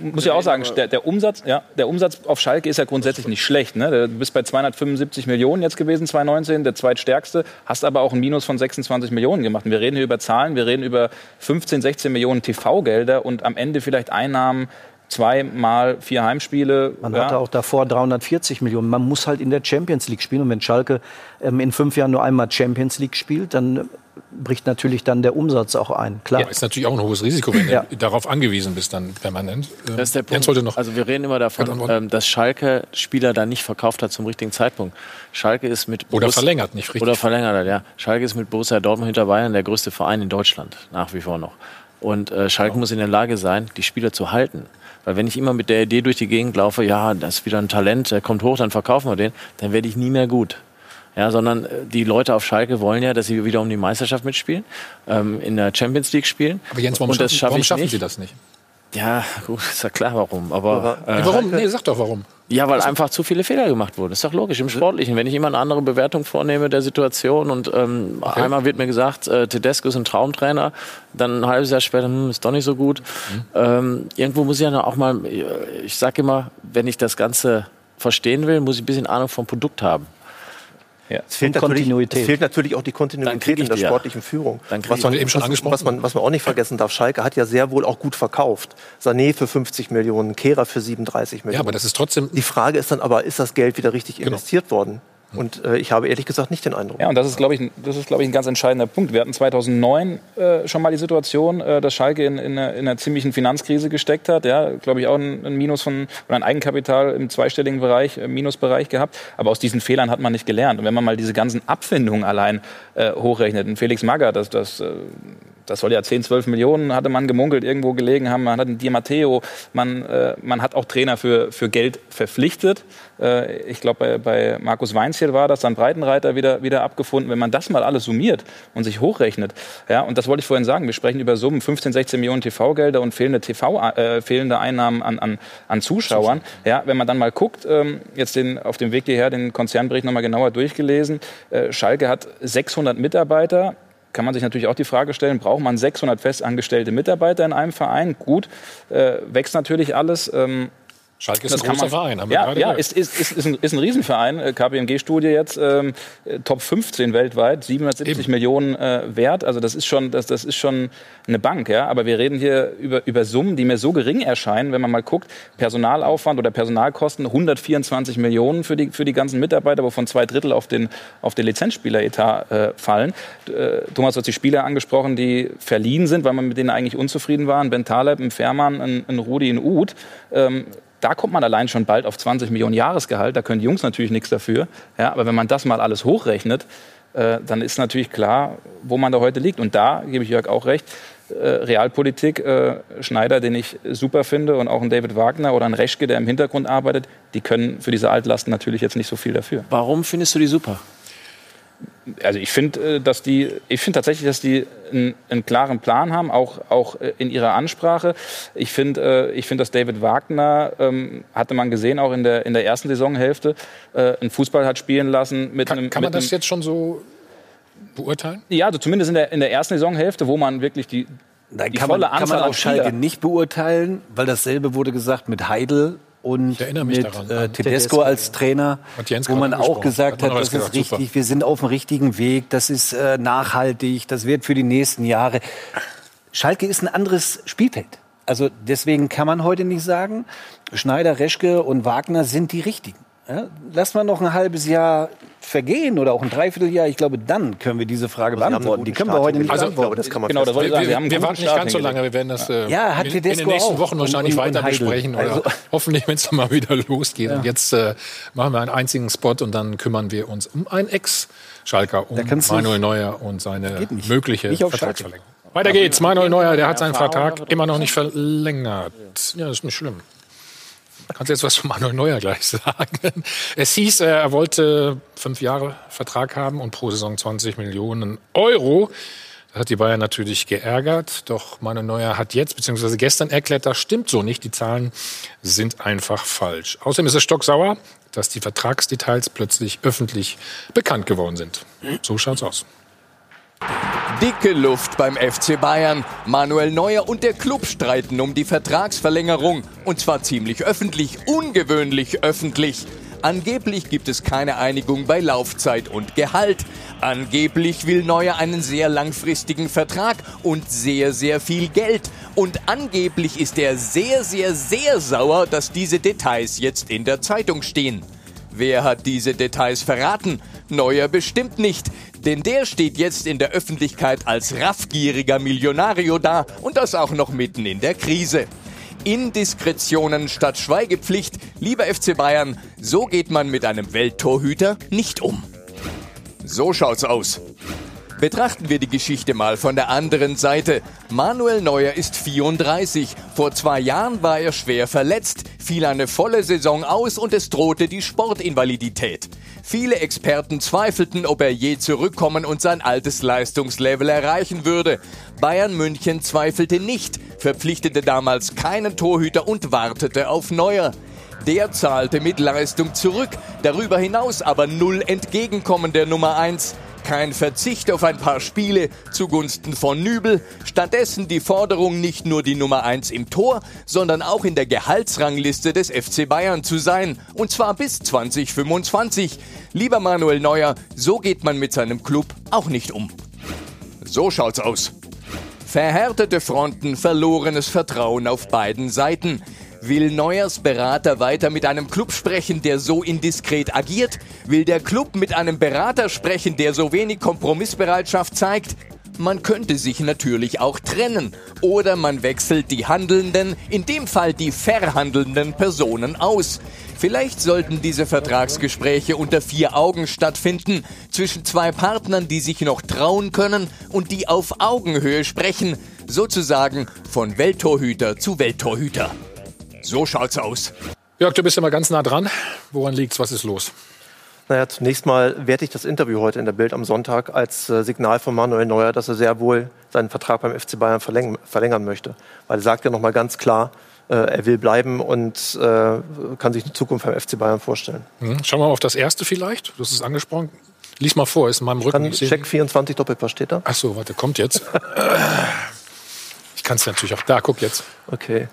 Muss ja auch sagen, der, der, Umsatz, ja, der Umsatz auf Schalke ist ja grundsätzlich nicht schlecht. Ne? Du bist bei 275 Millionen jetzt gewesen, 2019, der zweitstärkste, hast aber auch ein Minus von 26 Millionen gemacht. Und wir reden hier über Zahlen, wir reden über 15, 16 Millionen TV-Gelder und am Ende vielleicht Einnahmen zweimal vier Heimspiele.
Man
ja.
hatte auch davor 340 Millionen. Man muss halt in der Champions League spielen. Und wenn Schalke ähm, in fünf Jahren nur einmal Champions League spielt, dann äh, bricht natürlich dann der Umsatz auch ein. Klar.
Ja, ist natürlich auch ein hohes Risiko, wenn
Ja.
du darauf angewiesen bist, dann permanent. Ähm,
Das ist der Punkt.
wollte noch.
Also wir reden immer davon, ähm, dass Schalke Spieler da nicht verkauft hat zum richtigen Zeitpunkt. Schalke ist mit
Oder
Borussia-
verlängert, nicht richtig.
Oder verlängert hat, ja. Schalke ist mit Borussia Dortmund hinter Bayern der größte Verein in Deutschland nach wie vor noch. Und äh, Schalke muss in der Lage sein, die Spieler zu halten. Weil wenn ich immer mit der Idee durch die Gegend laufe, ja, das ist wieder ein Talent, der kommt hoch, dann verkaufen wir den, dann werde ich nie mehr gut. Ja, sondern äh, die Leute auf Schalke wollen ja, dass sie wieder um die Meisterschaft mitspielen, ähm, in der Champions League spielen.
Aber Jens, warum
Und das
schaffen,
schaffe
warum schaffen
nicht.
Sie das nicht?
Ja, gut, ist ja klar, warum. Aber,
Nee, warum? Nee, sag doch warum.
ja, weil einfach zu viele Fehler gemacht wurden. Ist doch logisch im Sportlichen. Wenn ich immer eine andere Bewertung vornehme der Situation und ähm, einmal wird mir gesagt, äh, Tedesco ist ein Traumtrainer, dann ein halbes Jahr später, hm, ist doch nicht so gut. Ähm, irgendwo muss ich ja auch mal, ich sage immer, wenn ich das Ganze verstehen will, muss ich ein bisschen Ahnung vom Produkt haben.
Ja.
Es fehlt, es fehlt natürlich auch die Kontinuität in der
die ja.
sportlichen Führung. Was, man,
eben schon
was,
angesprochen.
was, man, was man auch nicht vergessen darf, Schalke hat ja sehr wohl auch gut verkauft. Sané für 50 Millionen, Kehrer für 37 Millionen.
Ja, aber das ist trotzdem.
die Frage ist dann aber, ist das Geld wieder richtig
Genau.
investiert worden? Und äh, ich habe ehrlich gesagt nicht den Eindruck.
Ja, und das ist, glaube ich, das ist, glaube ich, ein ganz entscheidender Punkt. Wir hatten 2009 äh, schon mal die Situation, äh, dass Schalke in, in, einer, in einer ziemlichen Finanzkrise gesteckt hat. Ja, glaube ich, auch ein, ein Minus von oder ein Eigenkapital im zweistelligen Bereich, äh, Minusbereich gehabt. Aber aus diesen Fehlern hat man nicht gelernt. Und wenn man mal diese ganzen Abfindungen allein äh, hochrechnet, ein Felix Magath, das, das äh, das soll ja 10, 12 Millionen, hatte man gemunkelt, irgendwo gelegen haben. Man hat einen Di Matteo, man, äh, man hat auch Trainer für, für Geld verpflichtet. Äh, ich glaube, bei, bei Markus Weinziel war das dann Breitenreiter wieder, wieder abgefunden. Wenn man das mal alles summiert und sich hochrechnet, ja, und das wollte ich vorhin sagen, wir sprechen über Summen, 15, 16 Millionen TV-Gelder und fehlende, TV, äh, fehlende Einnahmen an, an, an Zuschauern. Ja, wenn man dann mal guckt, ähm, jetzt den, auf dem Weg hierher den Konzernbericht nochmal genauer durchgelesen, äh, Schalke hat 600 Mitarbeiter, kann man sich natürlich auch die Frage stellen, braucht man 600 festangestellte Mitarbeiter in einem Verein? Gut, äh, wächst natürlich alles. Ähm,
Schalke ist
das
ein großer
man-
Verein, haben wir
ja,
gerade
ja, ist, ist, ist, ist, ein, ist ein Riesenverein. Äh, KPMG-Studie jetzt, ähm, äh, Top 15 weltweit, 770 Millionen äh, wert. Also das ist schon, das, das ist schon eine Bank, ja. Aber wir reden hier über, über Summen, die mir so gering erscheinen, wenn man mal guckt, Personalaufwand oder Personalkosten, 124 Millionen für die, für die ganzen Mitarbeiter, wovon zwei Drittel auf den, auf den Lizenzspieleretat äh, fallen. Äh, Thomas hat die Spieler angesprochen, die verliehen sind, weil man mit denen eigentlich unzufrieden war. Ein Ben Taleb, ein Fährmann, ein, ein Rudi, ein Uth. Ähm, da kommt man allein schon bald auf 20 Millionen Jahresgehalt. Da können die Jungs natürlich nichts dafür. Ja, aber wenn man das mal alles hochrechnet, äh, dann ist natürlich klar, wo man da heute liegt. Und da gebe ich Jörg auch recht. Äh, Realpolitik, äh, Schneider, den ich super finde, und auch ein David Wagner oder ein Reschke, der im Hintergrund arbeitet, die können für diese Altlasten natürlich jetzt nicht so viel dafür.
Warum findest du die super?
Also ich finde, äh, dass die, ich finde tatsächlich, dass die einen, einen klaren Plan haben, auch, auch äh, in ihrer Ansprache. Ich finde, äh, ich finde, dass David Wagner, ähm, hatte man gesehen, auch in der, in der ersten Saisonhälfte, äh, einen Fußball hat spielen lassen mit einem.
Kann man das
einem,
jetzt schon so beurteilen?
Ja, also zumindest in der, in der ersten Saisonhälfte, wo man wirklich die,
Nein,
die
kann man,
volle
kann
Anzahl
man
an
auf Schalke nicht beurteilen, weil dasselbe wurde gesagt mit Heidel und
erinnere mich
mit
daran,
äh,
an
Tedesco
Tedesco,
als Trainer, wo man auch gesagt
Hat
hat, das ist
gesagt, super.
richtig, wir sind auf dem richtigen Weg, das ist äh, nachhaltig, das wird für die nächsten Jahre. Schalke ist ein anderes Spielfeld. Also deswegen kann man heute nicht sagen, Schneider, Reschke und Wagner sind die richtigen. Ja, lass mal noch ein halbes Jahr vergehen oder auch ein Dreivierteljahr. Ich glaube, dann können wir diese Frage
Also
beantworten. Die können wir heute nicht
hingelegt.
beantworten.
Das kann man
Genau, das ich sagen.
Wir,
Wir
wir warten nicht
Start
ganz so lange. Wir werden das äh,
Ja, hat
in, in den nächsten
auch.
Wochen wahrscheinlich
Und- und-
weiter
und Heidel.
besprechen. Oder
Also-
hoffentlich, wenn es mal wieder losgeht.
Ja.
Und jetzt äh, machen wir einen einzigen Spot und dann kümmern wir uns um einen Ex-Schalker, um Manuel Neuer und seine mögliche. Vertragsverlängerung. Weiter geht's. Manuel Neuer, der hat seinen Vertrag immer noch nicht verlängert. Ja, das ist nicht schlimm. Kannst du jetzt was von Manuel Neuer gleich sagen? Es hieß, äh, er wollte fünf Jahre Vertrag haben und pro Saison 20 Millionen Euro. Das hat die Bayern natürlich geärgert. Doch Manuel Neuer hat jetzt bzw. gestern erklärt, das stimmt so nicht. Die Zahlen sind einfach falsch. Außerdem ist es stocksauer, dass die Vertragsdetails plötzlich öffentlich bekannt geworden sind. So schaut's aus.
Dicke Luft beim FC Bayern. Manuel Neuer und der Club streiten um die Vertragsverlängerung. Und zwar ziemlich öffentlich, ungewöhnlich öffentlich. Angeblich gibt es keine Einigung bei Laufzeit und Gehalt. Angeblich will Neuer einen sehr langfristigen Vertrag und sehr, sehr viel Geld. Und angeblich ist er sehr, sehr, sehr sauer, dass diese Details jetzt in der Zeitung stehen. Wer hat diese Details verraten? Neuer bestimmt nicht, denn der steht jetzt in der Öffentlichkeit als raffgieriger Millionario da und das auch noch mitten in der Krise. Indiskretionen statt Schweigepflicht, lieber FC Bayern, so geht man mit einem Welttorhüter nicht um. So schaut's aus. Betrachten wir die Geschichte mal von der anderen Seite. Manuel Neuer ist 34. Vor zwei Jahren war er schwer verletzt, fiel eine volle Saison aus und es drohte die Sportinvalidität. Viele Experten zweifelten, ob er je zurückkommen und sein altes Leistungslevel erreichen würde. Bayern München zweifelte nicht, verpflichtete damals keinen Torhüter und wartete auf Neuer. Der zahlte mit Leistung zurück, darüber hinaus aber null Entgegenkommen der Nummer 1. Kein Verzicht auf ein paar Spiele zugunsten von Nübel, stattdessen die Forderung, nicht nur die Nummer 1 im Tor, sondern auch in der Gehaltsrangliste des FC Bayern zu sein, und zwar bis 2025. Lieber Manuel Neuer, so geht man mit seinem Club auch nicht um. So schaut's aus. Verhärtete Fronten, verlorenes Vertrauen auf beiden Seiten. Will Neuers Berater weiter mit einem Club sprechen, der so indiskret agiert? Will der Club mit einem Berater sprechen, der so wenig Kompromissbereitschaft zeigt? Man könnte sich natürlich auch trennen. Oder man wechselt die handelnden, in dem Fall die verhandelnden Personen aus. Vielleicht sollten diese Vertragsgespräche unter vier Augen stattfinden, zwischen zwei Partnern, die sich noch trauen können und die auf Augenhöhe sprechen, sozusagen von Welttorhüter zu Welttorhüter. So schaut's aus.
Jörg, du bist immer ganz nah dran. Woran liegt's? Was ist los?
Naja, zunächst mal werte ich das Interview heute in der Bild am Sonntag als äh, Signal von Manuel Neuer, dass er sehr wohl seinen Vertrag beim FC Bayern verlängern, verlängern möchte. Weil er sagt ja nochmal ganz klar, äh, er will bleiben und äh, kann sich eine Zukunft beim FC Bayern vorstellen.
Hm, Schauen wir mal auf das erste vielleicht. Du hast es angesprochen. Lies mal vor, ist in meinem Rücken. Ich
Check 24 Doppelpass steht da?
Ach so, warte, kommt jetzt. Ich kann es natürlich auch. Da, guck jetzt.
Okay.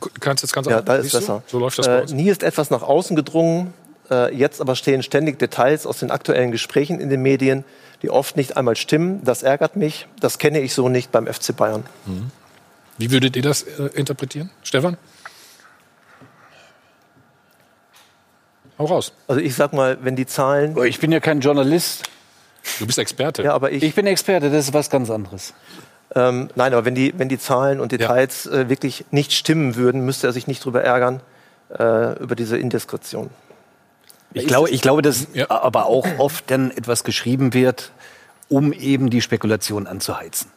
Du kannst jetzt ganz
Ja, da ist besser.
So läuft das bei
äh,
uns.
nie ist etwas nach außen gedrungen. Äh, jetzt aber stehen ständig Details aus den aktuellen Gesprächen in den Medien, die oft nicht einmal stimmen. Das ärgert mich. Das kenne ich so nicht beim FC Bayern.
Wie würdet ihr das äh, interpretieren, Stefan? Hau raus.
Also ich sag mal, wenn die Zahlen.
Ich bin ja kein Journalist.
Du bist Experte.
Ja, aber ich.
Ich bin Experte, das ist was ganz anderes.
Ähm, nein, aber wenn die, wenn die Zahlen und Details äh, wirklich nicht stimmen würden, müsste er sich nicht drüber ärgern, äh, über diese Indiskretion.
Ich glaube, ich glaube, dass aber auch oft dann etwas geschrieben wird, um eben die Spekulation anzuheizen.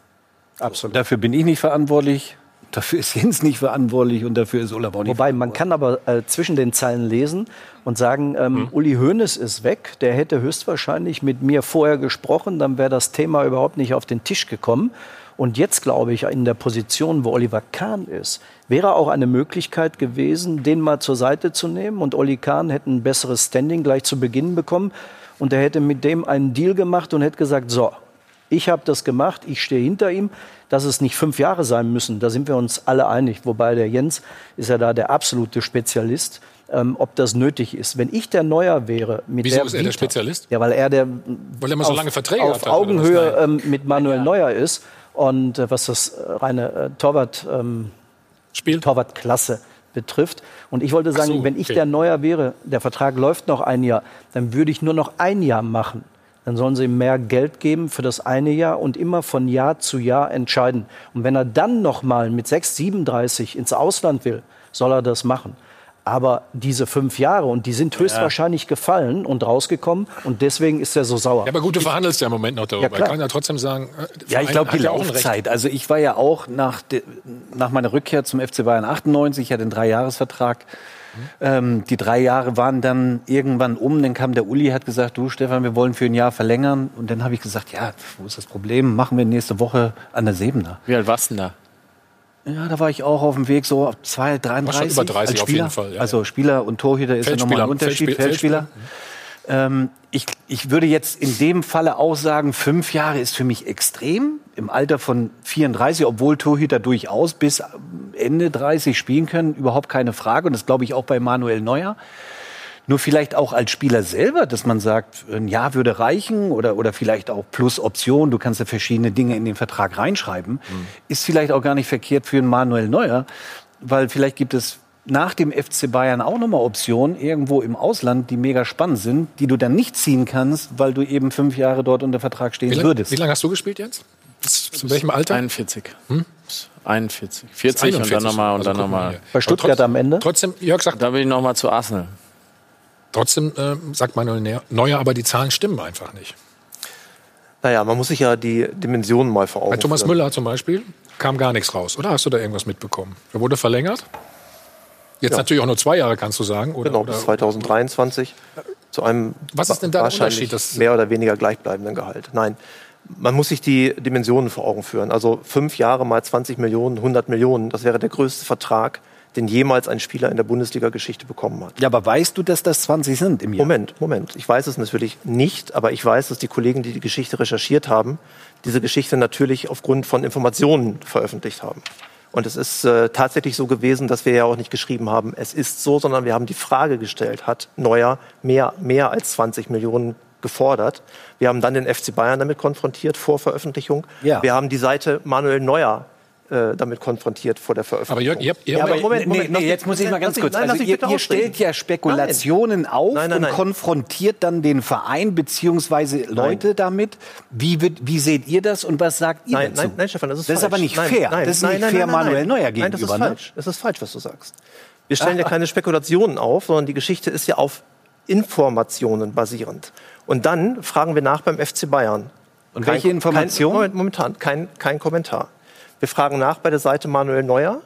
Absolut.
Dafür bin ich nicht verantwortlich, dafür ist Jens nicht verantwortlich und dafür ist Olaf auch nicht
Wobei, man kann aber äh, zwischen den Zeilen lesen und sagen, ähm,
Mhm.
Uli Hoeneß ist weg, der hätte höchstwahrscheinlich mit mir vorher gesprochen, dann wäre das Thema überhaupt nicht auf den Tisch gekommen. Und jetzt glaube ich, in der Position, wo Oliver Kahn ist, wäre auch eine Möglichkeit gewesen, den mal zur Seite zu nehmen. Und Oli Kahn hätte ein besseres Standing gleich zu Beginn bekommen. Und er hätte mit dem einen Deal gemacht und hätte gesagt, so, ich habe das gemacht, ich stehe hinter ihm. Dass es nicht fünf Jahre sein müssen, da sind wir uns alle einig. Wobei der Jens ist ja da der absolute Spezialist, ähm, ob das nötig ist. Wenn ich der Neuer wäre, mit
Wieso
der
ist er der
Vita-
Spezialist?
Ja, weil er der
Weil er immer so
auf-
lange Verträge
auf
hat?
Augenhöhe ähm, mit Manuel Neuer ist und äh, was das äh, reine äh, Torwart ähm,
Spiel
Torwartklasse betrifft. Und ich wollte sagen,
so,
wenn ich
okay.
der Neuer wäre, der Vertrag läuft noch ein Jahr, dann würde ich nur noch ein Jahr machen. Dann sollen sie ihm mehr Geld geben für das eine Jahr und immer von Jahr zu Jahr entscheiden. Und wenn er dann noch mal mit 6, 37 ins Ausland will, soll er das machen. Aber diese fünf Jahre, und die sind höchstwahrscheinlich gefallen und rausgekommen, und deswegen ist er so sauer.
Ja, aber gut, du verhandelst ja im Moment noch darüber.
Ja, klar.
ich kann ja trotzdem sagen, äh,
Ja, ich glaube, die
ja.
Laufzeit. Also ich war ja auch nach, de, nach meiner Rückkehr zum FC Bayern 98, ich hatte einen Dreijahresvertrag. Ähm, die drei Jahre waren dann irgendwann um. Dann kam der Uli, hat gesagt, du Stefan, wir wollen für ein Jahr verlängern. Und dann habe ich gesagt, ja, wo ist das Problem? Machen wir nächste Woche an der Sebener.
Wie alt warst du denn da?
Ja, da war ich auch auf dem Weg so auf 2, 33.
über 30
als
auf jeden
Spieler.
Fall, ja,
also Spieler und Torhüter ist ja nochmal
Feldspieler,
ein Unterschied.
Feldspiel-
Feldspieler. Ähm, ich, ich würde jetzt in dem Falle auch sagen, fünf Jahre ist für mich extrem. Im Alter von 34, obwohl Torhüter durchaus bis Ende 30 spielen können, überhaupt keine Frage. Und das glaube ich auch bei Manuel Neuer. Nur vielleicht auch als Spieler selber, dass man sagt, ein Jahr würde reichen oder, oder vielleicht auch plus Option, du kannst ja verschiedene Dinge in den Vertrag reinschreiben, ist vielleicht auch gar nicht verkehrt für einen Manuel Neuer, weil vielleicht gibt es nach dem FC Bayern auch nochmal Optionen irgendwo im Ausland, die mega spannend sind, die du dann nicht ziehen kannst, weil du eben fünf Jahre dort unter Vertrag stehen
Wie, lang,
würdest.
wie lange hast du gespielt jetzt? Bis zu welchem Alter?
41.
Hm?
41. 40 und
41.
dann nochmal und
Also
dann nochmal.
Bei Stuttgart am Ende?
Trotzdem, Jörg sagt,
Da bin ich nochmal zu Arsenal.
Trotzdem äh, sagt Manuel Neuer, aber die Zahlen stimmen einfach nicht.
Naja, man muss sich ja die Dimensionen mal vor Augen
Bei Thomas
führen.
Müller zum Beispiel kam gar nichts raus. Oder hast du da irgendwas mitbekommen? Er wurde verlängert. Jetzt
Ja.
natürlich auch nur zwei Jahre, kannst du sagen. Oder,
Genau, bis 2023 zu einem
Was ist denn da
wahrscheinlich
Unterschied, dass-
mehr oder weniger gleichbleibenden Gehalt. Nein, man muss sich die Dimensionen vor Augen führen. Also fünf Jahre mal 20 Millionen, 100 Millionen, das wäre der größte Vertrag, den jemals ein Spieler in der Bundesliga-Geschichte bekommen hat.
Ja, aber weißt du, dass das 20 sind im Jahr?
Moment, Moment. Ich weiß es natürlich nicht, aber ich weiß, dass die Kollegen, die die Geschichte recherchiert haben, diese Geschichte natürlich aufgrund von Informationen veröffentlicht haben. Und es ist äh, tatsächlich so gewesen, dass wir ja auch nicht geschrieben haben, es ist so, sondern wir haben die Frage gestellt, hat Neuer mehr, mehr als 20 Millionen gefordert? Wir haben dann den FC Bayern damit konfrontiert vor Veröffentlichung.
Ja.
Wir haben die Seite Manuel Neuer äh, damit konfrontiert vor der Veröffentlichung.
Aber Jörg, ihr habt, ihr
Ja, aber Moment, Moment,
nee, nee, jetzt muss ich mal ganz kurz.
nein,
also ihr, ihr stellt ja Spekulationen auf
Nein, nein,
und
nein.
konfrontiert dann den Verein beziehungsweise Leute damit. Wie, wird, wie seht ihr das und was sagt ihr
Nein,
dazu?
nein, nein, Stefan, das ist
Das ist
falsch.
aber nicht
nein,
fair.
Nein,
das ist
nein,
nicht
nein,
fair
nein, nein,
Manuel
nein.
Neuer
Nein,
gegenüber.
das ist
ne?
falsch. Das ist falsch, was du sagst. Wir stellen ja keine Spekulationen auf, sondern die Geschichte ist ja auf Informationen basierend. Und dann fragen wir nach beim FC Bayern.
Und welche Informationen?
Momentan kein, kein Kommentar. Wir fragen nach bei der Seite Manuel Neuer.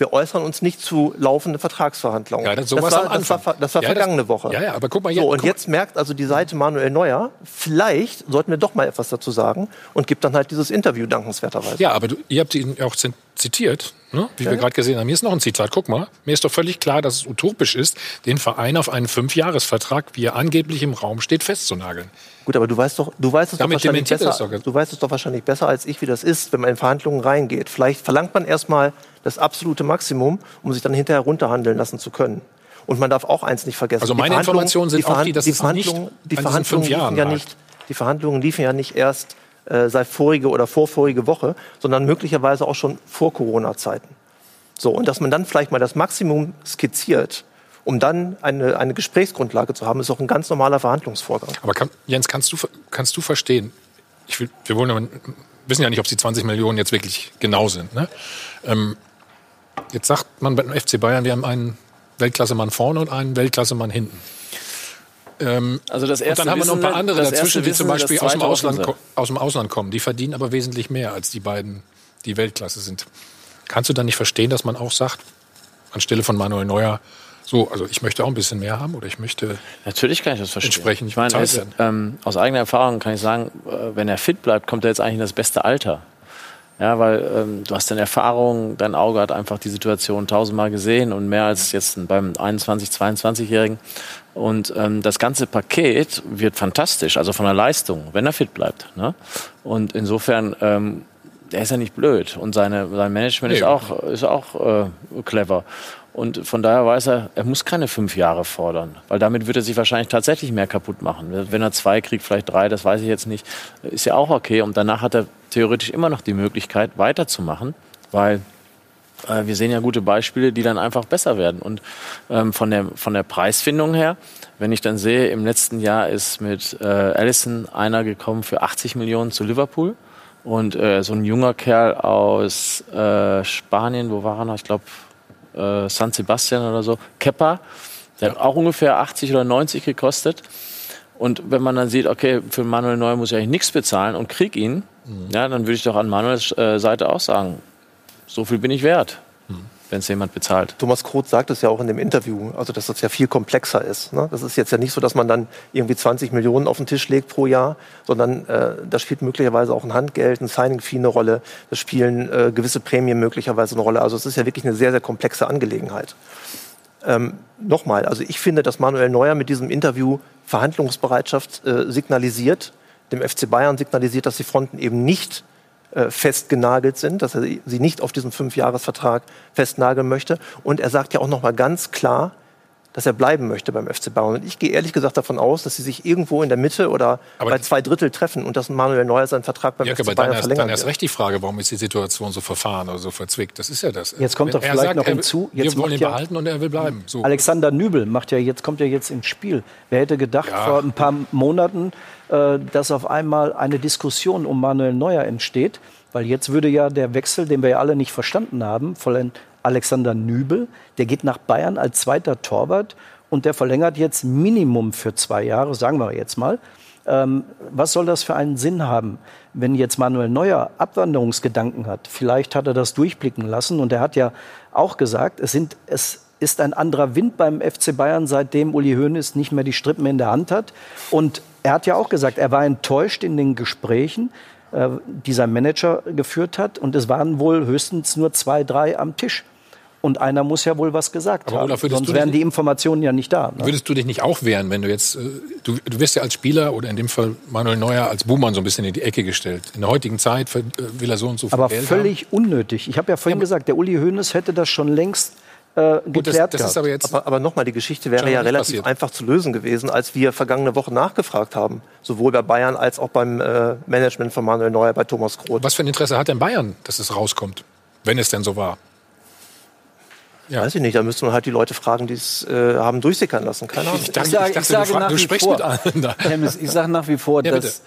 Wir äußern uns nicht zu laufenden Vertragsverhandlungen.
Ja, das- sowas
war, das war, das war
Ja, das-
vergangene Woche.
Ja, ja, aber guck mal jetzt-
So, und jetzt merkt also die Seite Manuel Neuer, vielleicht sollten wir doch mal etwas dazu sagen und gibt dann halt dieses Interview dankenswerterweise.
Ja, aber du, ihr habt ihn auch zitiert, ne? wie
Ja,
wir gerade gesehen haben. Hier ist noch ein Zitat. Guck mal, mir ist doch völlig klar, dass es utopisch ist, den Verein auf einen Fünfjahresvertrag, wie er angeblich im Raum steht, festzunageln.
Gut, aber du weißt doch, du weißt es doch wahrscheinlich
er
besser.
das doch.
Du weißt es doch wahrscheinlich besser als ich, wie das ist, wenn man in Verhandlungen reingeht. Vielleicht verlangt man erstmal das absolute Maximum, um sich dann hinterher runterhandeln lassen zu können. Und man darf auch eins nicht vergessen.
Also
Die
meine Informationen sind auch
Verhand-
die, dass nicht
Verhandlungen, die Verhandlungen liefen ja nicht, die Verhandlungen liefen ja nicht erst äh, seit vorige oder vorvorige Woche, sondern möglicherweise auch schon vor Corona-Zeiten. So, und dass man dann vielleicht mal das Maximum skizziert, um dann eine, eine Gesprächsgrundlage zu haben, ist auch ein ganz normaler Verhandlungsvorgang.
Aber kann, Jens, kannst du, kannst du verstehen, ich will, wir wollen, aber- wissen ja nicht, ob die 20 Millionen jetzt wirklich genau sind. Ne? Ähm, jetzt sagt man beim FC Bayern, wir haben einen Weltklassemann vorne und einen Weltklassemann hinten. Ähm,
Also das
und
erste
dann haben wir noch ein paar andere dazwischen, die zum Beispiel aus dem, Ausland, aus dem Ausland kommen. Die verdienen aber wesentlich mehr als die beiden, die Weltklasse sind. Kannst du dann nicht verstehen, dass man auch sagt, anstelle von Manuel Neuer, so, also ich möchte auch ein bisschen mehr haben oder ich möchte
Natürlich kann ich das verstehen.
entsprechend
Ich meine, es, ähm, aus eigener Erfahrung kann ich sagen, äh, wenn er fit bleibt, kommt er jetzt eigentlich in das beste Alter. Ja, weil ähm, du hast dann Erfahrung, dein Auge hat einfach die Situation tausendmal gesehen und mehr als jetzt beim 21-, 22-Jährigen. Und ähm, das ganze Paket wird fantastisch, also von der Leistung, wenn er fit bleibt. Ne? Und insofern, ähm, der ist ja nicht blöd und seine, sein Management ist
Nee.
auch, ist auch äh, clever. Und von daher weiß er, er muss keine fünf Jahre fordern, weil damit wird er sich wahrscheinlich tatsächlich mehr kaputt machen. Wenn er zwei kriegt, vielleicht drei, das weiß ich jetzt nicht, ist ja auch okay. Und danach hat er theoretisch immer noch die Möglichkeit, weiterzumachen, weil äh, wir sehen ja gute Beispiele, die dann einfach besser werden. Und ähm, von, der, von der Preisfindung her, wenn ich dann sehe, im letzten Jahr ist mit äh, Allison einer gekommen für 80 Millionen zu Liverpool. Und äh, so ein junger Kerl aus äh, Spanien, wo war er noch? Ich glaube, äh, San Sebastian oder so. Keppa, der hat auch ungefähr 80 oder 90 gekostet. Und wenn man dann sieht, okay, für Manuel Neuer muss ich eigentlich nichts bezahlen und krieg ihn, mhm. ja, dann würde ich doch an Manuels äh, Seite auch sagen, so viel bin ich wert, mhm. wenn es jemand bezahlt.
Thomas Kroth sagt es ja auch in dem Interview, also dass das ja viel komplexer ist. Ne? Das ist jetzt ja nicht so, dass man dann irgendwie 20 Millionen auf den Tisch legt pro Jahr, sondern äh, da spielt möglicherweise auch ein Handgeld, ein Signing-Fee eine Rolle, da spielen äh, gewisse Prämien möglicherweise eine Rolle. Also es ist ja wirklich eine sehr, sehr komplexe Angelegenheit. Ähm, Nochmal, also ich finde, dass Manuel Neuer mit diesem Interview Verhandlungsbereitschaft äh, signalisiert, dem FC Bayern signalisiert, dass die Fronten eben nicht äh, festgenagelt sind, dass er sie nicht auf diesen Fünfjahresvertrag festnageln möchte. Und er sagt ja auch noch mal ganz klar, dass er bleiben möchte beim FC Bayern. Und ich gehe ehrlich gesagt davon aus, dass sie sich irgendwo in der Mitte oder aber bei zwei Drittel treffen und dass Manuel Neuer seinen Vertrag beim
ja,
FC
aber
Bayern
dann
verlängern
dann erst recht die Frage, warum ist die Situation so verfahren oder so verzwickt? Das ist ja das.
Jetzt kommt doch vielleicht
sagt,
noch hinzu,
wir
jetzt
wollen
macht
ihn
ja-
behalten und er will bleiben. So.
Alexander Nübel macht ja jetzt, kommt ja jetzt ins Spiel. Wer hätte gedacht
Ja.
vor ein paar Monaten, äh, dass auf einmal eine Diskussion um Manuel Neuer entsteht? Weil jetzt würde ja der Wechsel, den wir ja alle nicht verstanden haben, von Alexander Nübel, der geht nach Bayern als zweiter Torwart und der verlängert jetzt Minimum für zwei Jahre, sagen wir jetzt mal. Ähm, was soll das für einen Sinn haben, wenn jetzt Manuel Neuer Abwanderungsgedanken hat? Vielleicht hat er das durchblicken lassen und er hat ja auch gesagt, es, sind, es ist ein anderer Wind beim FC Bayern, seitdem Uli Hoeneß nicht mehr die Strippen in der Hand hat. Und er hat ja auch gesagt, er war enttäuscht in den Gesprächen, äh, die sein Manager geführt hat. Und es waren wohl höchstens nur zwei, drei am Tisch. Und einer muss ja wohl was gesagt
Aber
haben.
Olaf,
Sonst wären die Informationen ja nicht da. Ne?
Würdest du dich nicht auch wehren, wenn du jetzt, äh, du, du wirst ja als Spieler oder in dem Fall Manuel Neuer als Buhmann so ein bisschen in die Ecke gestellt. In der heutigen Zeit äh, will er so und so viel
Aber
Geld
völlig unnötig. Ich habe ja vorhin gesagt, der Uli Hoeneß hätte das schon längst äh, geklärt gehabt.
aber, aber nochmal, die Geschichte wäre ja relativ
passiert.
einfach zu lösen gewesen, als wir vergangene Woche nachgefragt haben. Sowohl bei Bayern als auch beim äh, Management von Manuel Neuer bei Thomas Kroth.
Was für ein Interesse hat denn Bayern, dass es rauskommt? Wenn es denn so war.
Weiß ich nicht, da müsste man halt die Leute fragen, die es äh, haben durchsickern lassen. Keine Ahnung.
Ich dachte- ich dachte, du fra- du sprichst mit allen da.
Hennes, ich sage nach wie vor,
Ja, bitte.
dass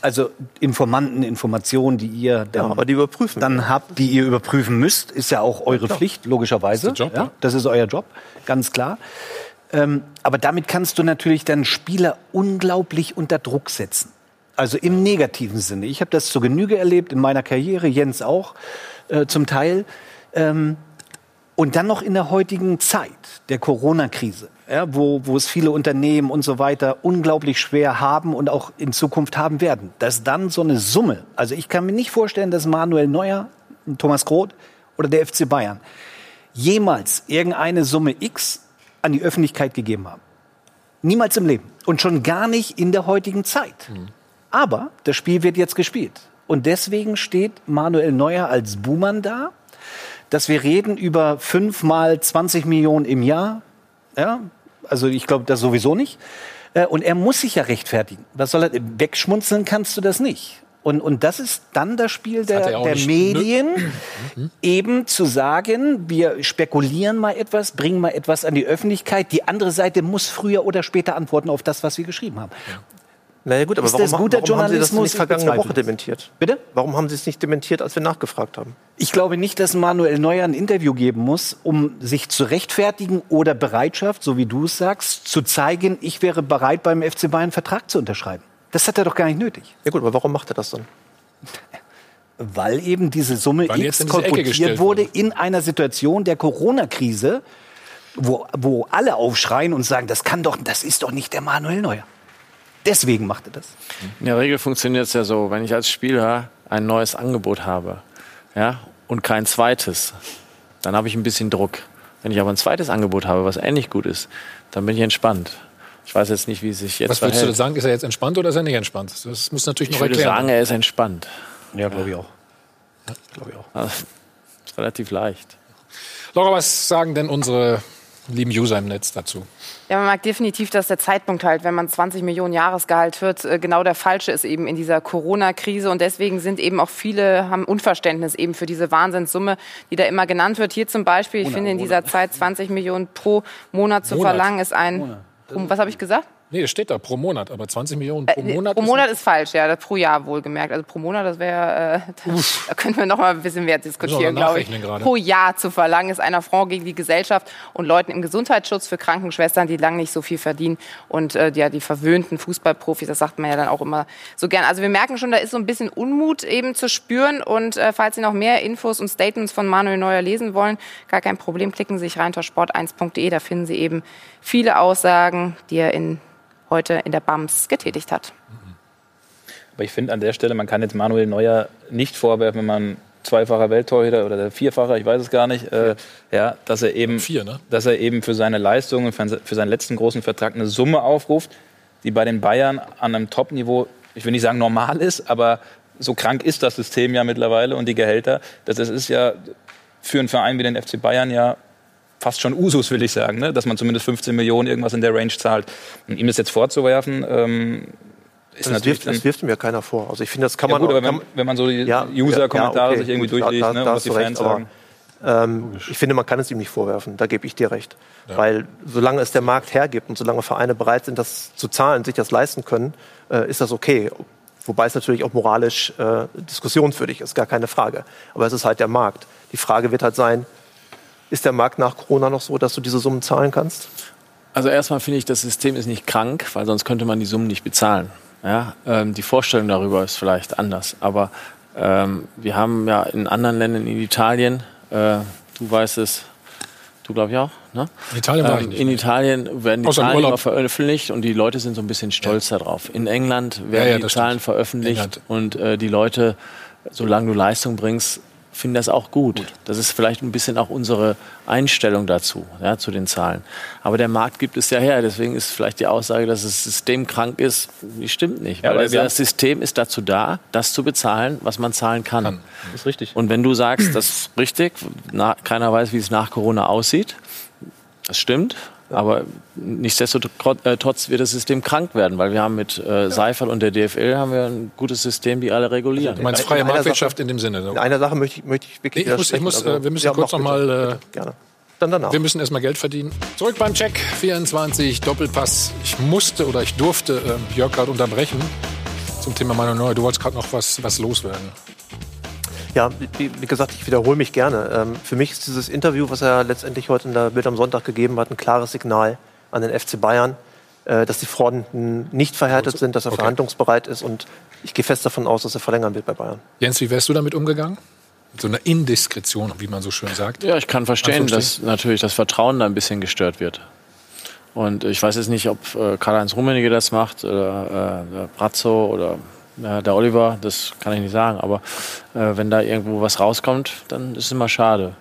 also Informanten, Informationen, die ihr dann,
aber die überprüfen.
dann habt, die ihr überprüfen müsst, ist ja auch eure
klar.
Pflicht, logischerweise.
Das ist Job,
ja?
ja.
Das ist euer Job, ganz klar. Ähm, aber damit kannst du natürlich dann Spieler unglaublich unter Druck setzen. Also im negativen Sinne. Ich habe das zur Genüge erlebt in meiner Karriere, Jens auch äh, zum Teil. Ähm, und dann noch in der heutigen Zeit der Corona-Krise, ja, wo, wo es viele Unternehmen und so weiter unglaublich schwer haben und auch in Zukunft haben werden, dass dann so eine Summe, also ich kann mir nicht vorstellen, dass Manuel Neuer, Thomas Groth oder der FC Bayern jemals irgendeine Summe X an die Öffentlichkeit gegeben haben. Niemals im Leben. Und schon gar nicht in der heutigen Zeit. Aber das Spiel wird jetzt gespielt. Und deswegen steht Manuel Neuer als Buhmann da, dass wir reden über fünf mal 20 Millionen im Jahr. Ja, also ich glaube das sowieso nicht. Äh, Und er muss sich ja rechtfertigen. Was soll er, wegschmunzeln kannst du das nicht. Und, und das ist dann das Spiel
er
der, Medien, eben zu sagen, wir spekulieren mal etwas, bringen mal etwas an die Öffentlichkeit. Die andere Seite muss früher oder später antworten auf das, was wir geschrieben haben.
Naja gut, aber
Ist
warum,
das guter
warum haben Sie das
Journalismus?
nicht vergangene Woche dementiert?
Bitte?
Warum haben Sie es nicht dementiert, als wir nachgefragt haben?
Ich glaube nicht, dass Manuel Neuer ein Interview geben muss, um sich zu rechtfertigen oder Bereitschaft, so wie du es sagst, zu zeigen, ich wäre bereit, beim FC Bayern einen Vertrag zu unterschreiben. Das hat er doch gar nicht nötig.
Ja gut, aber warum macht er das dann?
Weil eben diese Summe
Weil
X
jetzt in diese Ecke
kolportiert
gestellt
wurde in einer Situation der Corona-Krise, wo, wo alle aufschreien und sagen, das kann doch, das ist doch nicht der Manuel Neuer. Deswegen macht er das.
In der Regel funktioniert es ja so, wenn ich als Spieler ein neues Angebot habe ja, und kein zweites, dann habe ich ein bisschen Druck. Wenn ich aber ein zweites Angebot habe, was ähnlich gut ist, dann bin ich entspannt. Ich weiß jetzt nicht, wie es sich jetzt
Was würdest du
verhält.
sagen? Ist er jetzt entspannt oder ist er nicht entspannt? Das muss natürlich
Ich
noch
würde
erklären.
sagen, er ist entspannt.
Ja, glaube ich auch. Glaube ich auch.
Also, ist relativ leicht.
Laura, was sagen denn unsere lieben User im Netz dazu.
Ja, man merkt definitiv, dass der Zeitpunkt halt, wenn man 20 Millionen Jahresgehalt hört, äh, genau der falsche ist eben in dieser Corona-Krise. Und deswegen sind eben auch viele, haben Unverständnis eben für diese Wahnsinnssumme, die da immer genannt wird. Hier zum Beispiel, ich finde in dieser Zeit 20 Millionen pro Monat zu
Monat.
verlangen, ist ein, um, was habe ich gesagt?
Nee, es steht da pro Monat, aber 20 Millionen pro
Äh,
Monat.
pro Monat ist falsch, ja, pro Jahr wohlgemerkt. Also pro Monat, das wäre, äh, da, da könnten wir noch mal ein bisschen mehr diskutieren, glaube ich.
gerade.
Pro Jahr zu verlangen ist ein Affront gegen die Gesellschaft und Leuten im Gesundheitsschutz für Krankenschwestern, die lang nicht so viel verdienen und äh, ja, die verwöhnten Fußballprofis, das sagt man ja dann auch immer so gern. Also wir merken schon, da ist so ein bisschen Unmut eben zu spüren und äh, falls Sie noch mehr Infos und Statements von Manuel Neuer lesen wollen, gar kein Problem, klicken Sie sich rein unter sport1.de, da finden Sie eben viele Aussagen, die er in heute in der BAMS getätigt hat.
Aber ich finde an der Stelle, man kann jetzt Manuel Neuer nicht vorwerfen, wenn man zweifacher Welttorhüter oder der vierfacher, ich weiß es gar nicht, äh, ja, dass er eben,
Vier, ne?
dass er eben für seine Leistungen, für, für seinen letzten großen Vertrag eine Summe aufruft, die bei den Bayern an einem Top-Niveau, ich will nicht sagen normal ist, aber so krank ist das System ja mittlerweile und die Gehälter. Das ist ja für einen Verein wie den FC Bayern ja fast schon Usus, will ich sagen, ne? dass man zumindest 15 Millionen irgendwas in der Range zahlt. Und ihm das jetzt vorzuwerfen, ähm, ist
Das
natürlich
wirft, das wirft mir keiner vor. Also ich finde, das kann
ja,
man
gut, aber
kann,
wenn, wenn man so die
Ja,
User-Kommentare
ja, okay,
sich irgendwie
gut, da-
durchliest,
da-
ne,
da
und was die Fans
recht, aber,
sagen.
Ähm, ich finde, man kann es ihm nicht vorwerfen. Da gebe ich dir recht. Weil solange es der Markt hergibt und solange Vereine bereit sind, das zu zahlen, sich das leisten können, äh, ist das okay. Wobei es natürlich auch moralisch äh, diskussionswürdig ist, gar keine Frage. Aber es ist halt der Markt. Die Frage wird halt sein, ist der Markt nach Corona noch so, dass du diese Summen zahlen kannst?
Also erstmal finde ich, das System ist nicht krank, weil sonst könnte man die Summen nicht bezahlen. Ja, ähm, die Vorstellung darüber ist vielleicht anders. Aber ähm, wir haben ja in anderen Ländern, in Italien, äh, du weißt es, du glaube ich auch, ne?
In Italien war ich nicht,
In Italien werden die
Außer
Zahlen immer veröffentlicht und die Leute sind so ein bisschen stolz darauf. In England werden
Ja, ja,
die Zahlen
stimmt.
veröffentlicht
England.
und äh, die Leute, solange du Leistung bringst, finden das auch gut. Das ist vielleicht ein bisschen auch unsere Einstellung dazu, ja, zu den Zahlen. Aber der Markt gibt es ja her. Deswegen ist vielleicht die Aussage, dass das System krank ist, die stimmt nicht.
Ja,
Weil das, System ist dazu da, das zu bezahlen, was man zahlen kann.
Das ist richtig.
Und wenn du sagst, das ist richtig, na, keiner weiß, wie es nach Corona aussieht, das stimmt. Aber nichtsdestotrotz wird das System krank werden, weil wir haben mit äh, Seifert und der DFL haben wir ein gutes System, die alle regulieren.
Du meinst freie
In
Marktwirtschaft in dem Sinne.
In einer Sache möchte ich, möchte ich wirklich
Nee, ich muss, ich muss,
Also,
äh, wir müssen
ja,
kurz
mach
noch
bitte,
mal. Äh,
gerne. Dann danach.
Wir müssen erstmal Geld verdienen. Zurück beim Check 24 Doppelpass. Ich musste oder ich durfte äh, Jörg gerade unterbrechen zum Thema Meinung Neu. Du wolltest gerade noch was, was loswerden.
Ja, wie, gesagt, ich wiederhole mich gerne. Ähm, für mich ist dieses Interview, was er letztendlich heute in der Bild am Sonntag gegeben hat, ein klares Signal an den FC Bayern, äh, dass die Fronten nicht verhärtet sind, dass er
Okay.
verhandlungsbereit ist und ich gehe fest davon aus, dass er verlängern wird bei Bayern.
Jens, wie wärst du damit umgegangen? Mit so einer Indiskretion, wie man so schön sagt.
Ja, ich kann verstehen, dass natürlich das Vertrauen da ein bisschen gestört wird. Und ich weiß jetzt nicht, ob äh, Karl-Heinz Rummenigge das macht oder äh, Brazzo oder ja, der Oliver, das kann ich nicht sagen. Aber äh, wenn da irgendwo was rauskommt, dann ist es immer schade.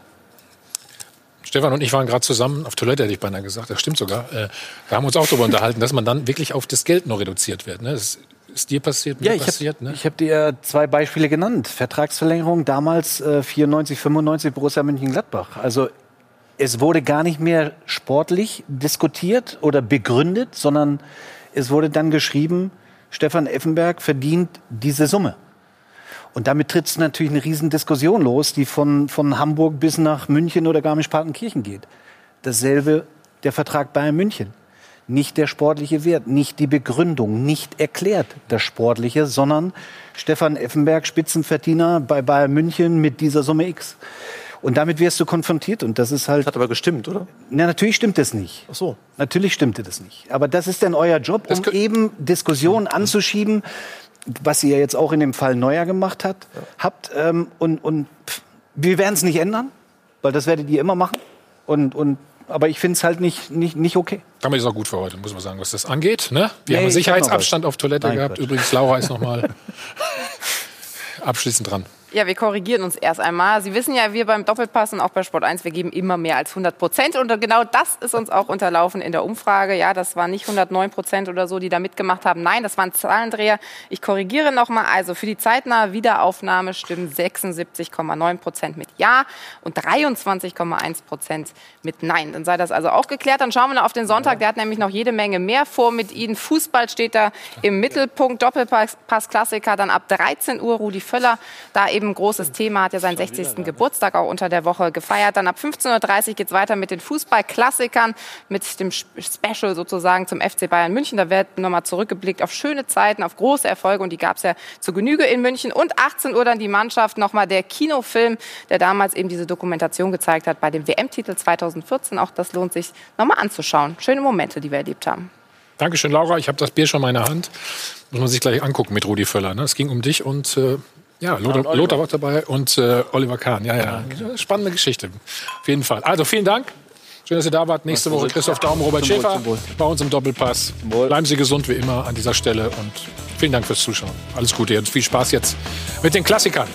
Stefan und ich waren gerade zusammen auf Toilette, hätte ich beinahe gesagt. Das stimmt sogar. Äh, wir haben uns auch darüber unterhalten, dass man dann wirklich auf das Geld noch reduziert wird. Ne? Das ist dir passiert, mir
Ja, ich habe
passiert. Ne?
hab dir zwei Beispiele genannt. Vertragsverlängerung damals äh, 94, 95 Borussia Mönchengladbach. Also es wurde gar nicht mehr sportlich diskutiert oder begründet, sondern es wurde dann geschrieben, Stefan Effenberg verdient diese Summe. Und damit tritt natürlich eine riesen Diskussion los, die von, von Hamburg bis nach München oder Garmisch-Partenkirchen geht. Dasselbe der Vertrag Bayern München. Nicht der sportliche Wert, nicht die Begründung, nicht erklärt das Sportliche, sondern Stefan Effenberg, Spitzenverdiener bei Bayern München mit dieser Summe X. Und damit wirst du konfrontiert und das ist halt.
Hat aber gestimmt, oder?
Na, natürlich stimmt das nicht.
Ach so.
Natürlich stimmte das nicht. Aber das ist dann euer Job, um eben Diskussionen anzuschieben, was ihr jetzt auch in dem Fall Neuer gemacht hat, habt. Ähm, und und pff, wir werden es nicht ändern, weil das werdet ihr immer machen. Und, und, aber ich finde es halt nicht, nicht, nicht okay.
Damit ist auch gut für heute, muss man sagen, was das angeht. Ne? Wir
Nee,
haben
hab noch
Sicherheitsabstand
was.
auf Toilette
Nein,
gehabt.
Quatsch.
Übrigens, Laura ist noch mal abschließend dran.
Ja, wir korrigieren uns erst einmal. Sie wissen ja, wir beim Doppelpass und auch bei Sport 1, wir geben immer mehr als 100 Prozent. Und genau das ist uns auch unterlaufen in der Umfrage. Ja, das waren nicht 109 Prozent oder so, die da mitgemacht haben. Nein, das waren Zahlendreher. Ich korrigiere nochmal. Also für die zeitnahe Wiederaufnahme stimmen 76,9 Prozent mit Ja und 23,1 Prozent mit Nein. Dann sei das also auch geklärt. Dann schauen wir noch auf den Sonntag. Der hat nämlich noch jede Menge mehr vor mit Ihnen. Fußball steht da im Mittelpunkt. Doppelpass-Klassiker dann ab 13 Uhr. Rudi Völler da eben ein großes Thema, hat ja seinen 60. Geburtstag auch unter der Woche gefeiert. Dann ab 15.30 Uhr geht es weiter mit den Fußballklassikern, mit dem Special sozusagen zum FC Bayern München. Da wird nochmal zurückgeblickt auf schöne Zeiten, auf große Erfolge und die gab es ja zu Genüge in München. Und 18 Uhr dann die Mannschaft, nochmal der Kinofilm, der damals eben diese Dokumentation gezeigt hat bei dem WM-Titel 2014. Auch das lohnt sich nochmal anzuschauen. Schöne Momente, die wir erlebt haben.
Dankeschön, Laura. Ich habe das Bier schon in der Hand. Muss man sich gleich angucken mit Rudi Völler. Ne? Es ging um dich und äh, ja, Lothar, Lothar war dabei und äh, Oliver Kahn. Ja, ja, spannende Geschichte. Auf jeden Fall. Also vielen Dank. Schön, dass ihr da wart. Nächste Woche Christoph Daum, Robert
Wohl,
Schäfer
Wohl.
bei uns im Doppelpass. Bleiben Sie gesund wie immer an dieser Stelle und vielen Dank fürs Zuschauen. Alles Gute und viel Spaß jetzt mit den Klassikern.